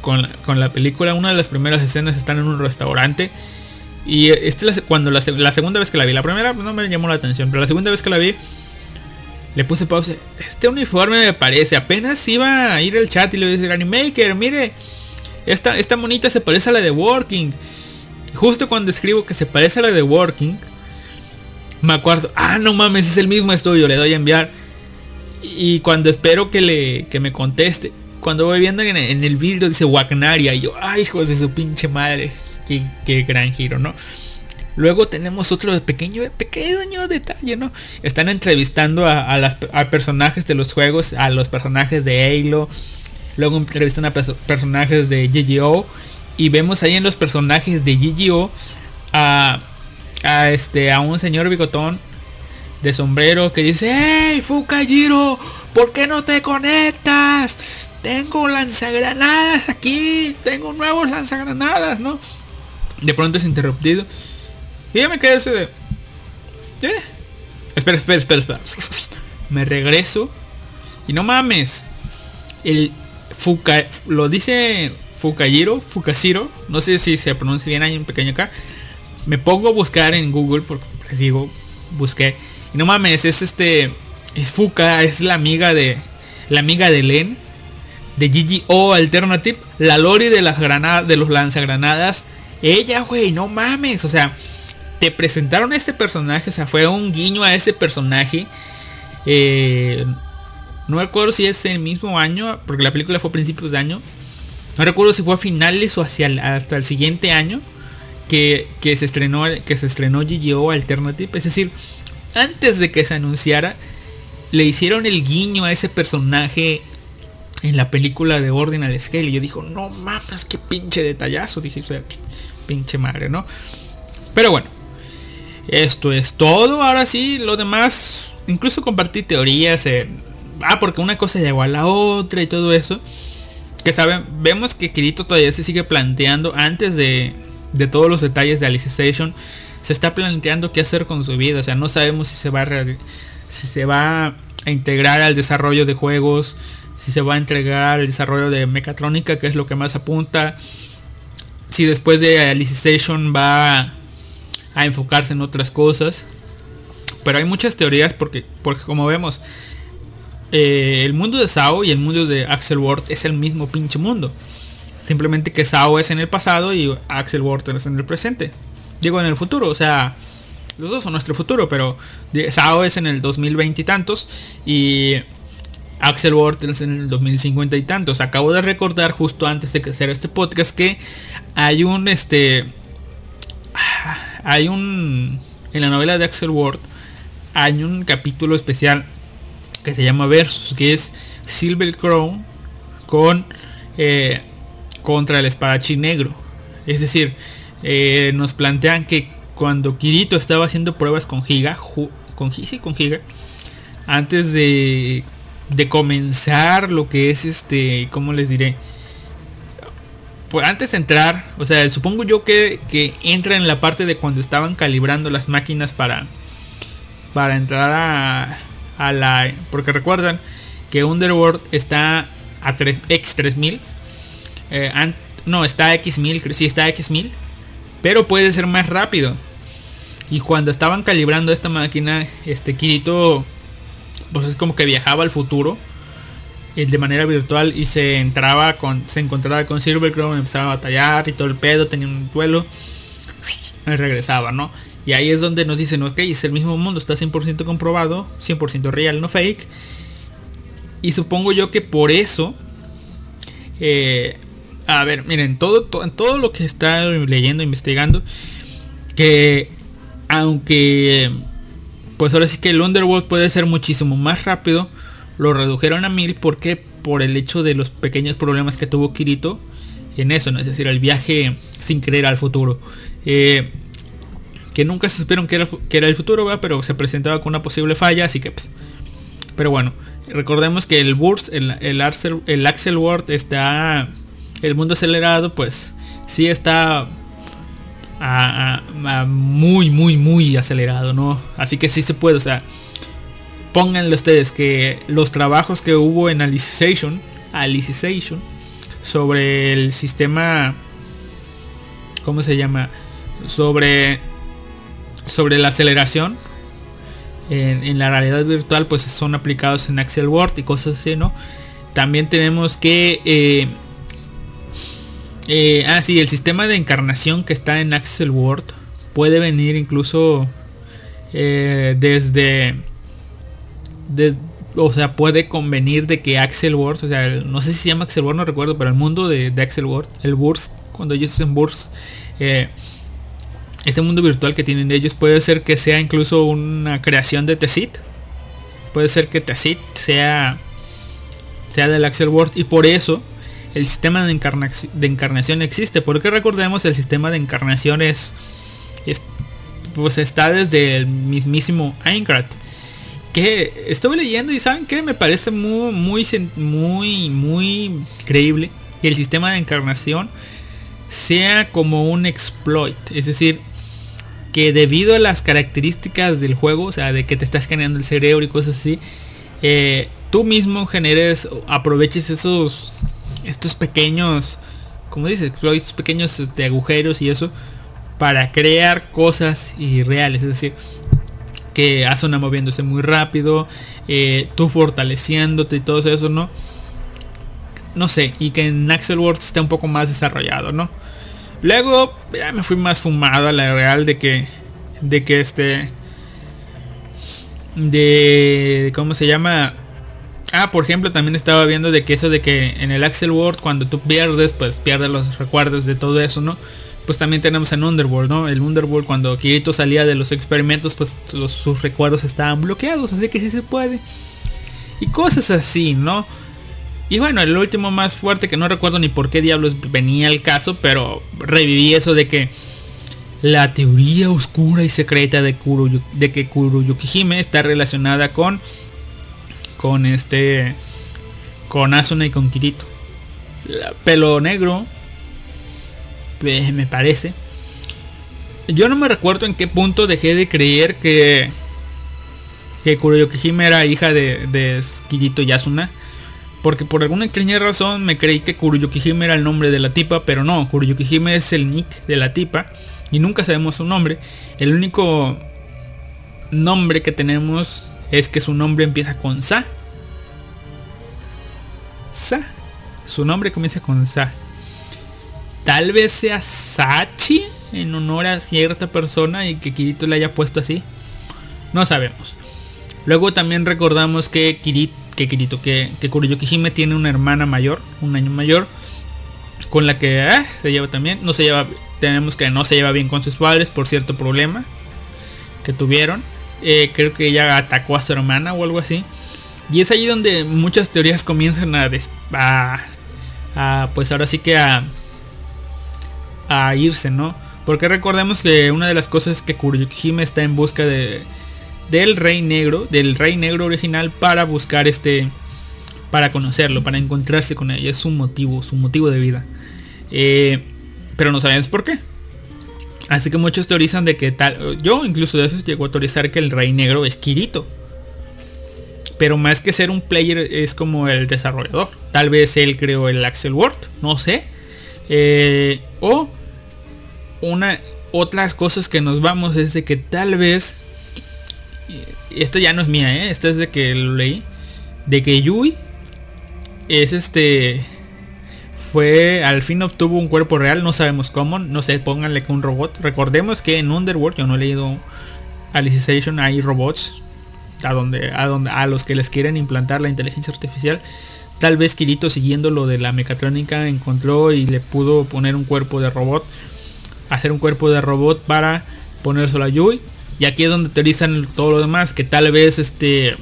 con, con la película, una de las primeras escenas están en un restaurante. Y este cuando la, se- la segunda vez que la vi, la primera no me llamó la atención, pero la segunda vez que la vi, le puse pausa. Este uniforme me parece. Apenas iba a ir al chat y le dije, Animaker, mire, esta, esta monita se parece a la de Working. Justo cuando escribo que se parece a la de Working, me acuerdo, ah, no mames, es el mismo estudio, le doy a enviar. Y cuando espero que le que me conteste, cuando voy viendo en, el vídeo dice Wagnaria, y yo, ay, hijos de su pinche madre, qué, qué gran giro, ¿no? Luego tenemos otro pequeño, pequeño detalle, ¿no? Están entrevistando a, a las, personajes de los juegos, a los personajes de Halo, Luego entrevistan a perso- personajes de GGO. Y vemos ahí en los personajes de GGO a, a este a un señor bigotón de sombrero que dice, ¡Hey, Fukajiro! ¿Por qué no te conectas? Tengo lanzagranadas aquí, tengo nuevos lanzagranadas, ¿no? De pronto es interrumpido. Y yo me quedé así de... ¿Eh? Espera, espera, espera, espera. Me regreso. Y no mames. El Fuka... Lo dice Fukajiro, Fukashiro. No sé si se pronuncia bien, hay un pequeño acá. Me pongo a buscar en Google, porque les digo, busqué. Y no mames, es este... Es Fuka, es la amiga de... La amiga de Len. De GGO Alternative. La Lori de las granadas, de los lanzagranadas. Ella, güey, no mames. O sea, te presentaron a este personaje. O sea, fue un guiño a ese personaje. Eh, no recuerdo si es el mismo año. Porque la película fue a principios de año. No recuerdo si fue a finales o hacia hasta el siguiente año. Que, que se estrenó que se estrenó GGO Alternative. Es decir, antes de que se anunciara. Le hicieron el guiño a ese personaje en la película de Ordinal Scale. Y yo digo, no mames, qué pinche detallazo. Dije, o sea, pinche madre, ¿no? Pero bueno, esto es todo. Ahora sí, lo demás, incluso compartí teorías. eh, ah, porque una cosa llegó a la otra y todo eso. Que saben, vemos que Kirito todavía se sigue planteando antes de, todos los detalles de Alicization. Se está planteando qué hacer con su vida. O sea, no sabemos si se va a, si se va a integrar al desarrollo de juegos. Si se va a entregar al desarrollo de Mecatrónica, que es lo que más apunta. Si después de Alicization va a enfocarse en otras cosas. Pero hay muchas teorías porque, porque como vemos, eh, el mundo de Sao y el mundo de Axel Ward es el mismo pinche mundo. Simplemente que Sao es en el pasado y Axel Ward es en el presente. Digo en el futuro, o sea, los dos son nuestro futuro, pero Sao es en el 2020 y tantos y Axel Ward es en el 2050 y tantos. Acabo de recordar justo antes de hacer este podcast que hay un este hay un en la novela de Axel Ward hay un capítulo especial que se llama Versus, que es Silver Crown con eh, contra el espadachín negro. Es decir, eh, nos plantean que cuando Kirito estaba haciendo pruebas con Giga, con, sí, con Giga, antes de, de comenzar lo que es este, ¿cómo les diré? Pues antes de entrar, o sea, supongo yo que, que entra en la parte de cuando estaban calibrando las máquinas para, para entrar a, a la... Porque recuerdan que Underworld está a 3, X3000. eh, no, está a X1000, creo sí está a X1000. Pero puede ser más rápido. Y cuando estaban calibrando esta máquina, este Kirito, pues es como que viajaba al futuro eh, de manera virtual y se entraba con, se encontraba con Silver Crown, empezaba a batallar y todo el pedo, tenía un duelo regresaba, ¿no? Y ahí es donde nos dicen, ok, es el mismo mundo, está 100% comprobado, 100% real, no fake. Y supongo yo que por eso, eh, a ver, miren, todo, to- todo lo que está leyendo, investigando, que aunque, pues ahora sí que el Underworld puede ser muchísimo más rápido, lo redujeron a mil porque por el hecho de los pequeños problemas que tuvo Kirito en eso, ¿no? es decir, el viaje sin querer al futuro. Eh, que nunca se supieron que era, que era el futuro, pero se presentaba con una posible falla, así que... pues, pero bueno, recordemos que el Burst, el, el, el Axel Ward está... El mundo acelerado, pues sí está a- muy, muy, muy acelerado, ¿no? Así que sí se puede, o sea, pónganle ustedes que los trabajos que hubo en Alicization, Alicization, sobre el sistema, ¿cómo se llama? Sobre, sobre la aceleración en, en la realidad virtual, pues son aplicados en Axel Word y cosas así, ¿no? También tenemos que... eh, eh, ah, sí, el sistema de encarnación que está en Axel Word puede venir incluso eh, desde, de- o sea, puede convenir de que Axel Word, o sea, no sé si se llama Axel Word, no recuerdo, pero el mundo de, Axel Word, el Burst, cuando ellos hacen Burst, eh, ese mundo virtual que tienen ellos puede ser que sea incluso una creación de Tessit. Puede ser que Tessit sea sea del Axel World y por eso el sistema de, encarnaci- de encarnación existe. Porque recordemos el sistema de encarnación es, es- pues está desde el mismísimo Aincrad. Que estuve leyendo y saben que me parece muy muy muy muy creíble que el sistema de encarnación sea como un exploit, es decir, que debido a las características del juego, o sea, de que te estás generando el cerebro y cosas así, eh, tú mismo generes, aproveches esos, estos pequeños, como dices, exploits, pequeños este, agujeros y eso, para crear cosas irreales, es decir, que Asuna moviéndose muy rápido, eh, tú fortaleciéndote y todo eso, ¿no? No sé, y que en Axel World esté un poco más desarrollado, ¿no? Luego ya me fui más fumado a la real de que de que este de cómo se llama ah por ejemplo también estaba viendo de que eso de que en el Axel World cuando tú pierdes pues pierdes los recuerdos de todo eso no pues también tenemos en Underworld no el Underworld cuando Kirito salía de los experimentos pues sus recuerdos estaban bloqueados así que sí se puede. Y cosas así no y bueno, el último más fuerte que no recuerdo ni por qué diablos venía el caso, pero reviví eso de que la teoría oscura y secreta de Kuroyu- de que Kuroyukihime está relacionada con con este con Asuna y con Kirito. Pelo negro eh, me parece. Yo no me recuerdo en qué punto dejé de creer que que Kuroyukihime era hija de, de Kirito y Asuna. Porque por alguna extraña razón me creí que Kuroyukihime era el nombre de la tipa, pero no, Kuroyukihime es el nick de la tipa y nunca sabemos su nombre. El único nombre que tenemos es que su nombre empieza con Sa. Sa. Su nombre comienza con Sa. Tal vez sea Sachi en honor a cierta persona y que Kirito le haya puesto así. No sabemos. Luego también recordamos que Kirito, que Kirito, que, que tiene una hermana mayor, un año mayor, con la que ah, se lleva también, no se lleva, tenemos que no se lleva bien con sus padres por cierto problema que tuvieron. Eh, creo que ella atacó a su hermana o algo así. Y es ahí donde muchas teorías comienzan a, a, a, pues ahora sí que a, a irse, ¿no? Porque recordemos que una de las cosas es que Kuroyukihime está en busca de del Rey Negro, del Rey Negro original para buscar este para conocerlo, para encontrarse con ella, es su motivo, su motivo de vida. Eh, pero no sabemos por qué. Así que muchos teorizan de que tal, yo incluso de eso llego a teorizar que el Rey Negro es Kirito. Pero más que ser un player es como el desarrollador. Tal vez él creó el Axel World, no sé. Eh, o una otras cosas que nos vamos es de que tal vez esto ya no es mía, ¿eh? esto es de que lo leí de que Yui es este fue al fin obtuvo un cuerpo real, no sabemos cómo, no sé, pónganle que un robot. Recordemos que en Underworld yo no he leído Alicization hay robots a donde a donde a los que les quieren implantar la inteligencia artificial. Tal vez Kirito siguiendo lo de la mecatrónica encontró y le pudo poner un cuerpo de robot, hacer un cuerpo de robot para ponérselo a Yui. Y aquí es donde teorizan todo lo demás, que tal vez este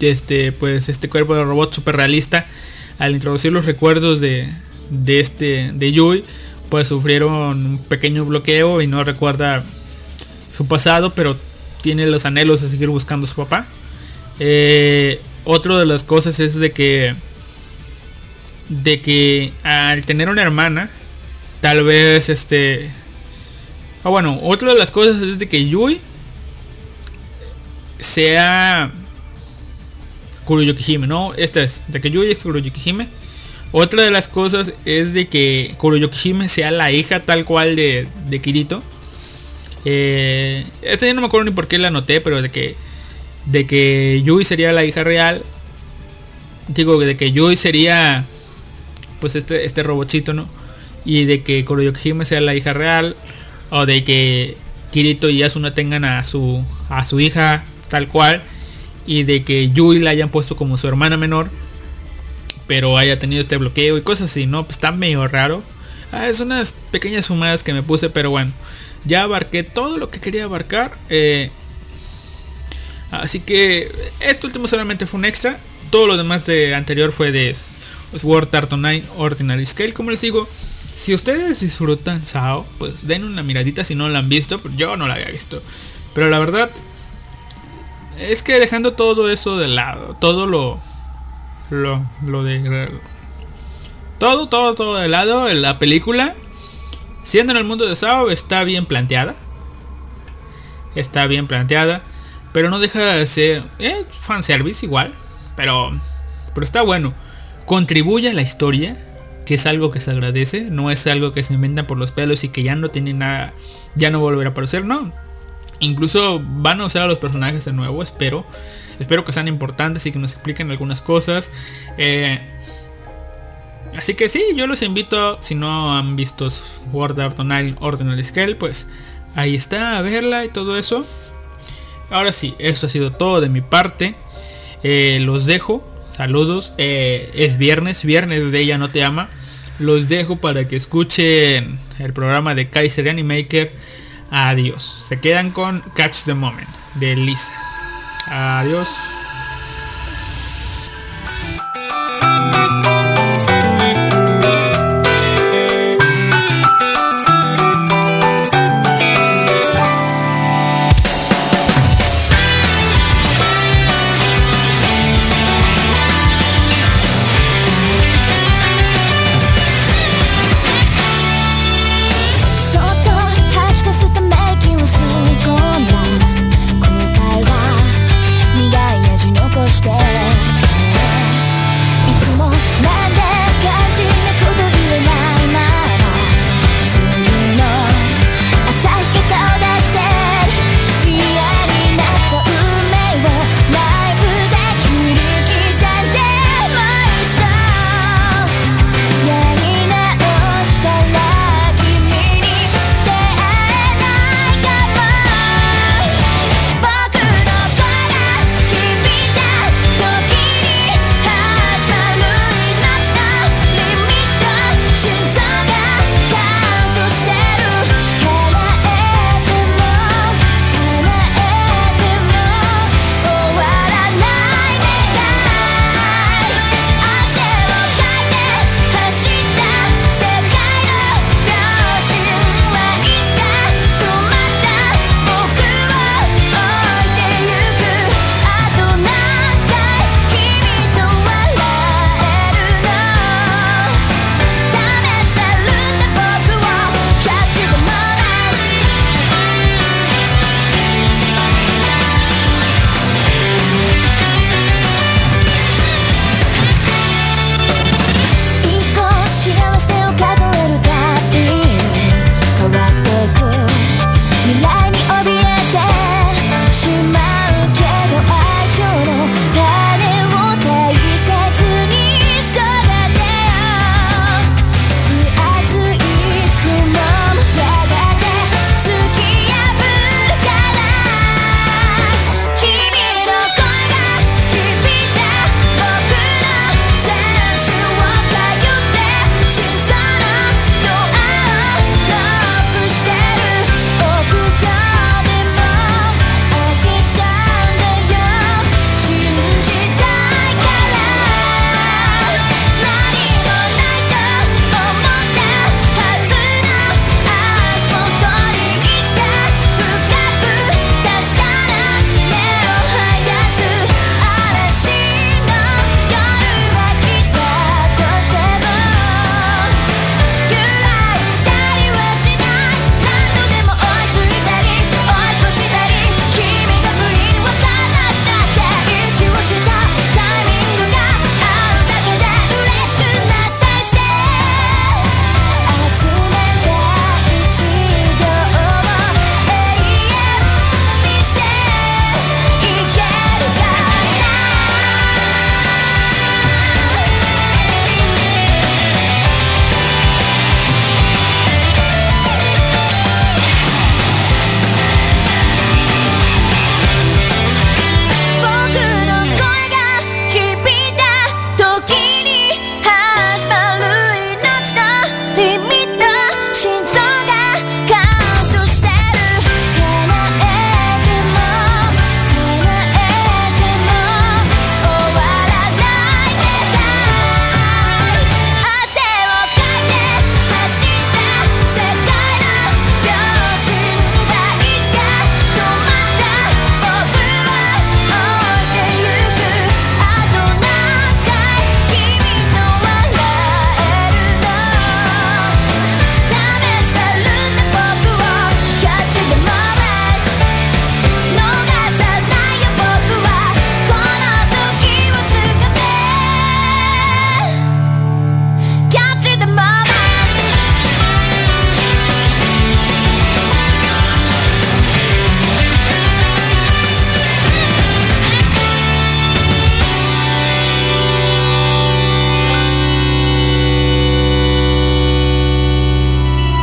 este pues este cuerpo de robot super realista al introducir los recuerdos de, de este de Yui pues sufrieron un pequeño bloqueo y no recuerda su pasado pero tiene los anhelos de seguir buscando a su papá. Eh, otro de las cosas es de que de que al tener una hermana tal vez este ah, bueno otra de las cosas es de que Yui sea Kuroyukihime, ¿no? Esta es, Yui es Kuroyukihime. Otra de las cosas es de que Kuroyukihime sea la hija tal cual de, de Kirito. Eh, esta ya no me acuerdo ni por qué la anoté, pero de que de que Yui sería la hija real. Digo, de que Yui sería pues este, este robotcito, ¿no? Y de que Kuroyukihime sea la hija real. O de que Kirito y Asuna tengan a su, a su hija tal cual y de que Yui la hayan puesto como su hermana menor pero haya tenido este bloqueo y cosas así no pues está medio raro ah, es unas pequeñas sumadas que me puse pero bueno ya abarqué todo lo que quería abarcar eh, así que esto último solamente fue un extra todo lo demás de anterior fue de Sword Art Online Ordinary Scale. Como les digo, si ustedes disfrutan Sao, pues den una miradita si no la han visto. Yo no la había visto. Pero la verdad es que dejando todo eso de lado, todo lo lo, lo de todo, todo, todo de lado, la película, siendo en el mundo de Sao, está bien planteada. Está bien planteada. Pero no deja de ser eh, fanservice igual. Pero, pero está bueno. Contribuye a la historia. Que es algo que se agradece. No es algo que se inventa por los pelos y que ya no tiene nada. Ya no volverá a aparecer. No. Incluso van a usar a los personajes de nuevo. Espero. Espero que sean importantes y que nos expliquen algunas cosas. Eh, así que sí, yo los invito. Si no han visto Sword Art Online Ordinary Scale. Pues ahí está. A verla y todo eso. Ahora sí, esto ha sido todo de mi parte. Eh, los dejo. Saludos. Eh, es viernes, viernes de ella no te ama. Los dejo para que escuchen el programa de Kaiser Animaker. Adiós. Se quedan con Catch the Moment de Lisa. Adiós.